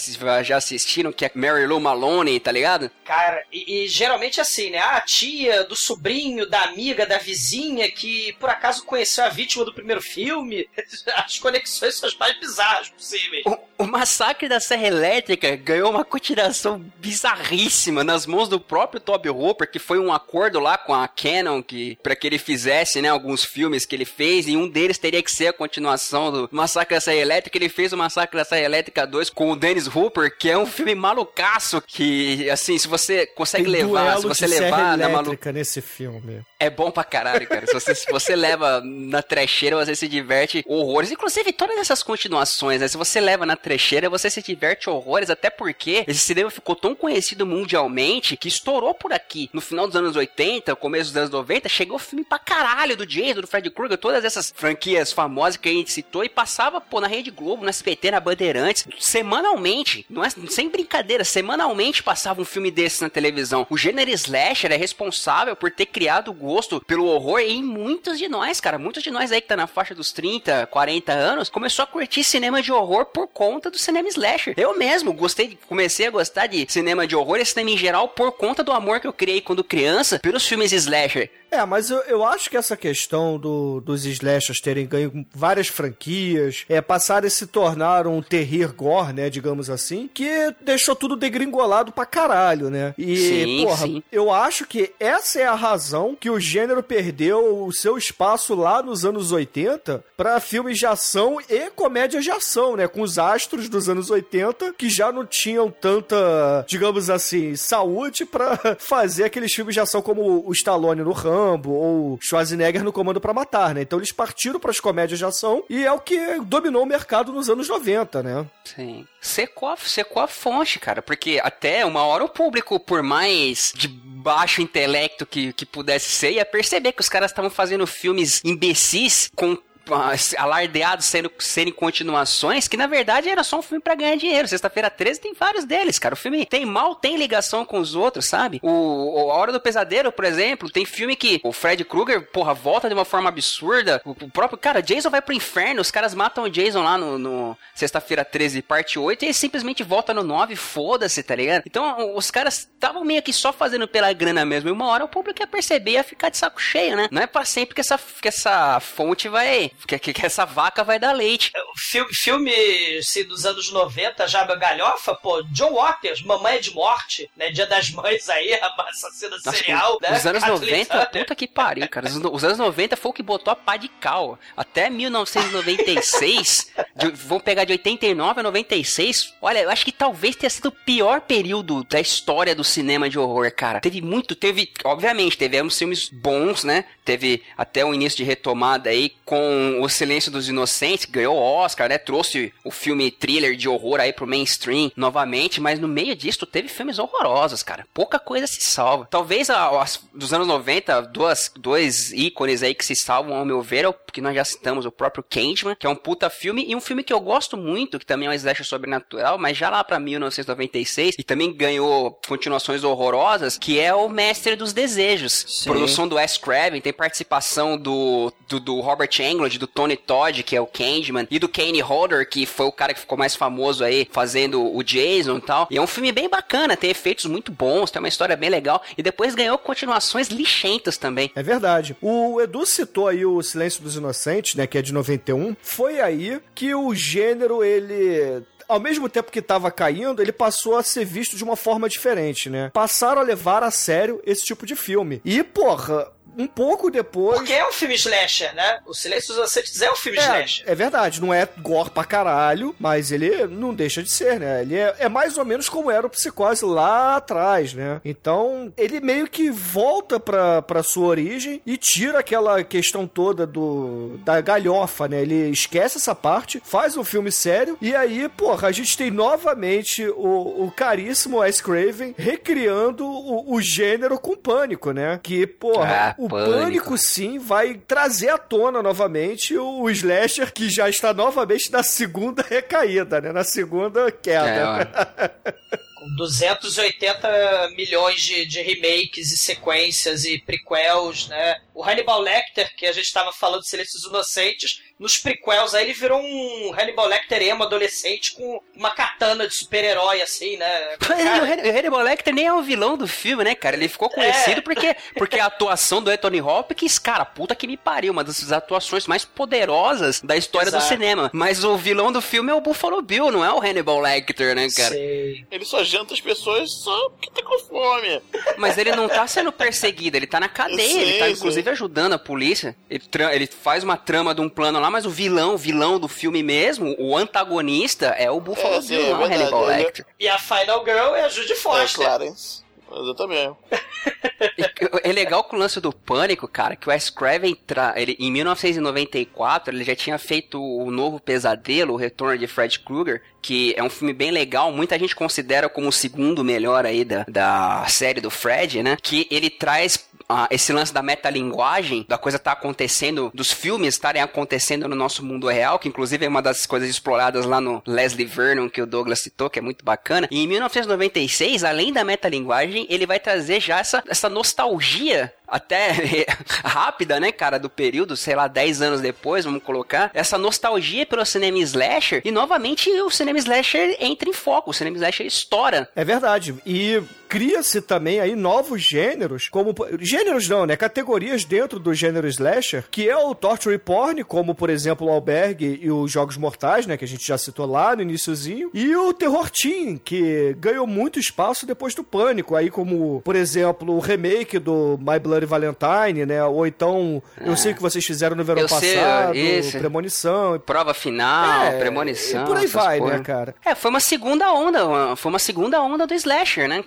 já assistiram, que é Mary Lou Maloney, tá ligado? Cara, e, e geralmente assim, né? A tia, do sobrinho, da amiga, da vizinha que por acaso conheceu a vítima do primeiro filme. As conexões são as mais bizarras possíveis. O, o Massacre da Serra Elétrica ganhou uma continuação bizarríssima nas mãos do próprio Toby Hooper, que foi um acordo lá com a Canon que para que ele fizesse, né, alguns filmes que ele fez, e um deles teria que ser a continuação do Massacre da Serra Elétrica. Ele fez o Massacre da Serra Elétrica 2 com o Dennis Hooper, que é um filme malucaço que, assim, se você consegue Tem levar, se você de serra levar na malu... elétrica nesse filme. É bom pra caralho, cara. Se você, se você leva na trecheira, você se diverte horrores. Inclusive, todas essas continuações, né? Se você leva na trecheira, você se diverte horrores, até porque esse cinema ficou tão conhecido mundialmente que estourou por aqui. No final dos anos 80, começo dos anos 90, chegou filme pra caralho do Jason, do Fred Krueger, todas essas franquias famosas que a gente citou e passava, pô, na Rede Globo, no SBT, na Bandeirantes, semanalmente. Não é, sem brincadeira, semanalmente passava um filme desse na televisão. O gênero slasher é responsável por ter criado o gosto pelo horror em muitos de nós, cara. Muitos de nós aí que tá na faixa dos 30, 40 anos, começou a curtir cinema de horror por conta do cinema slasher. Eu mesmo gostei, comecei a gostar de cinema de horror e cinema em geral por conta do amor que eu criei quando criança pelos filmes slasher. É, mas eu, eu acho que essa questão do, dos slashers terem ganho várias franquias, é, passarem a se tornar um terrir gore, né, digamos assim, que deixou tudo degringolado pra caralho, né? E, Sim, porra, sim. eu acho que essa é a razão que o gênero perdeu o seu espaço lá nos anos 80 pra filmes de ação e comédia de ação, né? Com os astros dos anos 80 que já não tinham tanta, digamos assim, saúde pra fazer aqueles filmes de ação como o Stallone no Rambo ou Schwarzenegger no Comando pra Matar, né? Então eles partiram pras comédias de ação e é o que dominou o mercado nos anos 90, né? Sim. Secou a, secou a fonte, cara, porque até uma hora o público, por mais de baixo intelecto que, que pudesse ser, ia perceber que os caras estavam fazendo filmes imbecis com alardeados sendo, serem continuações, que na verdade era só um filme pra ganhar dinheiro. Sexta-feira 13 tem vários deles, cara. O filme tem mal, tem ligação com os outros, sabe? O, A Hora do Pesadelo, por exemplo, tem filme que o Fred Krueger, porra, volta de uma forma absurda. O, o próprio, cara, Jason vai pro inferno, os caras matam o Jason lá no, no Sexta-feira 13, parte 8, e ele simplesmente volta no 9, foda-se, tá ligado? Então, os caras estavam meio que só fazendo pela grana mesmo, e uma hora o público ia perceber ia ficar de saco cheio, né? Não é pra sempre que essa, que essa fonte vai. Que, que, que essa vaca vai dar leite. Filme, filme assim, dos anos 90, já galhofa, pô, John Waters, Mamãe é de Morte, né? Dia das Mães aí, a assassina Nossa, serial, né? Os anos Kathleen 90, Turner. puta que pariu, cara. Os, os anos 90 foi o que botou a pá de cal. Até 1996, de, vamos pegar de 89 a 96. Olha, eu acho que talvez tenha sido o pior período da história do cinema de horror, cara. Teve muito, teve, obviamente, tivemos filmes bons, né? Teve até o início de retomada aí com O Silêncio dos Inocentes, que ganhou o Oscar, né? Trouxe o filme thriller de horror aí pro mainstream novamente, mas no meio disso teve filmes horrorosos, cara. Pouca coisa se salva. Talvez a, as, dos anos 90, duas, dois ícones aí que se salvam, ao meu ver, é o que nós já citamos, o próprio Candyman, que é um puta filme, e um filme que eu gosto muito, que também é um slasher sobrenatural, mas já lá pra 1996, e também ganhou continuações horrorosas, que é o Mestre dos Desejos. Produção do Wes Craven, tem participação do, do, do Robert Englund, do Tony Todd, que é o Candyman, e do Kane Hodder, que foi o cara que ficou mais famoso aí, fazendo o Jason e tal. E é um filme bem bacana, tem efeitos muito bons, tem uma história bem legal, e depois ganhou continuações lixentas também. É verdade. O Edu citou aí o Silêncio dos Inocentes, né, que é de 91. Foi aí que o gênero, ele ao mesmo tempo que tava caindo, ele passou a ser visto de uma forma diferente, né? Passaram a levar a sério esse tipo de filme. E, porra, um pouco depois. Porque é um filme slasher, né? O Silêncio dos Inocentes é um filme É, slasher. é verdade, não é gore pra caralho, mas ele não deixa de ser, né? Ele é, é mais ou menos como era o Psicose lá atrás, né? Então, ele meio que volta pra, pra sua origem e tira aquela questão toda do da galhofa, né? Ele esquece essa parte, faz um filme sério, e aí, porra, a gente tem novamente o, o caríssimo Wes Craven recriando o, o gênero com pânico, né? Que, porra, Ah, o Pânico. pânico sim vai trazer à tona novamente o slasher que já está novamente na segunda recaída, né? Na segunda É, queda. ó. Com 280 milhões de, de remakes e sequências e prequels, né? O Hannibal Lecter, que a gente estava falando de Silêncios Inocentes, nos prequels aí ele virou um Hannibal Lecter emo adolescente com uma katana de super-herói, assim, né? O Han- o Hannibal Lecter nem é o vilão do filme, né, cara? Ele ficou conhecido É. porque, porque a atuação do Anthony Hopkins, cara, puta que me pariu, uma das atuações mais poderosas da história do Exato. cinema. Mas o vilão do filme é o Buffalo Bill, não é o Hannibal Lecter, né, cara? Sei. Ele só janta as pessoas só porque tá com fome. Mas ele não tá sendo perseguido, ele tá na cadeia, ele tá sei. inclusive ajudando a polícia. Ele, ele faz uma trama de um plano lá, mas o vilão, o vilão do filme mesmo, o antagonista, é o Buffalo É, sim, Bill, é não é o verdade, Hannibal Lecter. E a Final Girl é a Judy É, Foster. Clarence. Exatamente. É legal com o lance do pânico, cara, que o Wes Craven, ele, em 1994, ele já tinha feito o novo Pesadelo, o Retorno de Fred Krueger, que é um filme bem legal, muita gente considera como o segundo melhor aí da, da série do Fred, né? Que ele traz ah, esse lance da metalinguagem, da coisa tá acontecendo, dos filmes estarem acontecendo no nosso mundo real, que inclusive é uma das coisas exploradas lá no Leslie Vernon, que o Douglas citou, que é muito bacana. E em 1996, além da metalinguagem, ele vai trazer já essa, essa nostalgia até rápida, né, cara, do período, sei lá, 10 anos depois, vamos colocar, essa nostalgia pelo cinema slasher, e novamente o cinema slasher entra em foco, o cinema slasher estoura. É verdade. E cria-se também aí novos gêneros, como gêneros não, né? Categorias dentro do gênero slasher, que é o torture porn, como por exemplo o Albergue e os Jogos Mortais, né, que a gente já citou lá no iniciozinho, e o terror teen, que ganhou muito espaço depois do Pânico, aí como, por exemplo, o remake do My Bloody Valentine, né? Ou então, eu sei o que vocês fizeram no verão Eu sei, passado, isso. Premonição, Prova final, É, premonição. e por aí vai, né, cara? É, foi uma segunda onda, foi uma segunda onda do slasher, né?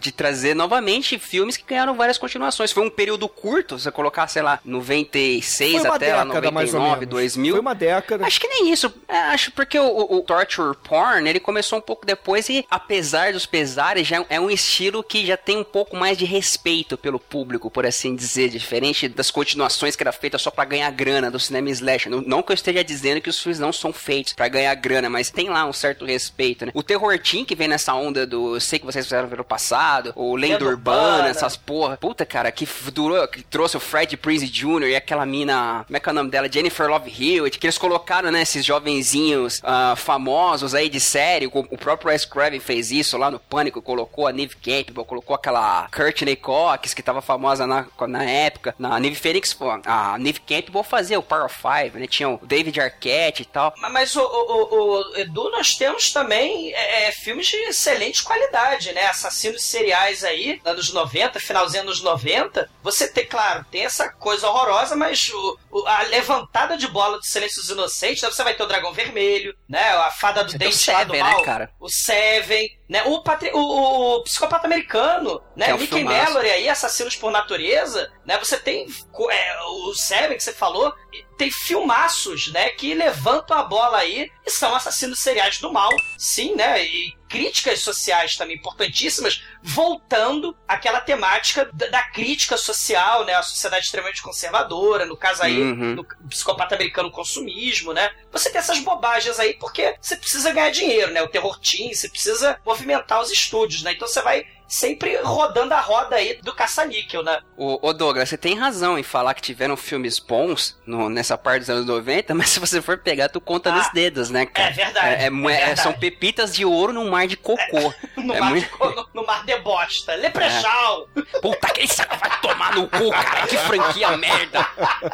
De trazer novamente filmes que ganharam várias continuações. Foi um período curto, se você colocar, sei lá, 96 Foi uma até lá década, ou 99, menos. 2000. Foi uma década. Acho que nem isso. É, acho porque o, o- o torture porn, ele começou um pouco depois e, apesar dos pesares, já é um estilo que já tem um pouco mais de respeito pelo público, por assim dizer, diferente das continuações que era feita só pra ganhar grana do cinema slasher. Não, não que eu esteja dizendo que os filmes não são feitos pra ganhar grana, mas tem lá um certo respeito, né? O terror teen que vem nessa onda do eu sei que vocês fizeram no passado, o lenda urbana, urbana. essas porra. Puta, cara, que durou, que trouxe o Fred Prinze Jr. e aquela mina, como é que é o nome dela? Jennifer Love Hewitt, que eles colocaram, né, esses jovenzinhos ah, famosos aí de série. O, o próprio Wes Craven fez isso lá no Pânico, colocou a Neve Campbell, colocou aquela Courtney Cox, que tava famosa na, na época. Na Phoenix, pô, a Neve Campbell fazia o Power Five, né? Tinha o David Arquette e tal. Mas- o, o- o- Edu, nós temos também é, é, filmes de excelente qualidade, né? Assassinos seriais aí, anos 90, finalzinho dos 90. Você tem, claro, tem essa coisa horrorosa, mas o- a levantada de bola do Silêncios Inocentes, né? você vai ter o Dragão Vermelho, né? A Fada do Você o Dente lá do Seven, né, Mal, cara? o Seven, né? O, patri- o, o Psicopata Americano, né? Que é Mickey. Mallory aí, Assassinos por Natureza, né? Você tem é, o Seven que você falou, tem filmaços, né, que levantam a bola aí e são assassinos seriais do mal, sim, né, e críticas sociais também importantíssimas, voltando àquela temática da, da crítica social, né, a sociedade extremamente conservadora, no caso aí, Uhum. no psicopata americano, consumismo, né, você tem essas bobagens aí porque você precisa ganhar dinheiro, né, o terror teen, você precisa movimentar os estúdios, né, então você vai sempre rodando a roda aí do caça-níquel, né. Ô, ô, Douglas, você tem razão em falar que tiveram filmes bons no- nessa parte dos anos 90, mas se você for pegar, tu conta Ah, nos dedos, né, cara? é verdade, É- é é é- verdade. são pepitas de ouro num mar de cocô. No, É mar, muito- de, no, no mar de bosta. Leprechal. Puta que isso vai tomar no cu, cara. Que franquia merda.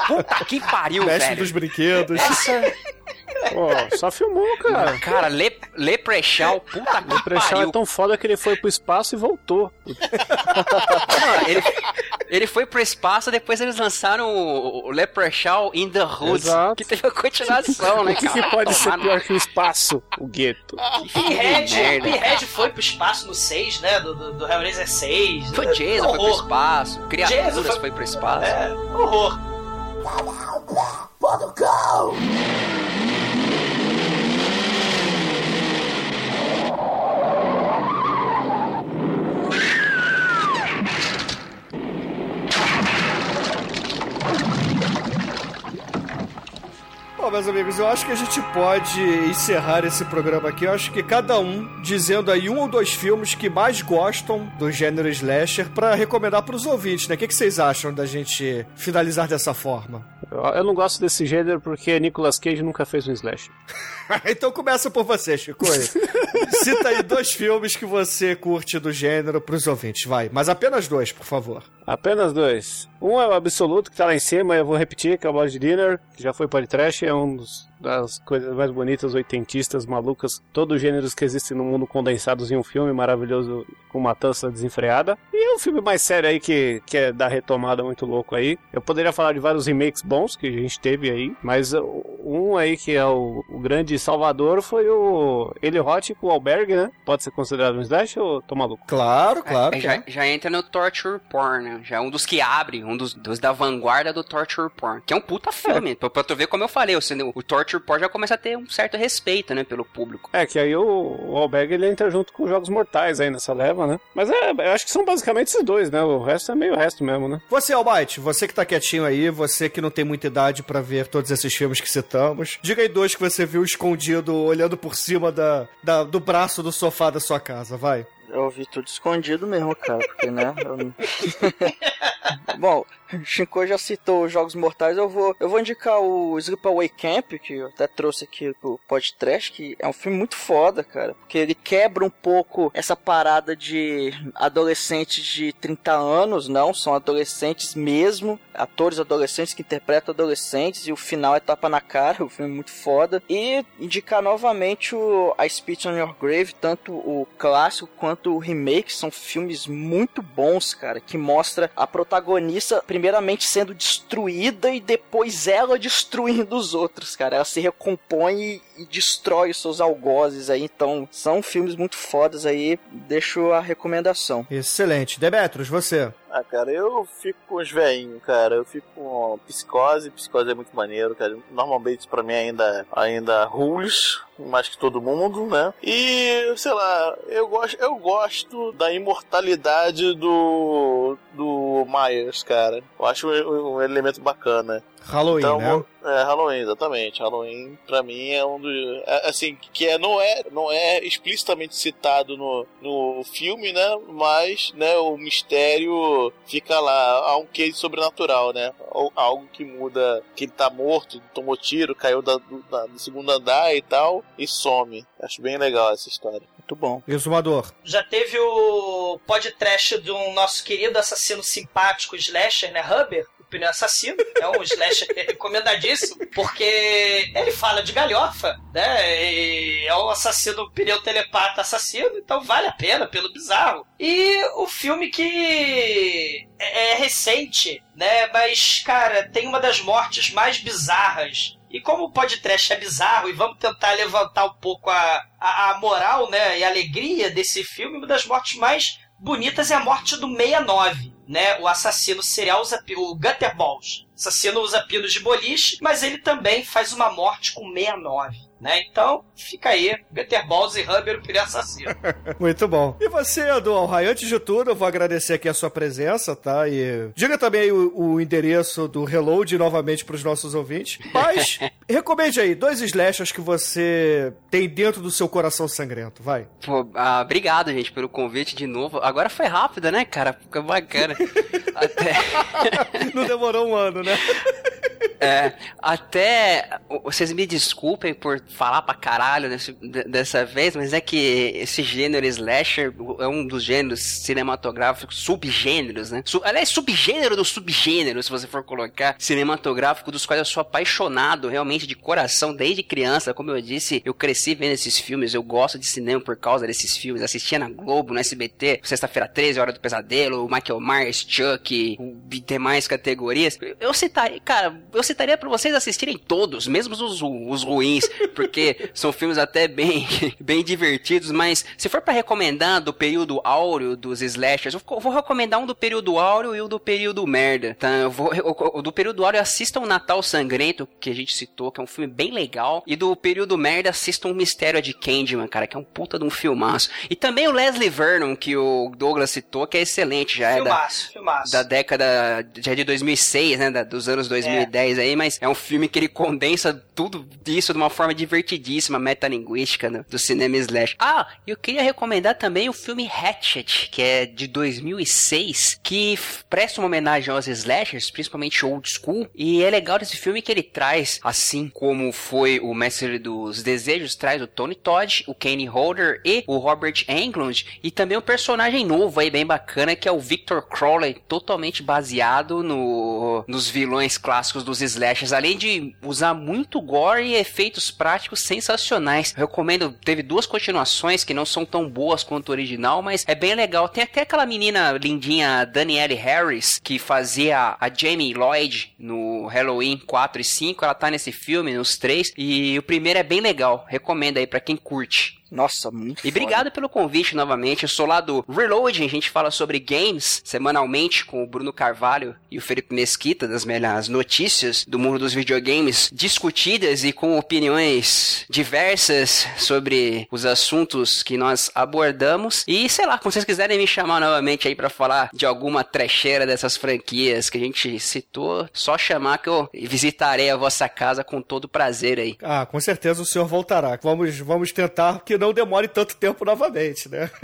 Puta que pariu, Mestre velho. dos brinquedos. Essa... Pô, só filmou, cara. Cara, Le, Leprechaun, puta que O Prechal pariu. é tão foda que ele foi pro espaço e voltou. Mano, ele, ele foi pro espaço, depois eles lançaram o, o Leprechaun in the Hood, Exato. que teve a continuação, né, O que, cara? que pode ser Tomar no- pior que o espaço? O gueto. Pinhead, merda. Pinhead foi pro espaço no 6, né? Do, do, do Hellraiser 6. Foi Jason, foi pro Horror. espaço, Jason Criaturas foi- foi pro espaço. É, horror. Bom, meus amigos, eu acho que a gente pode encerrar esse programa aqui. Eu acho que cada um dizendo aí um ou dois filmes que mais gostam do gênero slasher pra recomendar pros ouvintes, né? O que, que vocês acham da gente finalizar dessa forma? Eu, não gosto desse gênero porque Nicolas Cage nunca fez um slash. então começa por você, Chico. Cita aí dois filmes que você curte do gênero pros ouvintes, vai. Mas apenas dois, por favor. Apenas dois. Um é o Absoluto, que tá lá em cima, eu vou repetir, que é o Body Dinner, que já foi para trash, é um dos, das coisas mais bonitas, oitentistas, malucas, todos os gêneros que existem no mundo condensados em um filme maravilhoso com uma dança desenfreada. E é um filme mais sério aí que, que é da retomada muito louco aí. Eu poderia falar de vários remakes bons que a gente teve aí, mas um aí que é o, o grande salvador foi o Eli Roth com o Albergue, né? Pode ser considerado um slash ou tô maluco? Claro, claro. Aí já, já entra no Torture Porn, né? Já é um dos que abre, um dos, dos da vanguarda do Torture Porn. Que é um puta filme. Pra, pra tu ver como eu falei, o, o Torture Porn já começa a ter um certo respeito, né, pelo público. É, que aí o, o Alberg ele entra junto com os Jogos Mortais aí nessa leva, né? Mas é, eu acho que são basicamente esses dois, né? O resto é meio o resto mesmo, né? Você, Almighty, você que tá quietinho aí, você que não tem muita idade pra ver todos esses filmes que citamos, diga aí dois que você viu escondido, olhando por cima da, da- do braço do sofá da sua casa, vai. Eu vi tudo escondido mesmo, cara, porque, né? eu Bom, Shinko já citou os Jogos Mortais, eu vou, eu vou indicar o Sleepaway Camp, que eu até trouxe aqui pro podcast, que é um filme muito foda, cara, porque ele quebra um pouco essa parada de adolescentes de 30 anos, não, são adolescentes mesmo, atores adolescentes que interpretam adolescentes, e o final é tapa na cara, o filme é muito foda. E indicar novamente o A Speech on Your Grave, tanto o clássico quanto o remake, são filmes muito bons, cara, que mostra a protagonista primeiramente sendo destruída e depois ela destruindo os outros, cara. Ela se recompõe e, destrói os seus algozes aí, então são filmes muito fodas aí, deixo a recomendação. Excelente. Demetrios, você. Ah, cara, eu fico com os velhinhos, cara. Eu fico com psicose. Psicose é muito maneiro, cara. Normalmente pra mim ainda ainda rules, mais que todo mundo, né? E, sei lá, eu gosto, eu gosto da imortalidade do do Myers, cara. Eu acho um, um elemento bacana. Halloween, Então, né? É, Halloween, exatamente. Halloween, pra mim, é um dos. é, assim, que é, não, é, não é explicitamente citado no, no filme, né? Mas, né, o mistério fica lá. Há um quê de sobrenatural, né? Al- Algo que muda. Que ele tá morto, tomou tiro, caiu da, do, da- do segundo andar e tal, e some. Acho bem legal essa história. Muito bom. Exumador. Já teve o podcast de um nosso querido assassino simpático, Slasher, né? Huber, o pneu assassino. É um Slasher recomendadíssimo, porque ele fala de galhofa, né? E é um assassino, pneu telepata assassino, então vale a pena pelo bizarro. E o filme que é é recente, né? Mas, cara, tem uma das mortes mais bizarras e como o podcast é bizarro e vamos tentar levantar um pouco a, a, a moral né, e a alegria desse filme, uma das mortes mais bonitas é a morte do 69, né? O assassino serial usa o Gutterballs. O assassino usa pinos de boliche, mas ele também faz uma morte com 69. Né? Então, fica aí, Gutterballs e Humber, o primeiro assassino. Muito bom. E você, Edu Alray, antes de tudo, eu vou agradecer aqui a sua presença, tá? E diga também aí o, o endereço do Reload novamente pros nossos ouvintes. Mas, recomende aí dois slashers que você tem dentro do seu coração sangrento, vai. Pô, ah, obrigado, gente, pelo convite de novo. Agora foi rápido, né, cara? Fica bacana. Até... Não demorou um ano, né? É, até. Vocês me desculpem por falar pra caralho desse- de- dessa vez, mas é que esse gênero slasher é um dos gêneros cinematográficos, subgêneros, né? Su aliás, subgênero do subgênero, se você for colocar, cinematográfico, dos quais eu sou apaixonado realmente de coração desde criança. Como eu disse, eu cresci vendo esses filmes, eu gosto de cinema por causa desses filmes. Assistia na Globo, no SBT, Sexta-feira 13, Hora do Pesadelo, Michael Myers, Chuck, e demais categorias. Eu citaria, cara, eu citaria pra vocês assistirem todos, mesmo os, os ruins, porque são filmes até bem, bem divertidos, mas se for pra recomendar do período áureo dos slashers, eu vou- recomendar um do período áureo e o do período merda, tá? Eu vou, o, o do período áureo assistam o Natal Sangrento, que a gente citou, que é um filme bem legal, e do período merda assistam o Mistério de Candyman, cara, que é um puta de um filmaço. E também o Leslie Vernon, que o Douglas citou, que é excelente já, é da, Filmaço, filmaço. da década já de 2006, né, da- dos anos 2010 aí, mas é um filme que ele condensa tudo isso de uma forma divertidíssima, metalinguística né, do cinema slash. Ah, eu queria recomendar também o filme Hatchet, que é de 2006, que presta uma homenagem aos slashers, principalmente old school, e é legal desse filme que ele traz, assim como foi o Mestre dos Desejos, traz o Tony Todd, o Kenny Holder e o Robert Englund, e também um personagem novo aí, bem bacana, que é o Victor Crowley, totalmente baseado no, nos vilões clássicos dos slashers, além de usar muito gore e efeitos práticos sensacionais. Eu recomendo, teve duas continuações que não são tão boas quanto o original, mas é bem legal. Tem até aquela menina lindinha, Danielle Harris, que fazia a Jamie Lloyd no Halloween 4 e 5, ela tá nesse filme, nos três, e o primeiro é bem legal. Recomendo aí pra quem curte. Nossa, muito E obrigado pelo convite novamente. Eu sou lá do Reloading. A gente fala sobre games semanalmente com o Bruno Carvalho e o Felipe Mesquita, das melhores notícias do mundo dos videogames discutidas e com opiniões diversas sobre os assuntos que nós abordamos. E sei lá, quando vocês quiserem me chamar novamente aí pra falar de alguma trecheira dessas franquias que a gente citou, só chamar que eu visitarei a vossa casa com todo prazer aí. Ah, com certeza o senhor voltará. Vamos, vamos tentar que não demore tanto tempo novamente, né?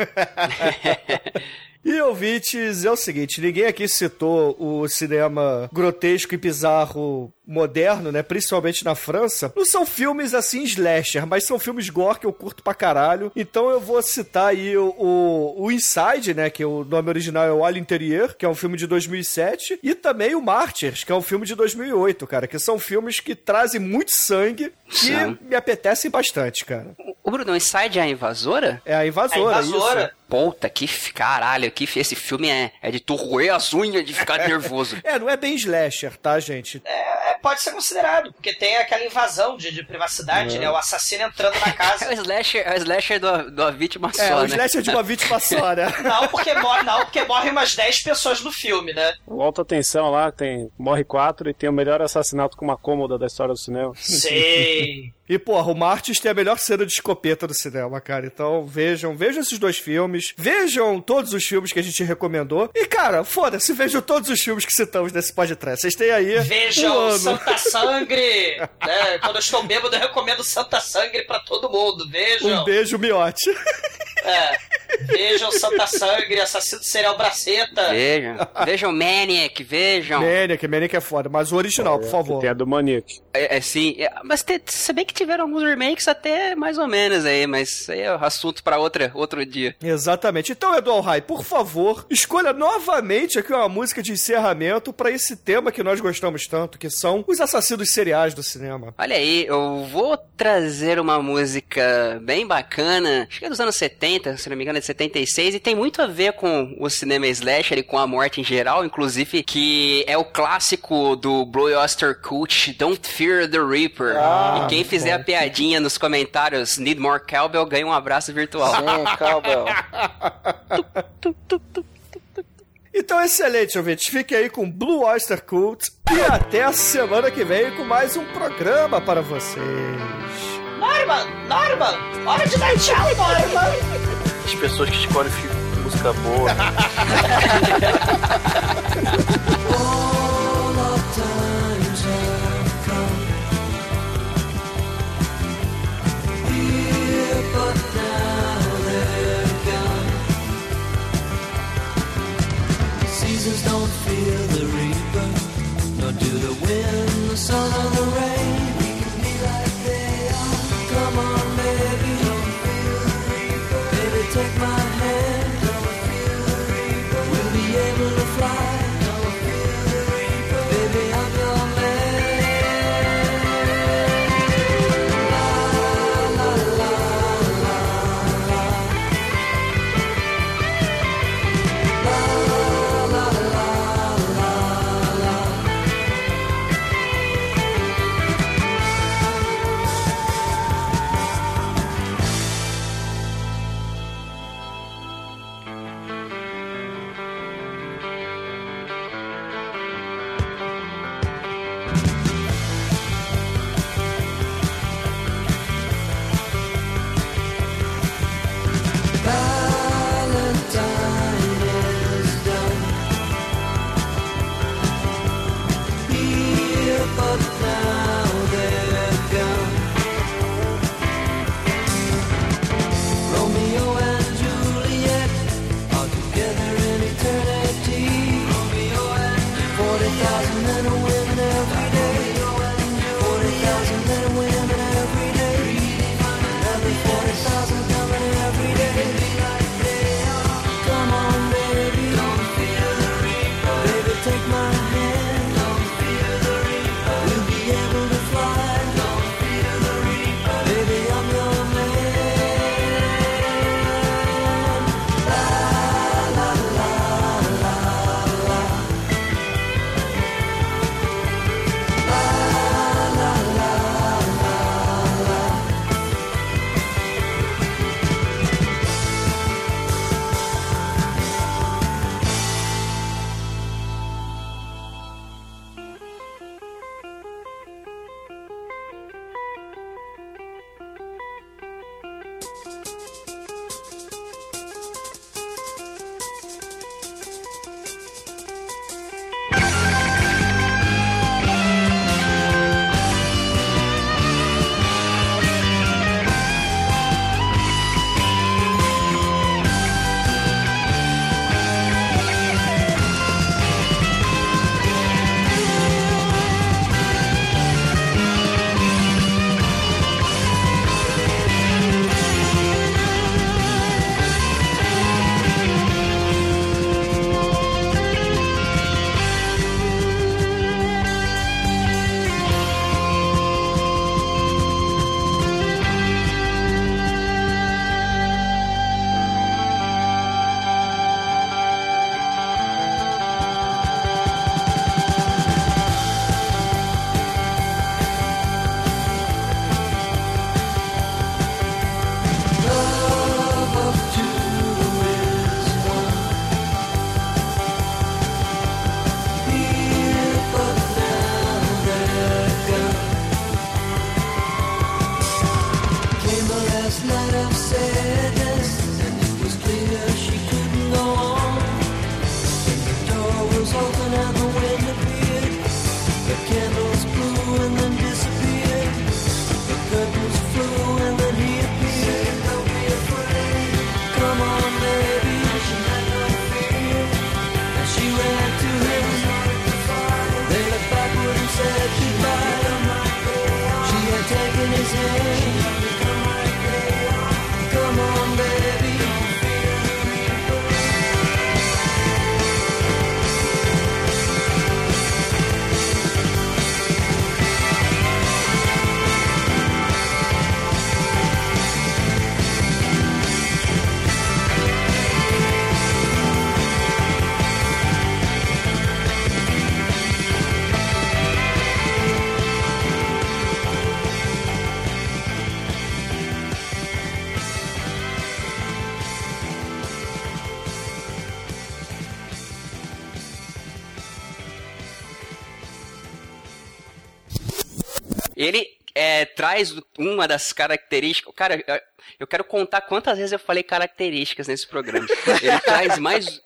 E ouvintes, é o seguinte, ninguém aqui citou o cinema grotesco e bizarro moderno, né? Principalmente na França. Não são filmes assim slasher, mas são filmes gore que eu curto pra caralho. Então eu vou citar aí o, o, o Inside, né? Que o nome original é o Al Interieur, que é um filme de 2007. E também o Martyrs, que é um filme de 2008, cara. Que são filmes que trazem muito sangue que São. me apetecem bastante, cara. O Bruno, Inside é a invasora? É a invasora, A invasora. isso. Puta, que f- caralho, que f- esse filme é, é de tu roer as unhas de ficar nervoso. É, não é bem slasher, tá, gente? É, pode ser considerado, porque tem aquela invasão de, de privacidade, né? O assassino entrando na É o casa. slasher, é o slasher do, do vítima É, só, o né? slasher de uma vítima só, né? Não porque, morre, não, porque morrem umas 10 pessoas no filme, né? O Alta Tensão lá, tem morre quatro e tem o melhor assassinato com uma cômoda da história do cinema. Sei. E, porra, o Martins tem a melhor cena de escopeta do cinema, cara. Então, vejam, vejam esses dois filmes. Vejam todos os filmes que a gente recomendou. E, cara, foda-se, vejam todos os filmes que citamos nesse podcast. Vocês têm aí um Vejam ano. Santa Sangre! né? Quando eu estou bêbado, eu recomendo Santa Sangre pra todo mundo. Vejam. Um beijo, miote. É. Vejam Santa Sangre, Assassino Serial Braceta. Vejam. Vejam Maniac, vejam. Maniac, Maniac é foda. Mas o original, por favor. Tem a do Maniac. É, é sim, é, mas te, se bem que tiveram alguns remakes até mais ou menos aí, mas isso aí é assunto pra outra, outro dia. Exatamente. Então, Edu Rai, por favor, escolha novamente aqui uma música de encerramento pra esse tema que nós gostamos tanto, que são os assassinos seriais do cinema. Olha aí, eu vou trazer uma música bem bacana, acho que é dos anos 70, se não me engano é de 76, e tem muito a ver com o cinema slasher e com a morte em geral, inclusive, que é o clássico do Blue Oyster Cult, Don't Fear the Reaper. Ah, e quem fizer a piadinha nos comentários Need More Cowbell ganha um abraço virtual. Sim, Cowbell. Então, excelente, ouvintes. Fique aí com Blue Oyster Cult e até a semana que vem com mais um programa para vocês. Norman! Norman! Hora de dar tchau, Norman! As pessoas que escolhem música boa. Seasons don't fear run away. mais uma das características. Cara, eu quero contar quantas vezes eu falei características nesse programa. Ele traz mais